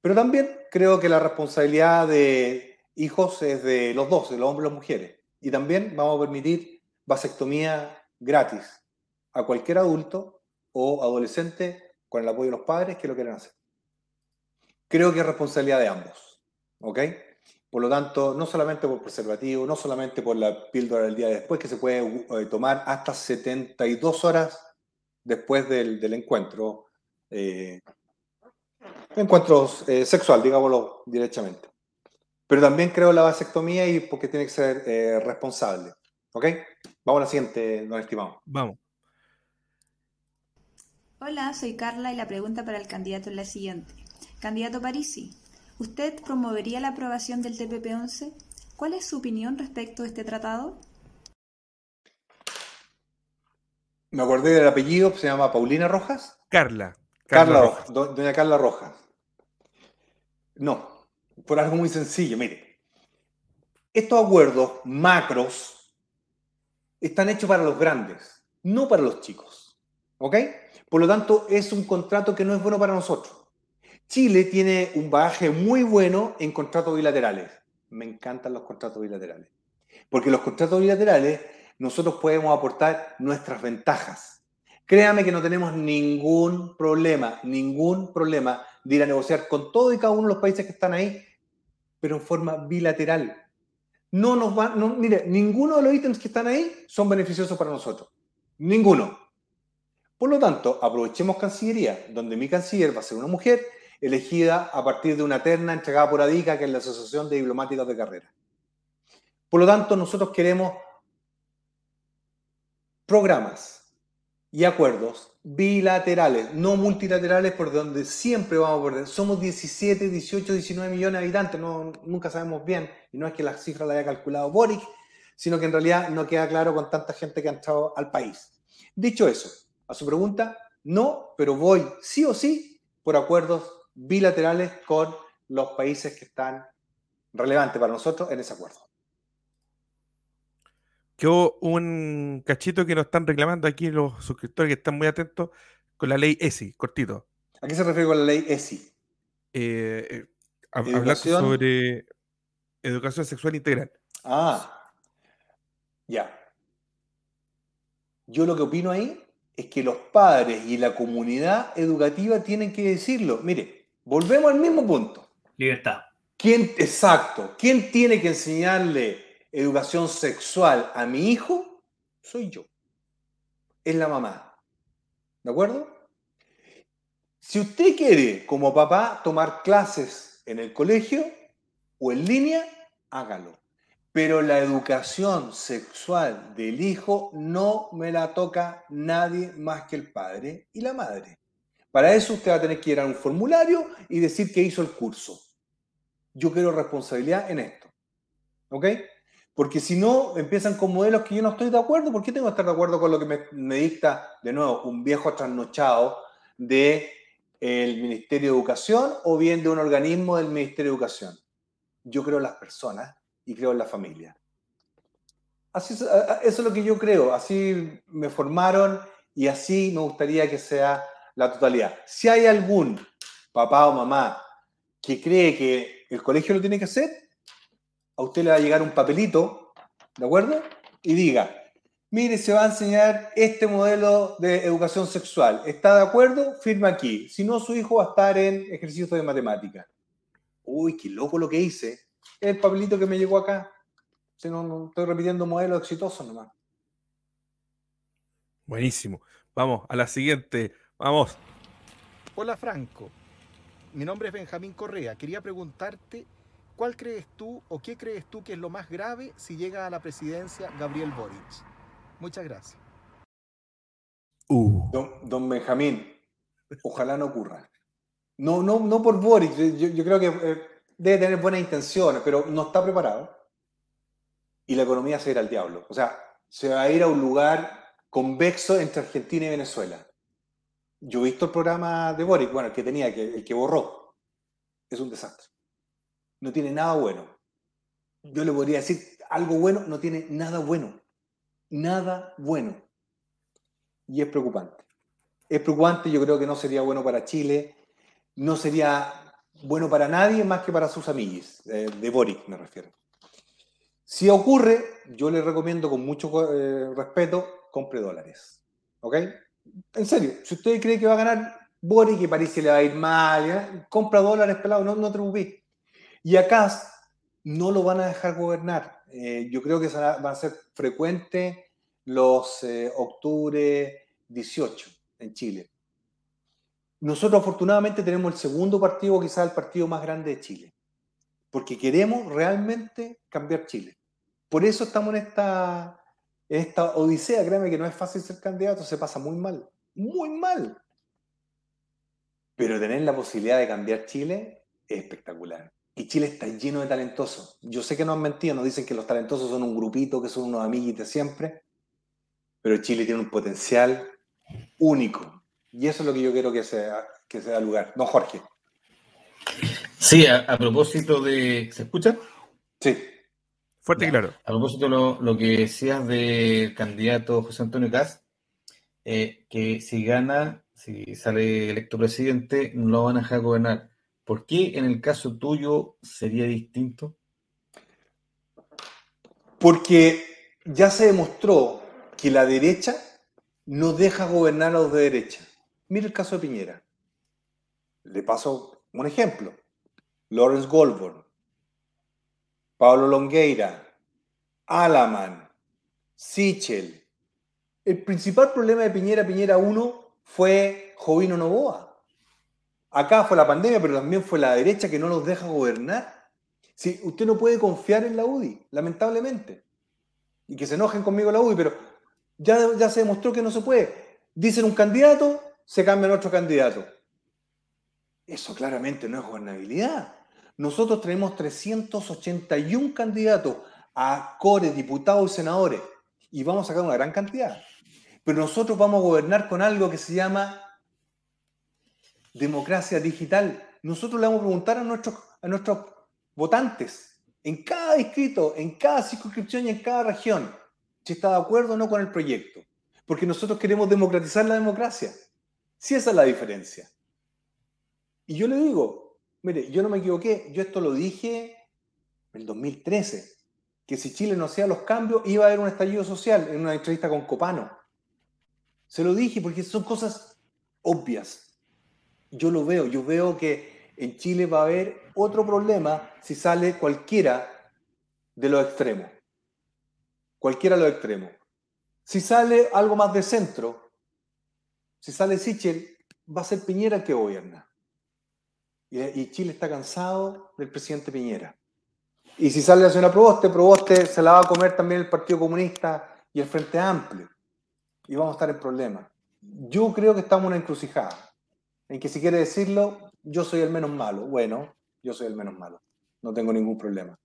Pero también creo que la responsabilidad de hijos es de los dos, de los hombres y las mujeres. Y también vamos a permitir vasectomía gratis a cualquier adulto o adolescente con el apoyo de los padres que lo quieran hacer. Creo que es responsabilidad de ambos. ¿Ok? Por lo tanto, no solamente por preservativo, no solamente por la píldora del día después, que se puede eh, tomar hasta 72 horas después del, encuentro, eh, encuentro eh, sexual, digámoslo directamente. Pero también creo la vasectomía y porque tiene que ser eh, responsable. ¿Ok? Vamos a la siguiente, don estimado. Vamos. Hola, soy Carla y la pregunta para el candidato es la siguiente. Candidato Parisi, ¿usted promovería la aprobación del TPP-11? ¿Cuál es su opinión respecto a este tratado? Me acordé del apellido, se llama Paulina Rojas. Carla. Carla, Rojas. Doña Carla Rojas. No, por algo muy sencillo. Mire, estos acuerdos macros están hechos para los grandes, no para los chicos. ¿Ok? Por lo tanto, es un contrato que no es bueno para nosotros. Chile tiene un bagaje muy bueno en contratos bilaterales. Me encantan los contratos bilaterales. Porque los contratos bilaterales nosotros podemos aportar nuestras ventajas. Créame que no tenemos ningún problema, ningún problema de ir a negociar con todo y cada uno de los países que están ahí pero en forma bilateral. No nos va, no, mire, ninguno de los ítems que están ahí son beneficiosos para nosotros. Ninguno. Por lo tanto, aprovechemos Cancillería, donde mi canciller va a ser una mujer elegida a partir de una terna entregada por ADICA, que es la Asociación de Diplomáticos de Carrera. Por lo tanto, nosotros queremos programas y acuerdos bilaterales, no multilaterales, por donde siempre vamos a perder. Somos 17, 18, 19 millones de habitantes, no, nunca sabemos bien, y no es que la cifra la haya calculado Boric, sino que en realidad no queda claro con tanta gente que ha entrado al país. Dicho eso, a su pregunta, No, pero voy sí o sí por acuerdos bilaterales con los países que están relevantes para nosotros en ese acuerdo. Quedó un cachito que nos están reclamando aquí los suscriptores que están muy atentos con la ley ESI, cortito. ¿A qué se refiere con la ley ESI? Eh, eh hablar sobre educación sexual integral. Ah, ya. Yo lo que opino ahí es que los padres y la comunidad educativa tienen que decirlo. Mire, volvemos al mismo punto. Libertad. ¿Quién, exacto, ¿quién tiene que enseñarle educación sexual a mi hijo? Soy yo. Es la mamá. ¿De acuerdo? Si usted quiere, como papá, tomar clases en el colegio o en línea, hágalo. Pero la educación sexual del hijo no me la toca nadie más que el padre y la madre. Para eso usted va a tener que ir a un formulario y decir que hizo el curso. Yo quiero responsabilidad en esto. ¿Ok? Porque si no, empiezan con modelos que yo no estoy de acuerdo. ¿Por qué tengo que estar de acuerdo con lo que me, dicta, de nuevo, un viejo trasnochado de Ministerio de Educación o bien de un organismo del Ministerio de Educación? Yo creo en las personas y creo en la familia. Así, eso es lo que yo creo. Así me formaron y así me gustaría que sea la totalidad. Si hay algún papá o mamá que cree que el colegio lo tiene que hacer, a usted le va a llegar un papelito, ¿de acuerdo? Y diga, mire, se va a enseñar este modelo de educación sexual. ¿Está de acuerdo? Firma aquí. Si no, su hijo va a estar en ejercicio de matemática. Uy, qué loco lo que hice el papelito que me llegó acá. Si no, estoy repitiendo modelos exitosos nomás. Buenísimo. Vamos a la siguiente. Vamos. Hola Franco. Mi nombre es Benjamín Correa. Quería preguntarte, ¿cuál crees tú o qué crees tú que es lo más grave si llega a la presidencia Gabriel Boric? Muchas gracias. Uh. Don, Benjamín, ojalá no ocurra. No, no, no por Boric. Yo, creo que eh, debe tener buenas intenciones, pero no está preparado. Y la economía se irá al diablo. O sea, se va a ir a un lugar convexo entre Argentina y Venezuela. Yo he visto el programa de Boric, bueno, el que tenía, el que borró. Es un desastre. No tiene nada bueno. Yo le podría decir algo bueno, no tiene nada bueno. Nada bueno. Y es preocupante. Es preocupante, yo creo que no sería bueno para Chile, no sería bueno para nadie más que para sus amigos, eh, de Boric me refiero. Si ocurre, yo le recomiendo con mucho eh, respeto, compre dólares. ¿Ok? En serio, si usted cree que va a ganar Boric, que parece le va a ir mal, compra dólares pelado, no, no te preocupes. Y acá no lo van a dejar gobernar. Eh, yo creo que van a ser frecuentes los octubre 18 en Chile. Nosotros afortunadamente tenemos el segundo partido, quizás el partido más grande de Chile, porque queremos realmente cambiar Chile. Por eso estamos en esta, esta odisea, créeme que no es fácil ser candidato, se pasa muy mal, muy mal. Pero tener la posibilidad de cambiar Chile es espectacular. Y Chile está lleno de talentosos. Yo sé que no han mentido, nos dicen que los talentosos son un grupito, que son unos amiguitos siempre, pero Chile tiene un potencial único y eso es lo que yo quiero que sea, que sea lugar. Don Jorge. Sí, a, propósito de. ¿Se escucha? Sí. Fuerte y claro. A propósito de lo, que decías del candidato José Antonio Caz, eh, que si gana, si sale electo presidente, no lo van a dejar gobernar. ¿Por qué en el caso tuyo sería distinto? Porque ya se demostró que la derecha no deja gobernar a los de derecha. Mira el caso de Piñera. Le paso un ejemplo. Lawrence Goldborn, Pablo Longueira, Alaman, Sichel. El principal problema de Piñera, Piñera 1, fue Jovino Novoa. Acá fue la pandemia, pero también fue la derecha que no los deja gobernar. Si usted no puede confiar en la UDI, lamentablemente. Y que se enojen conmigo la UDI, pero ya, ya se demostró que no se puede. Dicen un candidato, se cambia otro candidato. Eso claramente no es gobernabilidad. Nosotros tenemos 381 candidatos a core, diputados y senadores y vamos a sacar una gran cantidad. Pero nosotros vamos a gobernar con algo que se llama democracia digital. Nosotros le vamos a preguntar a nuestros, a nuestros votantes, en cada distrito, en cada circunscripción y en cada región, si está de acuerdo o no con el proyecto. Porque nosotros queremos democratizar la democracia. Si esa es la diferencia. Y yo le digo, mire, yo no me equivoqué, yo esto lo dije en el 2013, que si Chile no hacía los cambios iba a haber un estallido social en una entrevista con Copano. Se lo dije porque son cosas obvias. Yo lo veo, yo veo que en Chile va a haber otro problema si sale cualquiera de los extremos. Cualquiera de los extremos. Si sale algo más de centro, si sale Sichel, va a ser Piñera el que gobierna. Y, Chile está cansado del presidente Piñera. Y si sale la señora Proboste, Proboste se la va a comer también el Partido Comunista y el Frente Amplio. Y vamos a estar en problemas. Yo creo que estamos en una encrucijada. En que si quiere decirlo, yo soy el menos malo. Bueno, yo soy el menos malo. No tengo ningún problema.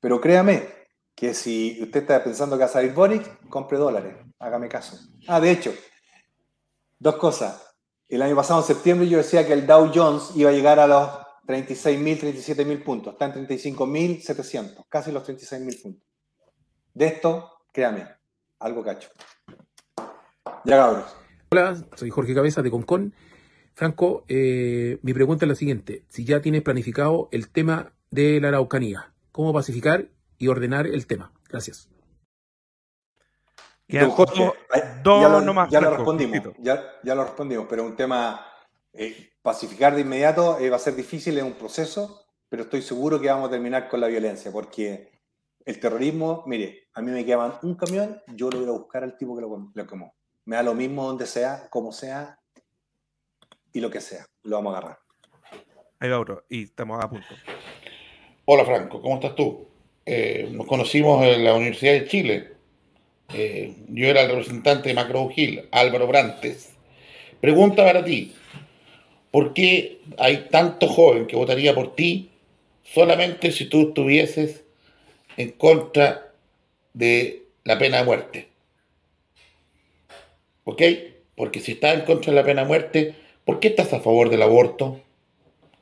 Pero créame que si usted está pensando que va a salir Boric, compre dólares. Hágame caso. Ah, de hecho, dos cosas. El año pasado, en septiembre, yo decía que el Dow Jones iba a llegar a los 36.000, 37.000 puntos. Está en 35.700, casi los 36.000 puntos. De esto, créame, algo cacho. Ya, Gabriel. Hola, soy Jorge Cabeza de Concon. Franco, eh, mi pregunta es la siguiente. Si ya tienes planificado el tema de la Araucanía, ¿cómo pacificar y ordenar el tema? Gracias. Ya, lo, respondimos, ya, lo respondimos, pero un tema, eh, pacificar de inmediato eh, va a ser difícil, es un proceso, pero estoy seguro que vamos a terminar con la violencia, porque el terrorismo, mire, a mí me quedaban un camión, yo lo voy a buscar al tipo que lo, lo quemó. Me da lo mismo donde sea, como sea y lo que sea. Lo vamos a agarrar. Ahí va otro, y estamos a punto. Hola Franco, ¿cómo estás tú? Eh, nos conocimos en la Universidad de Chile. Eh, yo era el representante de Macro Hill, Álvaro Brantes. Pregunta para ti, ¿por qué hay tanto joven que votaría por ti solamente si tú estuvieses en contra de la pena de muerte? ¿Ok? Porque si estás en contra de la pena de muerte, ¿por qué estás a favor del aborto?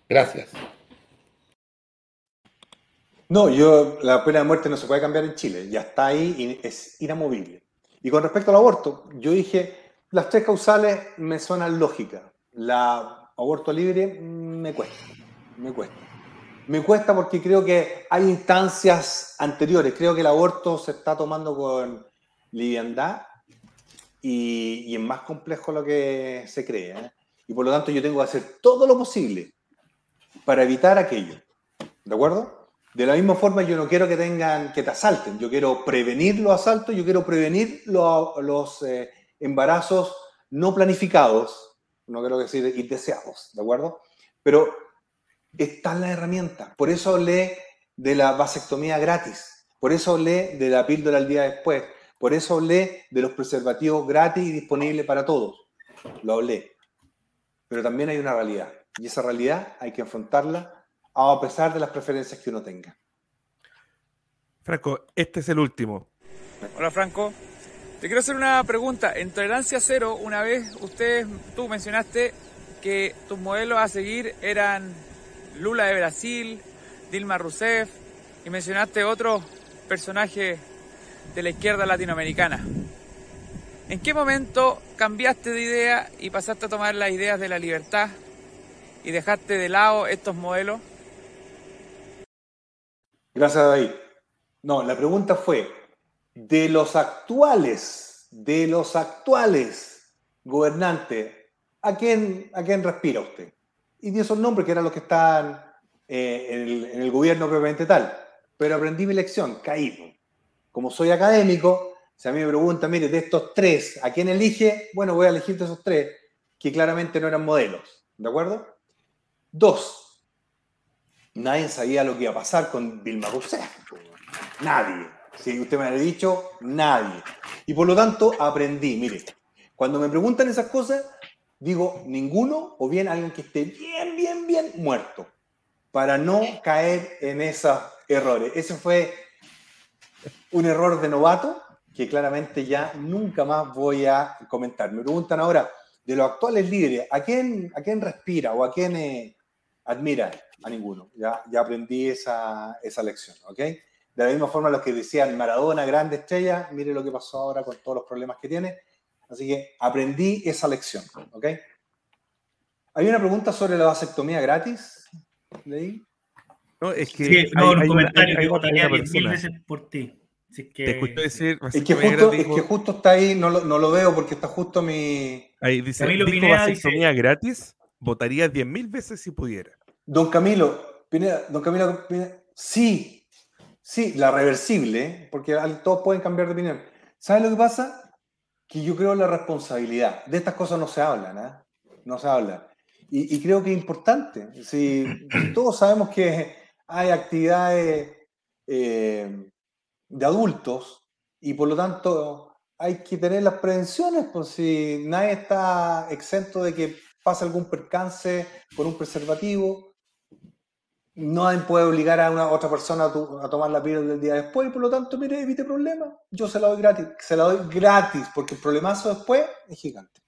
Gracias. No, yo, la pena de muerte no se puede cambiar en Chile, ya está ahí y es inamovible. Y con respecto al aborto, yo dije, las tres causales me suenan lógicas. La aborto libre me cuesta, me cuesta. Me cuesta porque creo que hay instancias anteriores. Creo que el aborto se está tomando con liviandad y, es más complejo lo que se cree. ¿eh? Y por lo tanto yo tengo que hacer todo lo posible para evitar aquello. ¿De acuerdo? De la misma forma yo no quiero que tengan, que te asalten. Yo quiero prevenir los asaltos, yo quiero prevenir los, eh, embarazos no planificados, no quiero decir indeseados, ¿de acuerdo? Pero está la herramienta. Por eso hablé de la vasectomía gratis. Por eso hablé de la píldora al día después. Por eso hablé de los preservativos gratis y disponibles para todos. Lo hablé. Pero también hay una realidad. Y esa realidad hay que enfrentarla a pesar de las preferencias que uno tenga. Franco, este es el último. Hola Franco. Te quiero hacer una pregunta. En Tolerancia Cero, una vez usted, tú mencionaste que tus modelos a seguir eran Lula de Brasil, Dilma Rousseff, y mencionaste otro personaje de la izquierda latinoamericana. ¿En qué momento cambiaste de idea y pasaste a tomar las ideas de la libertad y dejaste de lado estos modelos? Gracias, David. No, la pregunta fue, de los actuales, de los actuales gobernantes, ¿a quién, a quién respira usted? Y di esos nombres que eran los que están eh, en, el, gobierno propiamente tal. Pero aprendí mi lección, caído como soy académico, si a mí me preguntan, mire, de estos tres, ¿a quién elige? Bueno, voy a elegir de esos tres, que claramente no eran modelos, ¿de acuerdo? Dos, nadie sabía lo que iba a pasar con Vilma Rousseff. Nadie. Si usted me ha dicho, nadie. Y por lo tanto, aprendí. Mire, cuando me preguntan esas cosas, digo ninguno o bien alguien que esté bien, bien, bien muerto, para no caer en esos errores. Ese fue un error de novato que claramente ya nunca más voy a comentar. Me preguntan ahora, de los actuales líderes, ¿a quién, a quién respira o a quién eh, admira? A ninguno. Ya, ya aprendí esa, esa lección, ¿ok? De la misma forma los que decían Maradona, grande estrella, mire lo que pasó ahora con todos los problemas que tiene. Así que aprendí esa lección, ¿ok? Hay una pregunta sobre la vasectomía gratis, leí. No, es que Sí, no, hay- un hay comentario una- que hay votaría otra 10.000 persona. veces por ti. Así que, Te escuché decir, Es que, justo, es que justo está ahí, no lo, no lo veo porque está justo mi... Ahí dice, vasectomía gratis, votaría 10.000 veces si pudiera. Don Camilo, Pineda, don Camilo, sí, sí, la reversible, ¿eh? porque todos pueden cambiar de opinión. ¿Sabes lo que pasa? Que yo creo la responsabilidad. De estas cosas no se hablan, ¿ah? No se habla. Y, creo que es importante. Si todos sabemos que hay actividades eh, de adultos y por lo tanto hay que tener las prevenciones, pues si nadie está exento de que pase algún percance con un preservativo, nadie puede obligar a una otra persona a, tu- a tomar la píldora del día después y por lo tanto, mire, evite problemas, yo se la doy gratis, se la doy gratis porque el problemazo después es gigante.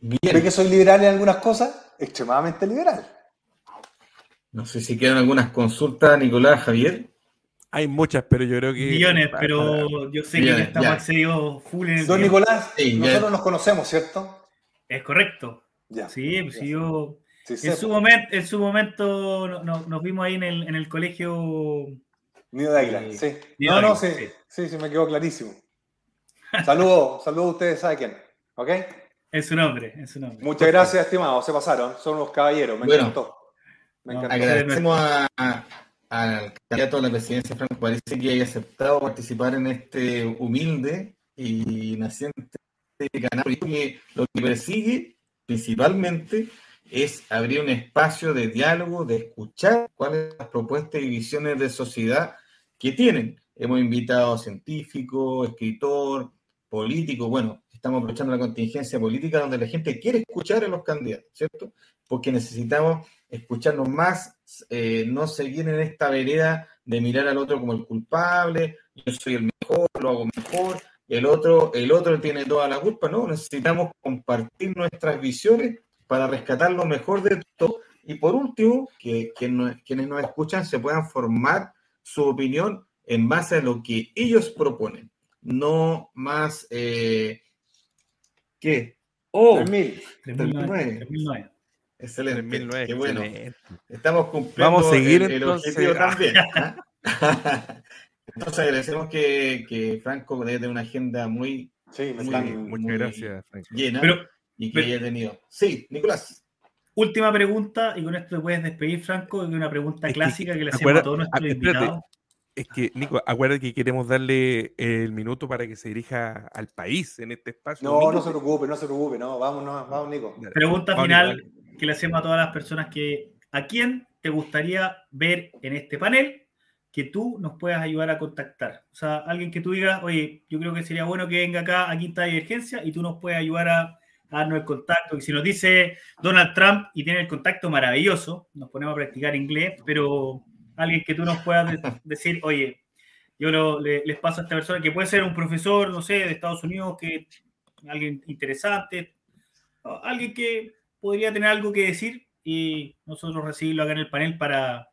¿Ve que soy liberal en algunas cosas? Extremadamente liberal. No sé si quedan algunas consultas, Nicolás, Javier. Hay muchas, pero yo creo que. Millones, para- pero yo sé que estamos ya. accedidos full en el Don. Nicolás, Sí, ya. nosotros nos conocemos, ¿cierto? Es correcto. Ya. Sí, pues si yo. Sí, En su, momento, en su momento no- no- nos vimos ahí en el, en el colegio. Nido de águila, Eh, sí. Nido No, no, sí, sí. sí, sí, me quedó clarísimo. (laughs) Saludos, saludos a ustedes, ¿saben quién? ¿Ok? En su nombre, en su nombre. Muchas gracias, estimados, se pasaron, son unos caballeros, me Bueno. encantó. Me No, encantó. Agradecemos a- al candidato a la presidencia, Franco Parece, que haya aceptado participar en este humilde y naciente canal. Lo que persigue principalmente es abrir un espacio de diálogo, de escuchar cuáles son las propuestas y visiones de sociedad que tienen. Hemos invitado a científicos, escritor, políticos, bueno, estamos aprovechando la contingencia política donde la gente quiere escuchar a los candidatos, ¿cierto? Porque necesitamos escucharnos más, eh, no seguir en esta vereda de mirar al otro como el culpable, yo soy el mejor, lo hago mejor, el otro, el otro tiene toda la culpa, no, necesitamos compartir nuestras visiones para rescatar lo mejor de todo y por último, que, que no- quienes nos escuchan se puedan formar su opinión en base a lo que ellos proponen, no más, eh, ¿qué? ¡Oh! 3000. 3009, 3009. Excelente. 3009, Qué bueno. excelente. Estamos cumpliendo Vamos a seguir, el, el objetivo también. ¿ah? (laughs) (laughs) Entonces agradecemos que, que Franco tener una agenda muy, Sí, muy, Muchas muy gracias, Franco. llena Pero- y que pero- haya tenido. Sí, Nicolás. Última pregunta, y con esto te puedes despedir, Franco, que es una pregunta Es clásica que, le hacemos a todos ah, nuestros invitados. Es que, Nico, acuérdate que queremos darle el minuto para que se dirija al país en este espacio. No, no se preocupe, no se preocupe, no, vamos, no, vamos, Nico. Pregunta Vamos, final Nico, que le hacemos a todas las personas que ¿a quién te gustaría ver en este panel que tú nos puedas ayudar a contactar? O sea, alguien que tú digas, oye, yo creo que sería bueno que venga acá a Quinta Divergencia y tú nos puedes ayudar a darnos el contacto. Y si nos dice Donald Trump y tiene el contacto maravilloso, nos ponemos a practicar inglés, pero alguien que tú nos puedas de- (laughs) decir, oye, yo lo- le- les paso a esta persona que puede ser un profesor, no sé, de Estados Unidos, que alguien interesante, alguien que podría tener algo que decir y nosotros recibirlo acá en el panel para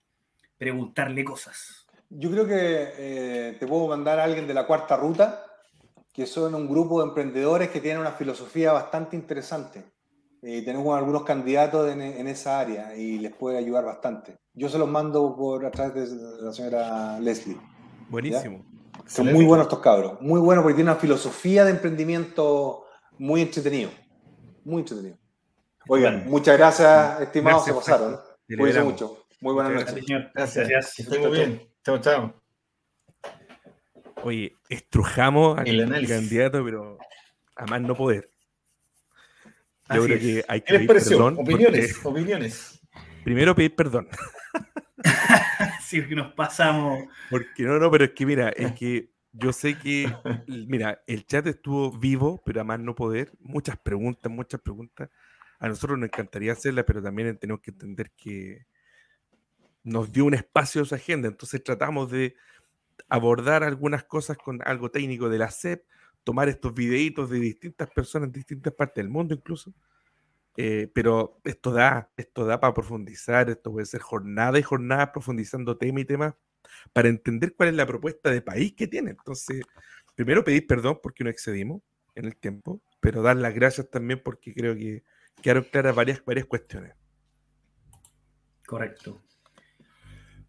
preguntarle cosas. Yo creo que eh, te puedo mandar a alguien de la cuarta ruta, que son un grupo de emprendedores que tienen una filosofía bastante interesante. Eh, tenemos algunos candidatos en, en esa área y les puede ayudar bastante. Yo se los mando por a través de la señora Leslie. Buenísimo. Son muy buenos estos cabros, muy buenos porque tienen una filosofía de emprendimiento muy entretenido, muy entretenido. Oigan, Estupendo. muchas gracias, estimados, Gracias, se pasaron. Cuídense mucho. Muy buenas Muchas noches. señor. Gracias. Gracias. Que muy bien. Chao, chao. Oye, estrujamos al El candidato, pero a más no poder. Yo Así creo es. que hay ¿Qué que pedir perdón. Opiniones, porque- opiniones. (laughs) primero pedir perdón. Así que nos pasamos. Porque no, no, pero es que mira, es (laughs) que yo sé que, mira, el chat estuvo vivo, pero a más no poder. Muchas preguntas, muchas preguntas. A nosotros nos encantaría hacerlas, pero también tenemos que entender que nos dio un espacio a su agenda. Entonces tratamos de abordar algunas cosas con algo técnico de la SEP, tomar estos videitos de distintas personas en distintas partes del mundo incluso. Eh, pero esto da, esto da para profundizar, esto puede ser jornada y jornada profundizando tema y tema para entender cuál es la propuesta de país que tiene. Entonces, primero pedir perdón porque no excedimos en el tiempo, pero dar las gracias también porque creo que quedaron claras varias, varias cuestiones. Correcto.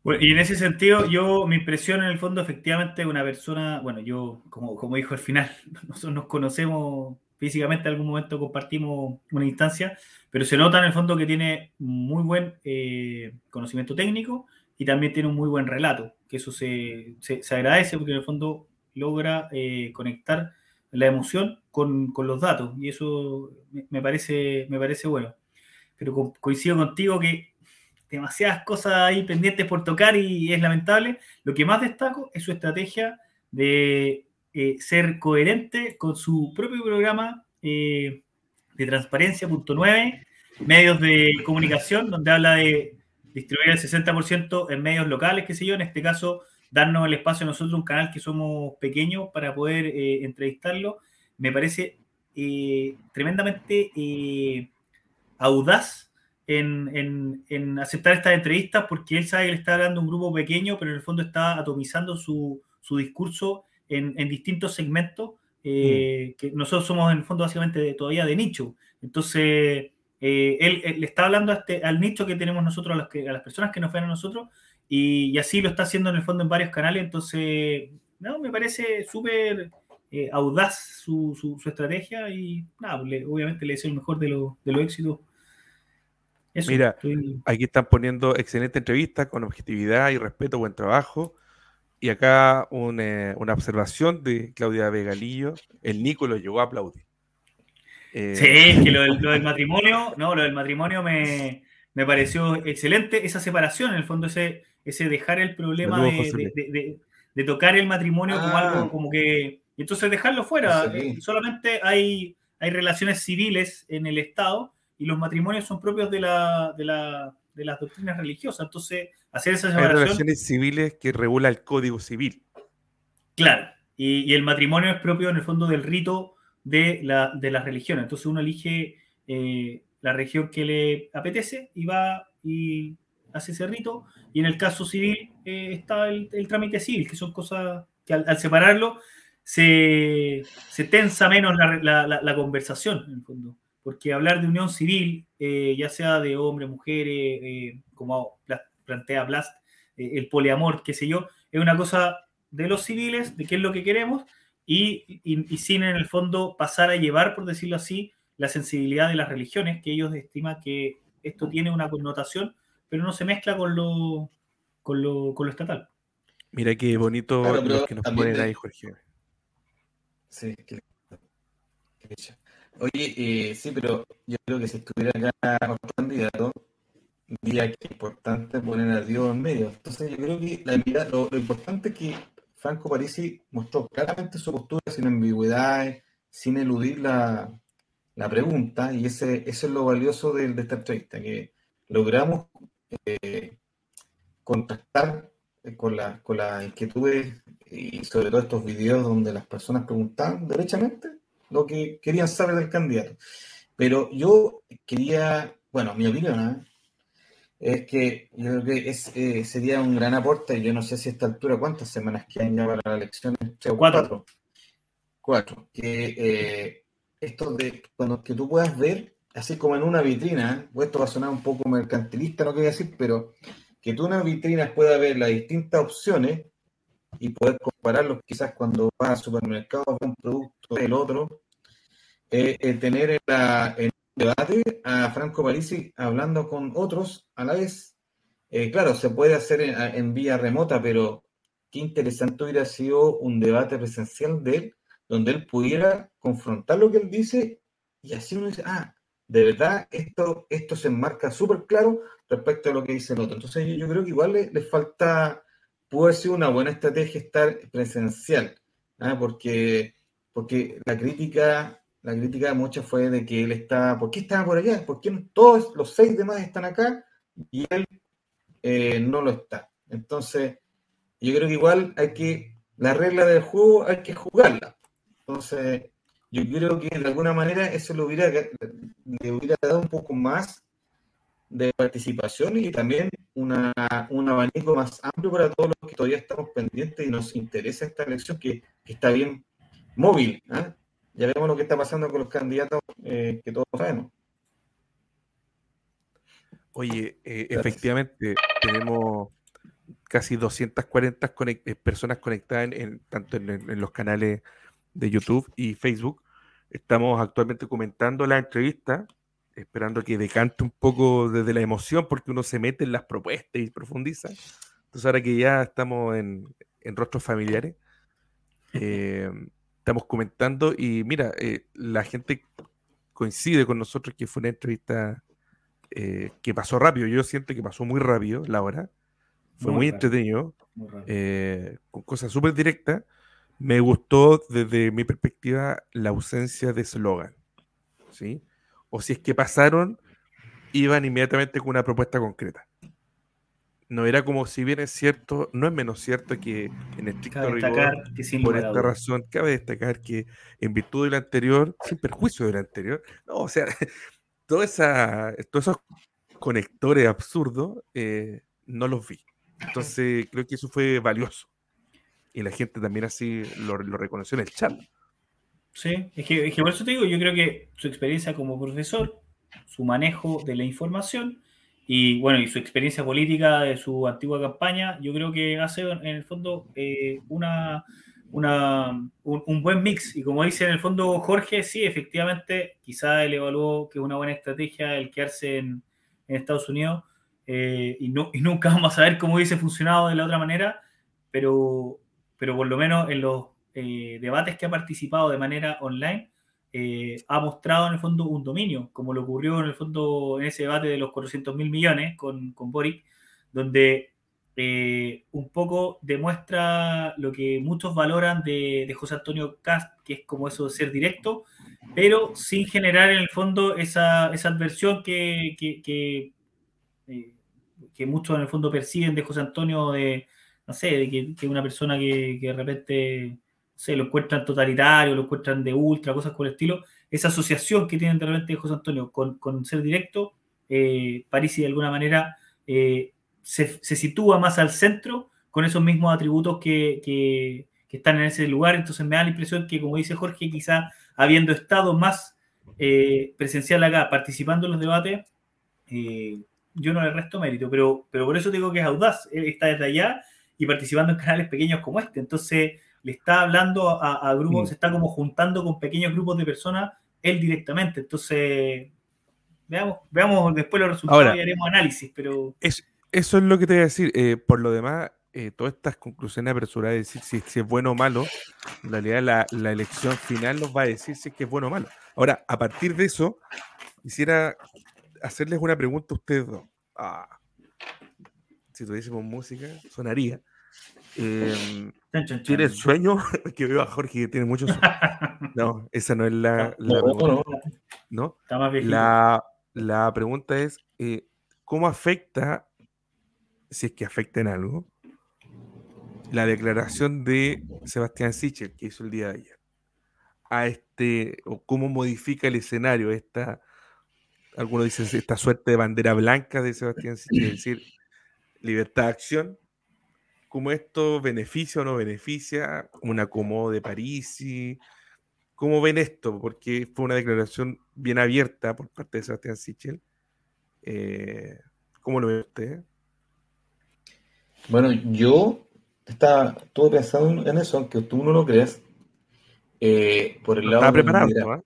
Bueno, y en ese sentido, yo, mi impresión en el fondo, efectivamente, una persona, bueno, yo, como, como dijo al final, (laughs) nosotros nos conocemos físicamente, en algún momento compartimos una instancia, pero se nota en el fondo que tiene muy buen eh, conocimiento técnico y también tiene un muy buen relato, que eso se, se, agradece porque en el fondo logra eh, conectar la emoción con, con, los datos y eso me parece, me parece bueno. Pero coincido contigo que demasiadas cosas ahí pendientes por tocar y es lamentable. Lo que más destaco es su estrategia de eh, ser coherente con su propio programa eh, de transparencia, punto 9, medios de comunicación, donde habla de distribuir el 60% en medios locales, qué sé yo, en este caso, darnos el espacio a nosotros, un canal que somos pequeños, para poder eh, entrevistarlo, me parece tremendamente audaz en, aceptar estas entrevistas porque él sabe que le está dando un grupo pequeño, pero en el fondo está atomizando su, discurso en, distintos segmentos, eh, mm. que nosotros somos en el fondo básicamente todavía de nicho. Entonces, eh, él, le está hablando este, al nicho que tenemos nosotros, a las, que, a las personas que nos ven a nosotros, y, así lo está haciendo en el fondo en varios canales. Entonces, no, me parece súper eh, audaz su, su, estrategia y nada, obviamente le deseo el mejor de, de los éxitos Mira, aquí están poniendo excelente entrevista con objetividad y respeto, buen trabajo. Y acá eh, una observación de Claudia Vegalillo. El Nico lo llegó a aplaudir. Eh, sí, que lo del, (laughs) matrimonio, no, lo del matrimonio me, pareció excelente. Esa separación, en el fondo, ese, ese dejar el problema de, tocar el matrimonio como ah. algo como que. Entonces dejarlo fuera. Solamente hay, hay relaciones civiles en el Estado y los matrimonios son propios de, la, de, la, de las doctrinas religiosas. Entonces, hacer esa separación. Hay relaciones civiles que regula el Código Civil. Claro, y, el matrimonio es propio en el fondo del rito de, la, de las religiones. Entonces, uno elige eh, la región que le apetece y va y hace ese rito. Y en el caso civil eh, está el, trámite civil, que son cosas que al, separarlo se, se, tensa menos la, la, la conversación, en el fondo porque hablar de unión civil, eh, ya sea de hombres, mujeres, eh, como plantea Blast, eh, el poliamor, qué sé yo, es una cosa de los civiles, de qué es lo que queremos, y, sin en el fondo pasar a llevar, por decirlo así, la sensibilidad de las religiones, que ellos estiman que esto tiene una connotación, pero no se mezcla con lo, con lo, con lo estatal. Mira qué bonito lo que nos ponen ahí, Jorge. Sí, que... Oye, eh, sí, pero yo creo que si estuviera acá otro candidato, diría que es importante poner a Dios en medio. Entonces yo creo que la lo, importante es que Franco Parisi mostró claramente su postura sin ambigüedades, sin eludir la, pregunta, y ese, eso es lo valioso de, esta entrevista, que logramos eh, contactar eh, con, la, con las inquietudes y sobre todo estos videos donde las personas preguntaban derechamente lo que querían saber del candidato. Pero yo quería, bueno, mi opinión ¿eh? es que yo creo que es, eh, sería un gran aporte. Yo no sé si a esta altura cuántas semanas quedan ya para la elección, tres o cuatro. Cuatro. Que eh, esto de cuando que tú puedas ver, así como en una vitrina, pues esto va a sonar un poco mercantilista, no quería decir, pero que tú en una vitrina puedas ver las distintas opciones y poder compararlos quizás cuando vas al supermercado con un producto del otro, eh, eh, tener en, la, el debate a Franco Parisi hablando con otros a la vez. Eh, claro, se puede hacer en, vía remota, pero qué interesante hubiera sido un debate presencial de él, donde él pudiera confrontar lo que él dice y así uno dice, ah, de verdad, esto, esto se enmarca súper claro respecto a lo que dice el otro. Entonces yo, yo creo que igual le, le falta pudo ser una buena estrategia estar presencial, ¿ah? porque, porque la crítica, la crítica mucha fue de que él estaba, ¿por qué estaba por allá? ¿Por qué todos los seis demás están acá y él eh, no lo está? Entonces, yo creo que igual hay que, la regla del juego hay que jugarla. Entonces, yo creo que de alguna manera eso le hubiera, le hubiera dado un poco más de participación y también una, un abanico más amplio para todos los que todavía estamos pendientes y nos interesa esta elección que, está bien móvil. ¿ah? Ya vemos lo que está pasando con los candidatos eh, que todos sabemos. Oye, eh, efectivamente, tenemos casi 240 eh, personas conectadas en, tanto en, los canales de YouTube y Facebook. Estamos actualmente comentando la entrevista esperando que decante un poco desde la emoción, porque uno se mete en las propuestas y profundiza. Entonces, ahora que ya estamos en, rostros familiares, eh, (laughs) estamos comentando y mira, eh, la gente coincide con nosotros que fue una entrevista eh, que pasó rápido. Yo siento que pasó muy rápido la hora. Fue muy, entretenido, con cosas súper directas. Me gustó desde mi perspectiva la ausencia de eslogan. ¿sí? O si es que pasaron, iban inmediatamente con una propuesta concreta. No era como si bien es cierto, no es menos cierto que en estricto rigor, por esta razón, cabe destacar que en virtud del anterior, sin perjuicio del anterior, no, o sea, (laughs) toda esa, todos esos conectores absurdos, eh, no los vi. Entonces creo que eso fue valioso. Y la gente también así lo, lo reconoció en el chat. Sí, es que, por eso te digo, yo creo que su experiencia como profesor, su manejo de la información y bueno, y su experiencia política de su antigua campaña, yo creo que hace en el fondo eh, una, una un, buen mix. Y como dice en el fondo Jorge, sí, efectivamente, quizá él evaluó que es una buena estrategia el quedarse en, en Estados Unidos eh, y, no, y nunca vamos a ver cómo hubiese funcionado de la otra manera, pero, pero por lo menos en los eh, debates que ha participado de manera online, eh, ha mostrado en el fondo un dominio, como lo ocurrió en el fondo en ese debate de los 400 mil millones con, con Boric, donde eh, un poco demuestra lo que muchos valoran de, José Antonio Cast, que es como eso de ser directo, pero sin generar en el fondo esa, esa adversión que, que, que, muchos en el fondo perciben de José Antonio, de, no sé, de que, una persona que, de repente se lo encuentran totalitario, lo encuentran de ultra, cosas por el estilo, esa asociación que tienen de repente José Antonio con, con ser directo, eh, París de alguna manera eh, se, se, sitúa más al centro con esos mismos atributos que, que, están en ese lugar, entonces me da la impresión que, como dice Jorge, quizá habiendo estado más eh, presencial acá, participando en los debates, yo no le resto mérito, pero, pero por eso digo que es audaz, él está desde allá y participando en canales pequeños como este, entonces le está hablando a, grupos, mm. se está como juntando con pequeños grupos de personas él directamente. Entonces, veamos, veamos después los resultados y haremos análisis, pero... eso es lo que te voy a decir. Eh, por lo demás, eh, todas estas conclusiones apresuradas de decir si, es bueno o malo, en realidad la, elección final nos va a decir si es que es bueno o malo. Ahora, a partir de eso, quisiera hacerles una pregunta a ustedes dos. Ah, si tuviésemos música, sonaría. Eh, ¿Tienes sueño? (laughs) que veo a Jorge que tiene mucho sueño. (laughs) No, esa no es la, la pregunta. No, La, la, pregunta es, eh, ¿cómo afecta, si es que afecta en algo, la declaración de Sebastián Sichel que hizo el día de ayer? A este, o cómo modifica el escenario esta, algunos dicen esta suerte de bandera blanca de Sebastián Sichel, es decir, libertad de acción, cómo esto beneficia o no beneficia un acomodo de París y cómo ven esto, porque fue una declaración bien abierta por parte de Sebastián Sichel. Eh, ¿Cómo lo ve usted? Bueno, yo estaba, estuve pensando en eso, aunque tú no lo creas. Eh, por el lado ¿Estaba preparado? ¿ah?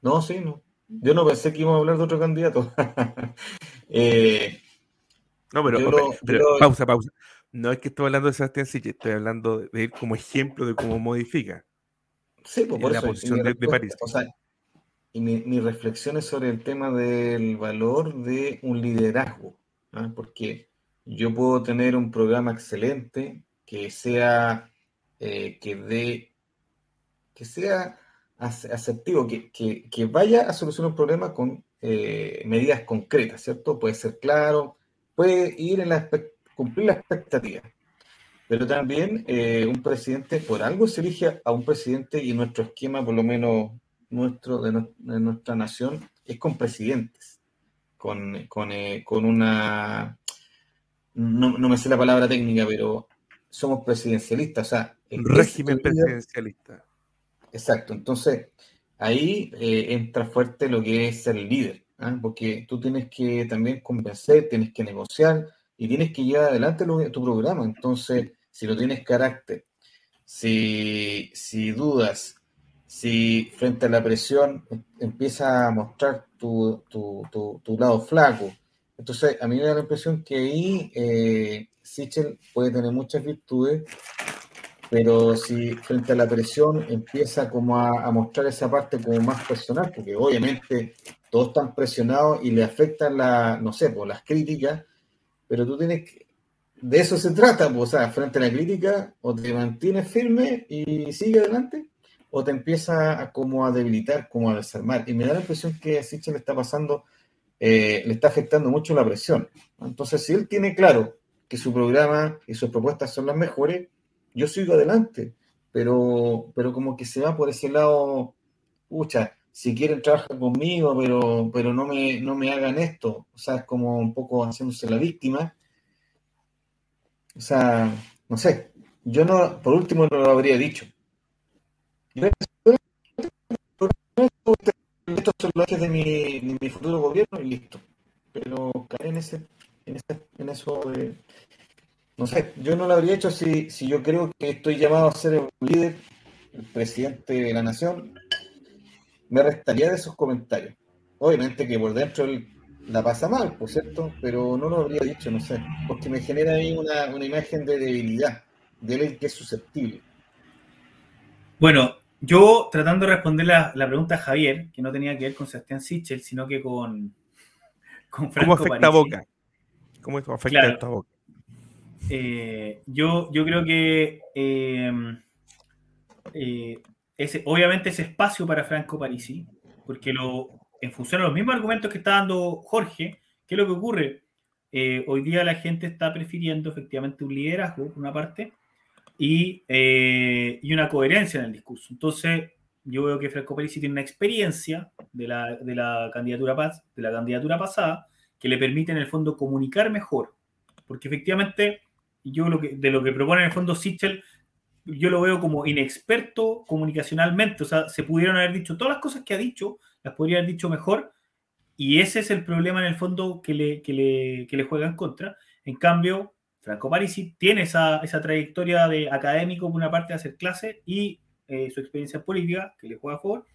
No, sí, no. Yo no pensé que íbamos a hablar de otro candidato. (laughs) eh, no, pero, pausa, pausa. No es que estoy hablando de Sebastián Siche, estoy hablando de él como ejemplo de cómo modifica. Sí, pues por la posición de, París. O sea, y mi, mi, reflexión es sobre el tema del valor de un liderazgo, ¿ah? porque yo puedo tener un programa excelente que sea eh, que dé que sea asertivo, que, que, que, vaya a solucionar un problema con eh, medidas concretas, ¿cierto? Puede ser claro, puede ir en la cumplir la expectativa. Pero también eh, un presidente, por algo se elige a un presidente y nuestro esquema, por lo menos nuestro, de, nuestra nación, es con presidentes, con, con, eh, con una, no, no, me sé la palabra técnica, pero somos presidencialistas, o sea... El régimen presidencialista. Exacto, entonces ahí eh, entra fuerte lo que es ser líder, ¿ah? porque tú tienes que también convencer, tienes que negociar y tienes que llevar adelante tu programa. Entonces, si no tienes carácter, si, si dudas, si frente a la presión empieza a mostrar tu, lado flaco, entonces a mí me da la impresión que ahí eh, Sichel puede tener muchas virtudes, pero si frente a la presión empieza como a, mostrar esa parte como más personal, porque obviamente todos están presionados y le afectan la, no sé, por las críticas, pero tú tienes que, de eso se trata, pues, o sea, frente a la crítica, o te mantienes firme y sigue adelante, o te empieza a, como a debilitar, como a desarmar. Y me da la impresión que a Sichel le está pasando, eh, le está afectando mucho la presión. Entonces, si él tiene claro que su programa y sus propuestas son las mejores, yo sigo adelante, pero, pero como que se va por ese lado, pucha, si quieren trabajar conmigo, pero, pero no, me, no me hagan esto, o sea, es como un poco haciéndose la víctima. O sea, no sé, yo no, por último no lo habría dicho. estos son los ejes de mi, futuro gobierno y listo. Pero caer en ese, en, ese, en eso de, no sé, yo no lo habría hecho si, si yo creo que estoy llamado a ser el líder, el presidente de la nación, me restaría de esos comentarios. Obviamente que por dentro él la pasa mal, por cierto, pero no lo habría dicho, no sé, porque me genera ahí una, una imagen de debilidad, de él que es susceptible. Bueno, yo tratando de responder la, la, pregunta a Javier, que no tenía que ver con Sebastián Sichel, sino que con, con Franco ¿Cómo afecta a Boca? ¿Cómo afecta a esta Boca? Eh, yo, yo creo que eh, eh, ese, obviamente ese espacio para Franco Parisi, porque lo, en función de los mismos argumentos que está dando Jorge, ¿qué es lo que ocurre? hoy día la gente está prefiriendo efectivamente un liderazgo, por una parte, y, y, una coherencia en el discurso. Entonces, yo veo que Franco Parisi tiene una experiencia de la, de la, candidatura, de la candidatura pasada que le permite en el fondo comunicar mejor, porque efectivamente yo lo que, de lo que propone en el fondo Sichel, yo lo veo como inexperto comunicacionalmente. O sea, se pudieron haber dicho todas las cosas que ha dicho, las podría haber dicho mejor. Y ese es el problema en el fondo que le, que le, que le juega en contra. En cambio, Franco Parisi tiene esa, esa, trayectoria de académico, por una parte, de hacer clase y eh, su experiencia política, que le juega a favor.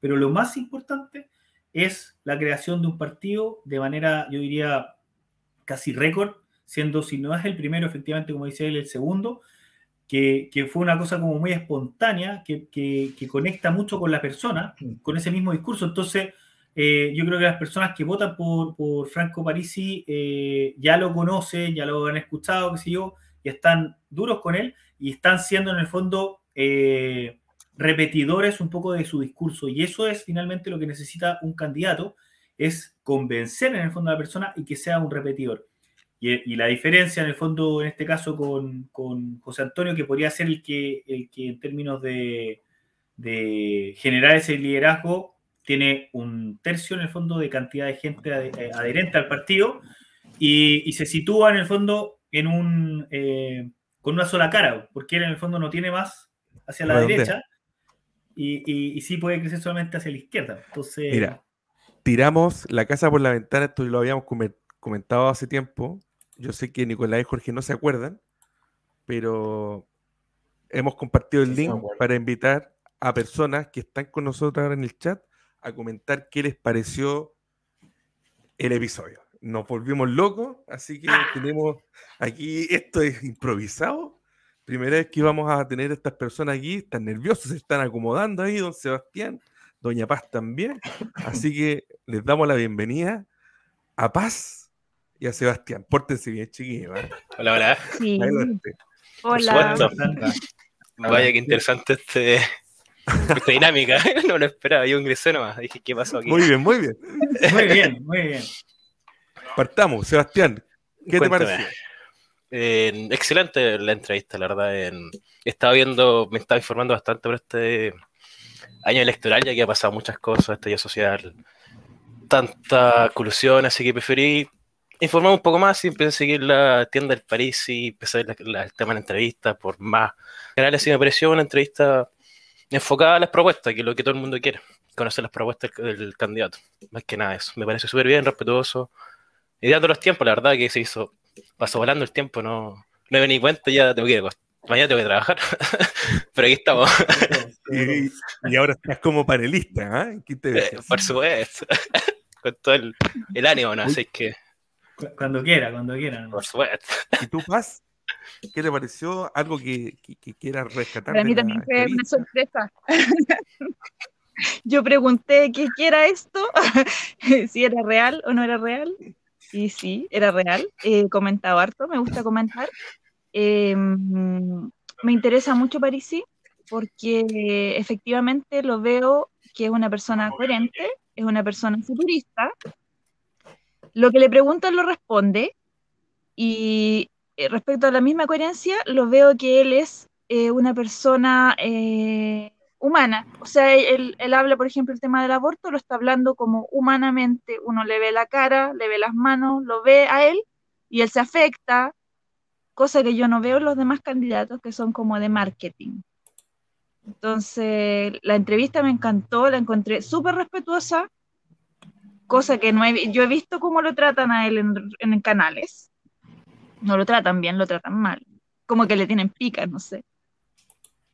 Pero lo más importante es la creación de un partido de manera, yo diría, casi récord, siendo si no es el primero, efectivamente, como dice él, el segundo, que, que fue una cosa como muy espontánea, que, que, que, conecta mucho con la persona, con ese mismo discurso. Entonces, eh, yo creo que las personas que votan por, por Franco Parisi eh, ya lo conocen, ya lo han escuchado, qué sé yo, y están duros con él y están siendo en el fondo eh, repetidores un poco de su discurso. Y eso es finalmente lo que necesita un candidato, es convencer en el fondo a la persona y que sea un repetidor. Y, la diferencia, en el fondo, en este caso, con, con, José Antonio, que podría ser el que, el que en términos de, de, generar ese liderazgo, tiene un tercio, en el fondo, de cantidad de gente eh, adherente al partido y, y se sitúa, en el fondo, en un, eh, con una sola cara, porque él, en el fondo, no tiene más hacia la derecha y, y, y, sí puede crecer solamente hacia la izquierda. Entonces... Mira, tiramos la casa por la ventana, esto lo habíamos comentado hace tiempo, yo sé que Nicolás y Jorge no se acuerdan, pero hemos compartido el link para invitar a personas que están con nosotros ahora en el chat a comentar qué les pareció el episodio. Nos volvimos locos, así que tenemos aquí, esto es improvisado. Primera vez que vamos a tener a estas personas aquí, están nerviosos, se están acomodando ahí, don Sebastián, doña Paz también. Así que les damos la bienvenida a Paz y a Sebastián. Pórtense bien, chiquillos. ¿eh? Hola, hola. Sí. Hola. Vaya, qué interesante este, esta dinámica. (laughs) No lo esperaba, yo ingresé nomás. Dije, ¿qué pasó aquí? Muy bien, muy bien. Muy bien, muy bien. Partamos, Sebastián. ¿Qué te pareció? excelente la entrevista, la verdad. En, estaba viendo, me estaba informando bastante por este año electoral, ya que ha pasado muchas cosas, estallido social, tanta colusión, así que preferí informarme un poco más y empecé a seguir la tienda del París y empecé a ver el tema de la entrevista por más canales y me pareció una entrevista enfocada a las propuestas, que es lo que todo el mundo quiere, conocer las propuestas del, candidato, más que nada eso. Me parece súper bien, respetuoso, y dando los tiempos, la verdad que se hizo, pasó volando el tiempo, no, no me vení cuenta, ya tengo que ir mañana tengo que trabajar, (laughs) pero aquí estamos. (laughs) y, ahora estás como panelista, ¿eh? eh por supuesto, (laughs) con todo el, ánimo, ¿no? Así que... Cuando quiera, cuando quiera. Por supuesto. ¿Y tú, Paz? ¿Qué te pareció? ¿Algo que, que, quieras rescatar? Para mí también fue una sorpresa. (laughs) Yo pregunté qué era esto, (laughs) si era real o no era real. Y sí, era real. He comentado harto, me gusta comentar. Em, me interesa mucho Parisi porque efectivamente lo veo que es una persona coherente, es una persona futurista. Lo que le preguntan lo responde y eh, respecto a la misma coherencia, lo veo que él es eh, una persona eh, humana. O sea, él, habla, por ejemplo, el tema del aborto, lo está hablando como humanamente. Uno le ve la cara, le ve las manos, lo ve a él y él se afecta, cosa que yo no veo en los demás candidatos que son como de marketing. Entonces, la entrevista me encantó, la encontré súper respetuosa, cosa que no he, yo he visto cómo lo tratan a él en, en canales. No lo tratan bien, lo tratan mal. Como que le tienen pica, no sé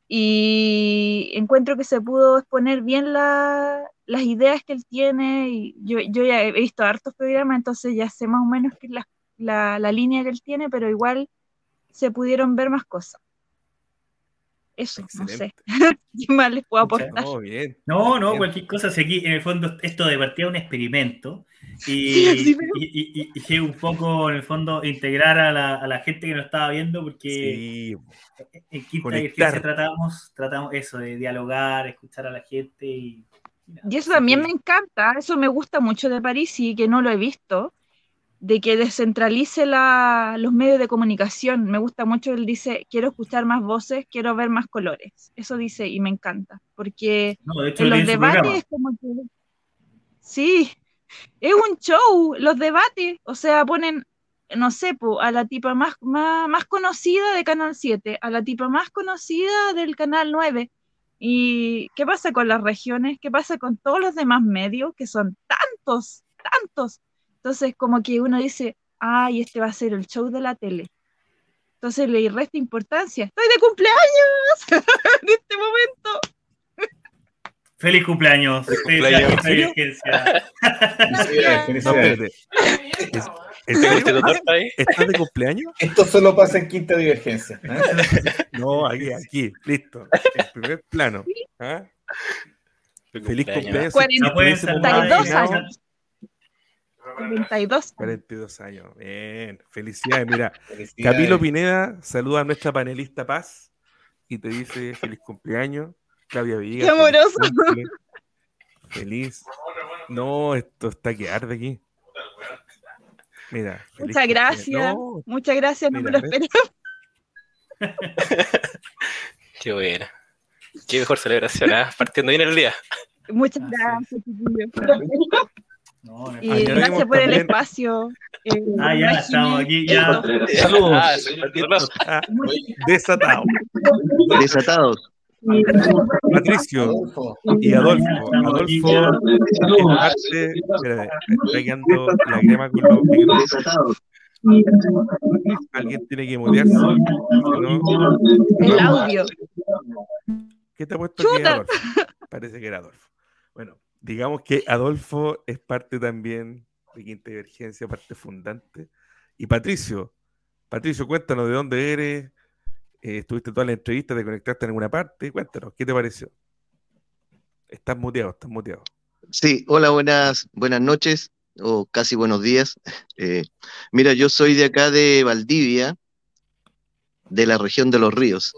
y encuentro que se pudo exponer bien las ideas que él tiene. Y yo, yo, ya he visto hartos programas, entonces ya sé más o menos que la, la, la, línea que él tiene, pero igual se pudieron ver más cosas. Eso, no sé. (laughs) ¿Qué más les puedo aportar? No, no, cualquier cosa. Si aquí, en el fondo, esto de partida un experimento. Y, (laughs) y, y, un poco, en el fondo, integrar a la, a la gente que nos estaba viendo, porque en Quinta tratamos, tratamos eso, de dialogar, escuchar a la gente. Y, y eso también me encanta, eso me gusta mucho de París y que no lo he visto de que descentralice la, los medios de comunicación. Me gusta mucho, él dice, quiero escuchar más voces, quiero ver más colores. Eso dice y me encanta, porque en los debates es como que... Sí, es un show, los debates, o sea, ponen, no sé, a la tipa más, más, más conocida de Canal 7, a la tipa más conocida del Canal 9. ¿Y qué pasa con las regiones? ¿Qué pasa con todos los demás medios, que son tantos, tantos? Entonces, como que uno dice, ay, este va a ser el show de la tele. Entonces le resta importancia. ¡Estoy de cumpleaños! (laughs) en este momento. ¡Feliz cumpleaños! ¿Feliz cumpleaños? ¿Estás de cumpleaños? Esto solo pasa en quinta divergencia. ¿eh? (laughs) No, aquí, aquí, listo. En primer plano. ¿ah? Feliz cumpleaños. 42 años. 42. 42 años. Bien, felicidades. Mira, (laughs) Camilo Pineda saluda a nuestra panelista Paz y te dice feliz cumpleaños. Claudia Villa. Qué amoroso. Feliz. No, esto está que arde aquí. Mira. Muchas gracias. Muchas gracias, no me lo esperaba. (laughs) Qué buena. Qué mejor celebración, ¿eh? partiendo bien el día. Muchas gracias, y gracias por el espacio. Eh, ah, ya estamos aquí, ya. Saludos. Ah, desatados. Desatados. Patricio y Adolfo. Adolfo parte, está quedando la crema con los desatados. Alguien tiene que mutearse. El audio. ¿Qué te ha puesto aquí, Adolfo? Parece que era Adolfo. Digamos que Adolfo es parte también de Quinta Divergencia, parte fundante. Y Patricio, Patricio, cuéntanos de dónde eres, eh, estuviste toda la entrevista, te conectaste en alguna parte, cuéntanos, ¿qué te pareció? Estás muteado, estás muteado. Sí, hola, buenas, buenas noches o casi buenos días. (laughs) Eh, mira, yo soy de acá de Valdivia, de la región de los ríos.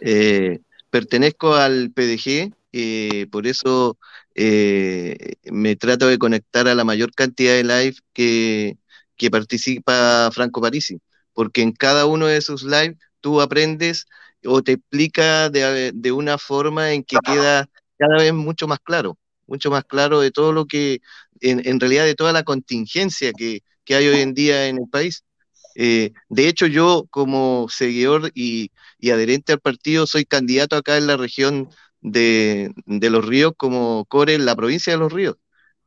Eh, pertenezco al PDG, por eso eh, me trato de conectar a la mayor cantidad de live que, participa Franco Parisi, porque en cada uno de sus lives tú aprendes o te explica de, una forma en que queda cada vez mucho más claro, mucho más claro de todo lo que, en, realidad de toda la contingencia que, hay hoy en día en el país. Eh, de hecho, yo como seguidor y, adherente al partido soy candidato acá en la región de, Los Ríos como core en la provincia de Los Ríos.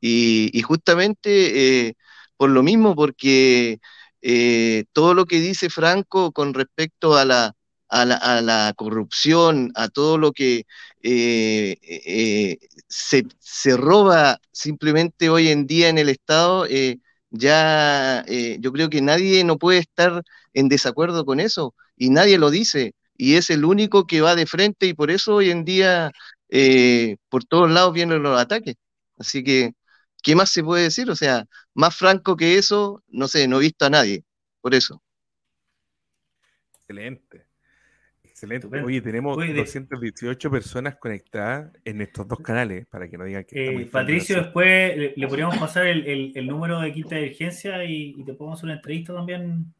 Y, justamente eh, por lo mismo, porque eh, todo lo que dice Franco con respecto a la, a la, corrupción, a todo lo que se, se, roba simplemente hoy en día en el Estado, ya eh, yo creo que nadie no puede estar en desacuerdo con eso y nadie lo dice y es el único que va de frente y por eso hoy en día eh, por todos lados vienen los ataques. Así que, ¿qué más se puede decir? O sea, más franco que eso, no sé, no he visto a nadie, por eso. Excelente. Excelente. Oye, tenemos 218 personas conectadas en estos dos canales, para que no digan que... Eh, Patricio, después le, podríamos pasar el, número de quinta de urgencia y, te podemos hacer una entrevista también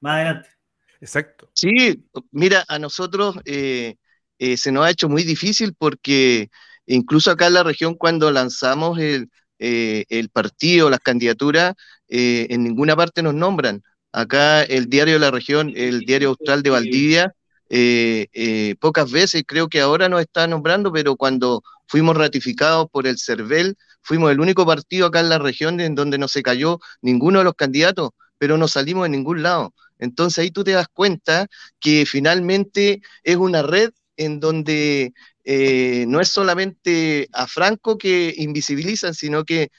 más adelante. Exacto. Sí, mira, a nosotros eh, eh, se nos ha hecho muy difícil porque incluso acá en la región cuando lanzamos el, el partido, las candidaturas, en ninguna parte nos nombran. Acá el diario de la región, el diario austral de Valdivia, eh, eh, pocas veces, creo que ahora nos está nombrando, pero cuando fuimos ratificados por el CERVEL, fuimos el único partido acá en la región en donde no se cayó ninguno de los candidatos, pero no salimos en ningún lado. Entonces ahí tú te das cuenta que finalmente es una red en donde eh, no es solamente a Franco que invisibilizan, sino que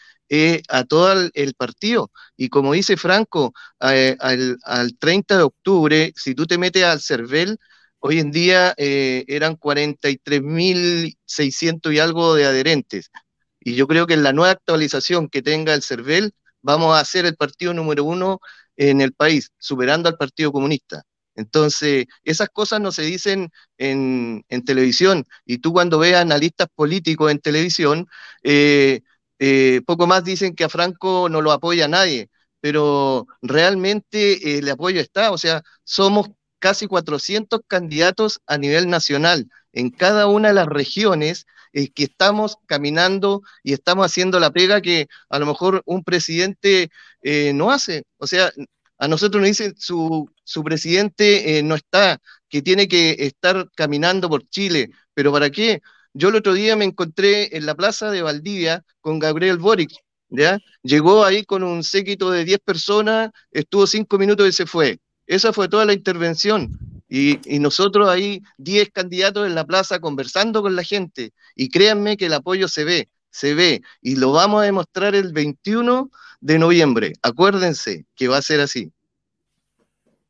a todo el, partido. Y como dice Franco, al, al, 30 de octubre, si tú te metes al CERVEL, Hoy en día eh, eran 43.600 y algo de adherentes. Y yo creo que en la nueva actualización que tenga el CERVEL, vamos a ser el partido número uno en el país, superando al Partido Comunista. Entonces, esas cosas no se dicen en, televisión. Y tú cuando ves analistas políticos en televisión, eh, eh, poco más dicen que a Franco no lo apoya nadie, pero realmente el apoyo está. O sea, somos casi 400 candidatos a nivel nacional en cada una de las regiones eh, que estamos caminando y estamos haciendo la pega que a lo mejor un presidente eh, no hace. O sea, a nosotros nos dicen su, su presidente eh, no está, que tiene que estar caminando por Chile, pero ¿para qué? Yo el otro día me encontré en la plaza de Valdivia con Gabriel Boric, ¿ya? Llegó ahí con un séquito de 10 personas, estuvo 5 minutos y se fue. Esa fue toda la intervención. Y, nosotros ahí, 10 candidatos en la plaza conversando con la gente. Y créanme que el apoyo se ve, se ve. Y lo vamos a demostrar el 21 de noviembre. Acuérdense que va a ser así.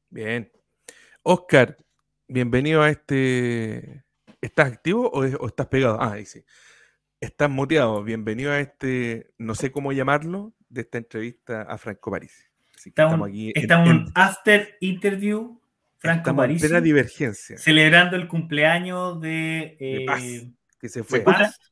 Bien. Oscar, bienvenido a este. ¿Estás activo o, estás pegado? Ah, ahí sí. Estás muteado. Bienvenido a este, no sé cómo llamarlo, de esta entrevista a Franco París estamos, aquí en, after interview, Franco París. divergencia. Celebrando el cumpleaños de, eh, que se fue.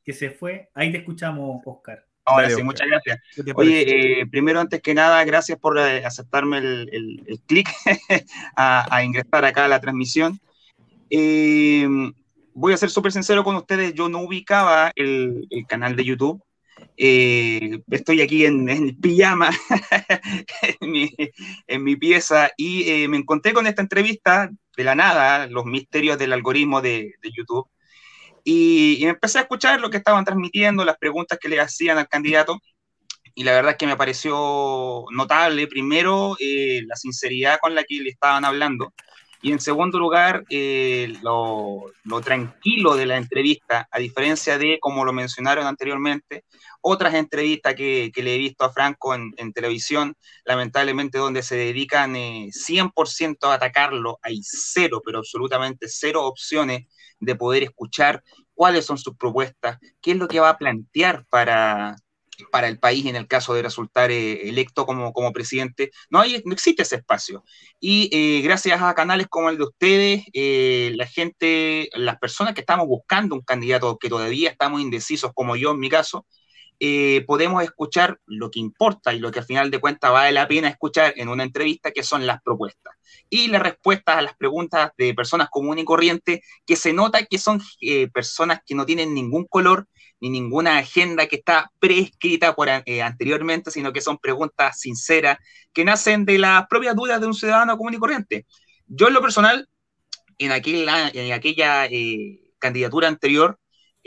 que se fue. Ahí te escuchamos, Oscar. Ahora sí, muchas gracias. Oye, eh, primero, antes que nada, gracias por eh, aceptarme el, el, clic (laughs) a, ingresar acá a la transmisión. voy a ser súper sincero con ustedes, yo no ubicaba el, el, canal de YouTube. Eh, estoy aquí en, en pijama, (laughs) en, mi, pieza, y eh, me encontré con esta entrevista de la nada, los misterios del algoritmo de, YouTube, y, empecé a escuchar lo que estaban transmitiendo, las preguntas que le hacían al candidato, y la verdad es que me pareció notable, primero, eh, la sinceridad con la que le estaban hablando, y en segundo lugar, lo, lo, tranquilo de la entrevista, a diferencia de, como lo mencionaron anteriormente, otras entrevistas que, le he visto a Franco en, televisión, lamentablemente donde se dedican 100% eh, a atacarlo, hay cero, pero absolutamente cero opciones de poder escuchar cuáles son sus propuestas, qué es lo que va a plantear para, para el país en el caso de resultar eh, electo como, como presidente. No, hay, no existe ese espacio. Y eh, gracias a canales como el de ustedes, la gente, las personas que estamos buscando un candidato que todavía estamos indecisos, como yo en mi caso, eh, podemos escuchar lo que importa y lo que al final de cuentas vale la pena escuchar en una entrevista, que son las propuestas y las respuestas a las preguntas de personas comunes y corrientes, que se nota que son eh, personas que no tienen ningún color ni ninguna agenda que está preescrita por, eh, anteriormente, sino que son preguntas sinceras que nacen de las propias dudas de un ciudadano común y corriente. Yo en lo personal, en, en aquella candidatura anterior,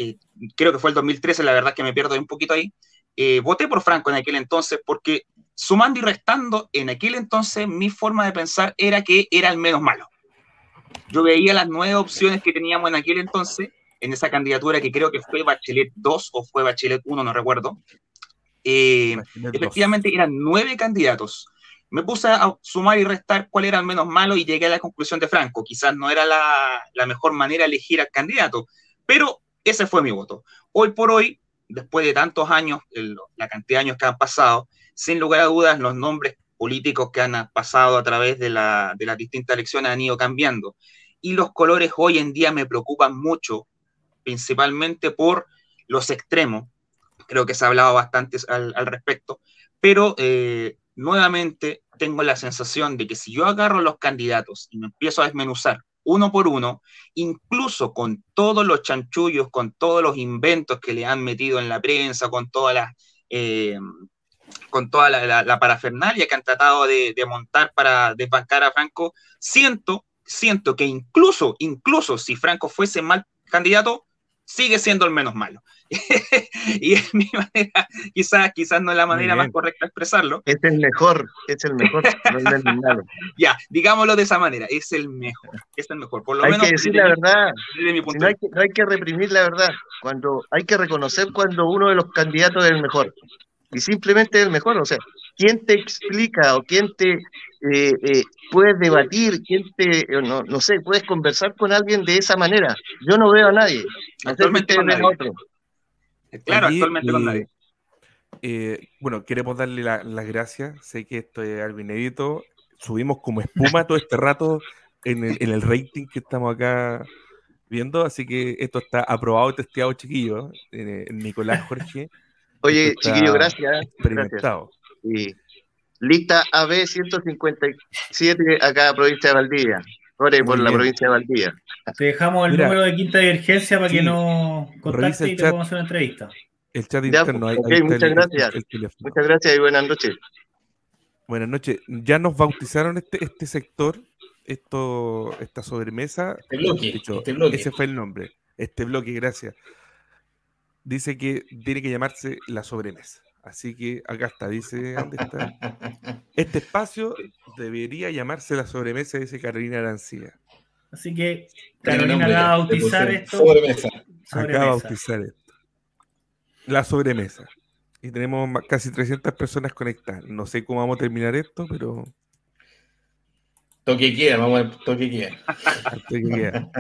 eh, creo que fue el 2013, la verdad que me pierdo un poquito ahí, eh, voté por Franco en aquel entonces porque sumando y restando, en aquel entonces mi forma de pensar era que era el menos malo. Yo veía las nueve opciones que teníamos en aquel entonces, en esa candidatura que creo que fue Bachelet 2 o fue Bachelet 1, no recuerdo. Eh, efectivamente eran nueve candidatos. Me puse a sumar y restar cuál era el menos malo y llegué a la conclusión de Franco. Quizás no era la, la mejor manera de elegir al candidato, pero ese fue mi voto. Hoy por hoy, después de tantos años, la cantidad de años que han pasado, sin lugar a dudas, los nombres políticos que han pasado a través de, las distintas elecciones han ido cambiando. Y los colores hoy en día me preocupan mucho, principalmente por los extremos. Creo que se ha hablado bastante al, respecto. Pero eh, nuevamente tengo la sensación de que si yo agarro los candidatos y me empiezo a desmenuzar uno por uno, incluso con todos los chanchullos, con todos los inventos que le han metido en la prensa, con toda la, eh, con toda la, parafernalia que han tratado de, de, montar para desbancar a Franco, siento, siento que incluso, incluso si Franco fuese mal candidato, sigue siendo el menos malo. Y (laughs) es mi manera, quizás, quizás no es la manera más correcta de expresarlo. Es el mejor, es el mejor, no es el malo. (laughs) ya, digámoslo de esa manera, es el mejor, es el mejor. Por lo hay menos, que decir la verdad, no, hay que, no hay que reprimir la verdad, cuando hay que reconocer cuando uno de los candidatos es el mejor. Y simplemente es el mejor, o sea, ¿quién te explica o quién te eh, eh, puedes debatir, quién te, no, no, sé, puedes conversar con alguien de esa manera. Yo no veo a nadie. Actualmente con nadie. Otro. Claro, actualmente con nadie. Eh, bueno, queremos darle las gracias. Sé que esto es algo inédito. Subimos como espuma todo este rato en el, en el rating que estamos acá viendo. Así que esto está aprobado y testeado, chiquillo. Nicolás (laughs) Jorge. Oye, chiquillo, gracias. Experimentado. Gracias. Lista AB 157 acá, provincia de Valdivia. Ore por la provincia de Valdivia. Te dejamos el número de quinta divergencia para que nos contacte y te podamos hacer una entrevista. El chat interno. Ahí, muchas gracias. muchas gracias y buenas noches. Buenas noches. Ya nos bautizaron este, este sector, esto, esta sobremesa. Este bloque, este bloque. Ese fue el nombre. Este bloque, gracias. Dice que tiene que llamarse la sobremesa. Así que acá está, dice, ¿dónde está? (laughs) Este espacio debería llamarse la sobremesa, dice Carolina Arancía. Así que Carolina va a bautizar esto. Sobremesa. Acá va a bautizar esto. La sobremesa. Y tenemos casi 300 personas conectadas. No sé cómo vamos a terminar esto, pero... Toque quiera, vamos a ver, toque quiera. (laughs) toque quiera.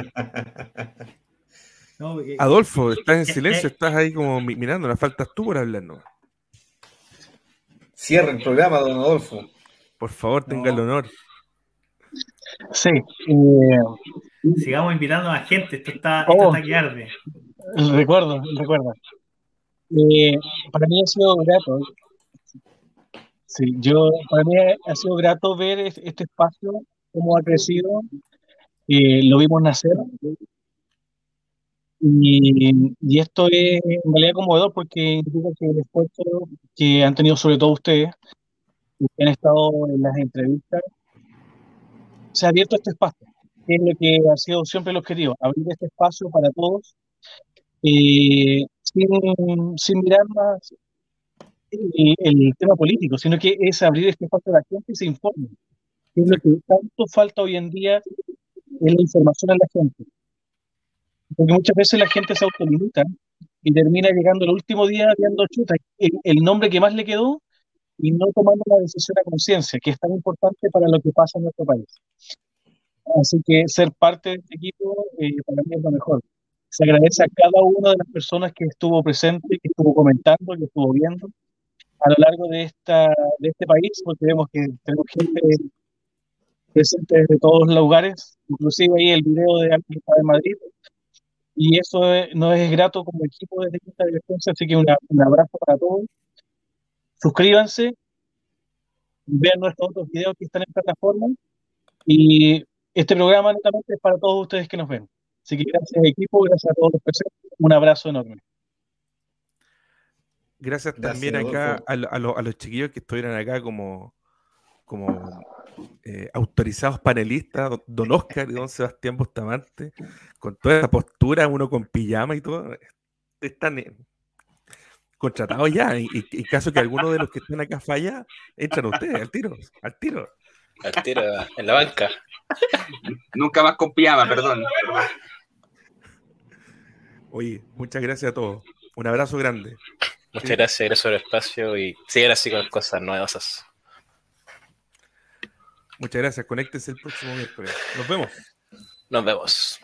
Adolfo, estás en silencio, estás ahí como mirando, la faltas tú por hablarnos. Cierra el programa, don Adolfo. Por favor, tenga el honor. Sí. Eh, Sigamos invitando a la gente, esto está, esto oh, está arde. Recuerdo, recuerdo. Eh, para mí ha sido grato. Sí, yo, para mí ha sido grato ver este espacio, cómo ha crecido. Eh, lo vimos nacer. Y, esto es en realidad conmovedor porque indica que el esfuerzo que han tenido sobre todo ustedes, que han estado en las entrevistas, se ha abierto este espacio, que es lo que ha sido siempre el objetivo, abrir este espacio para todos, eh, sin, sin, mirar más el, el, tema político, sino que es abrir este espacio a la gente y se informe, es lo que tanto falta hoy en día, es la información a la gente. Porque muchas veces la gente se autolimita y termina llegando el último día viendo chuta, el, nombre que más le quedó y no tomando la decisión a conciencia, que es tan importante para lo que pasa en nuestro país. Así que ser parte de este equipo eh, para mí es lo mejor. Se agradece a cada una de las personas que estuvo presente, que estuvo comentando, que estuvo viendo a lo largo de, esta, de este país, porque vemos que tenemos gente presente desde todos los lugares, inclusive ahí el video de alguien de Madrid, y eso no es grato como equipo desde esta dirección, así que un abrazo para todos. Suscríbanse, vean nuestros otros videos que están en plataforma y este programa netamente es para todos ustedes que nos ven. Así que gracias equipo, gracias a todos los presentes, un abrazo enorme. Gracias, también acá a, los chiquillos que estuvieron acá como, como eh, autorizados panelistas, don Oscar y don Sebastián Bustamante, con toda esa postura, uno con pijama y todo, están contratados ya. Y en caso que alguno de los que estén acá falla, entran ustedes al tiro, al tiro. Al tiro, en la banca. Nunca más con pijama, perdón. Oye, muchas gracias a todos. Un abrazo grande. Muchas gracias, gracias por el espacio y sigan así con cosas nuevas. Muchas gracias. Conéctense el próximo miércoles. Nos vemos. Nos vemos.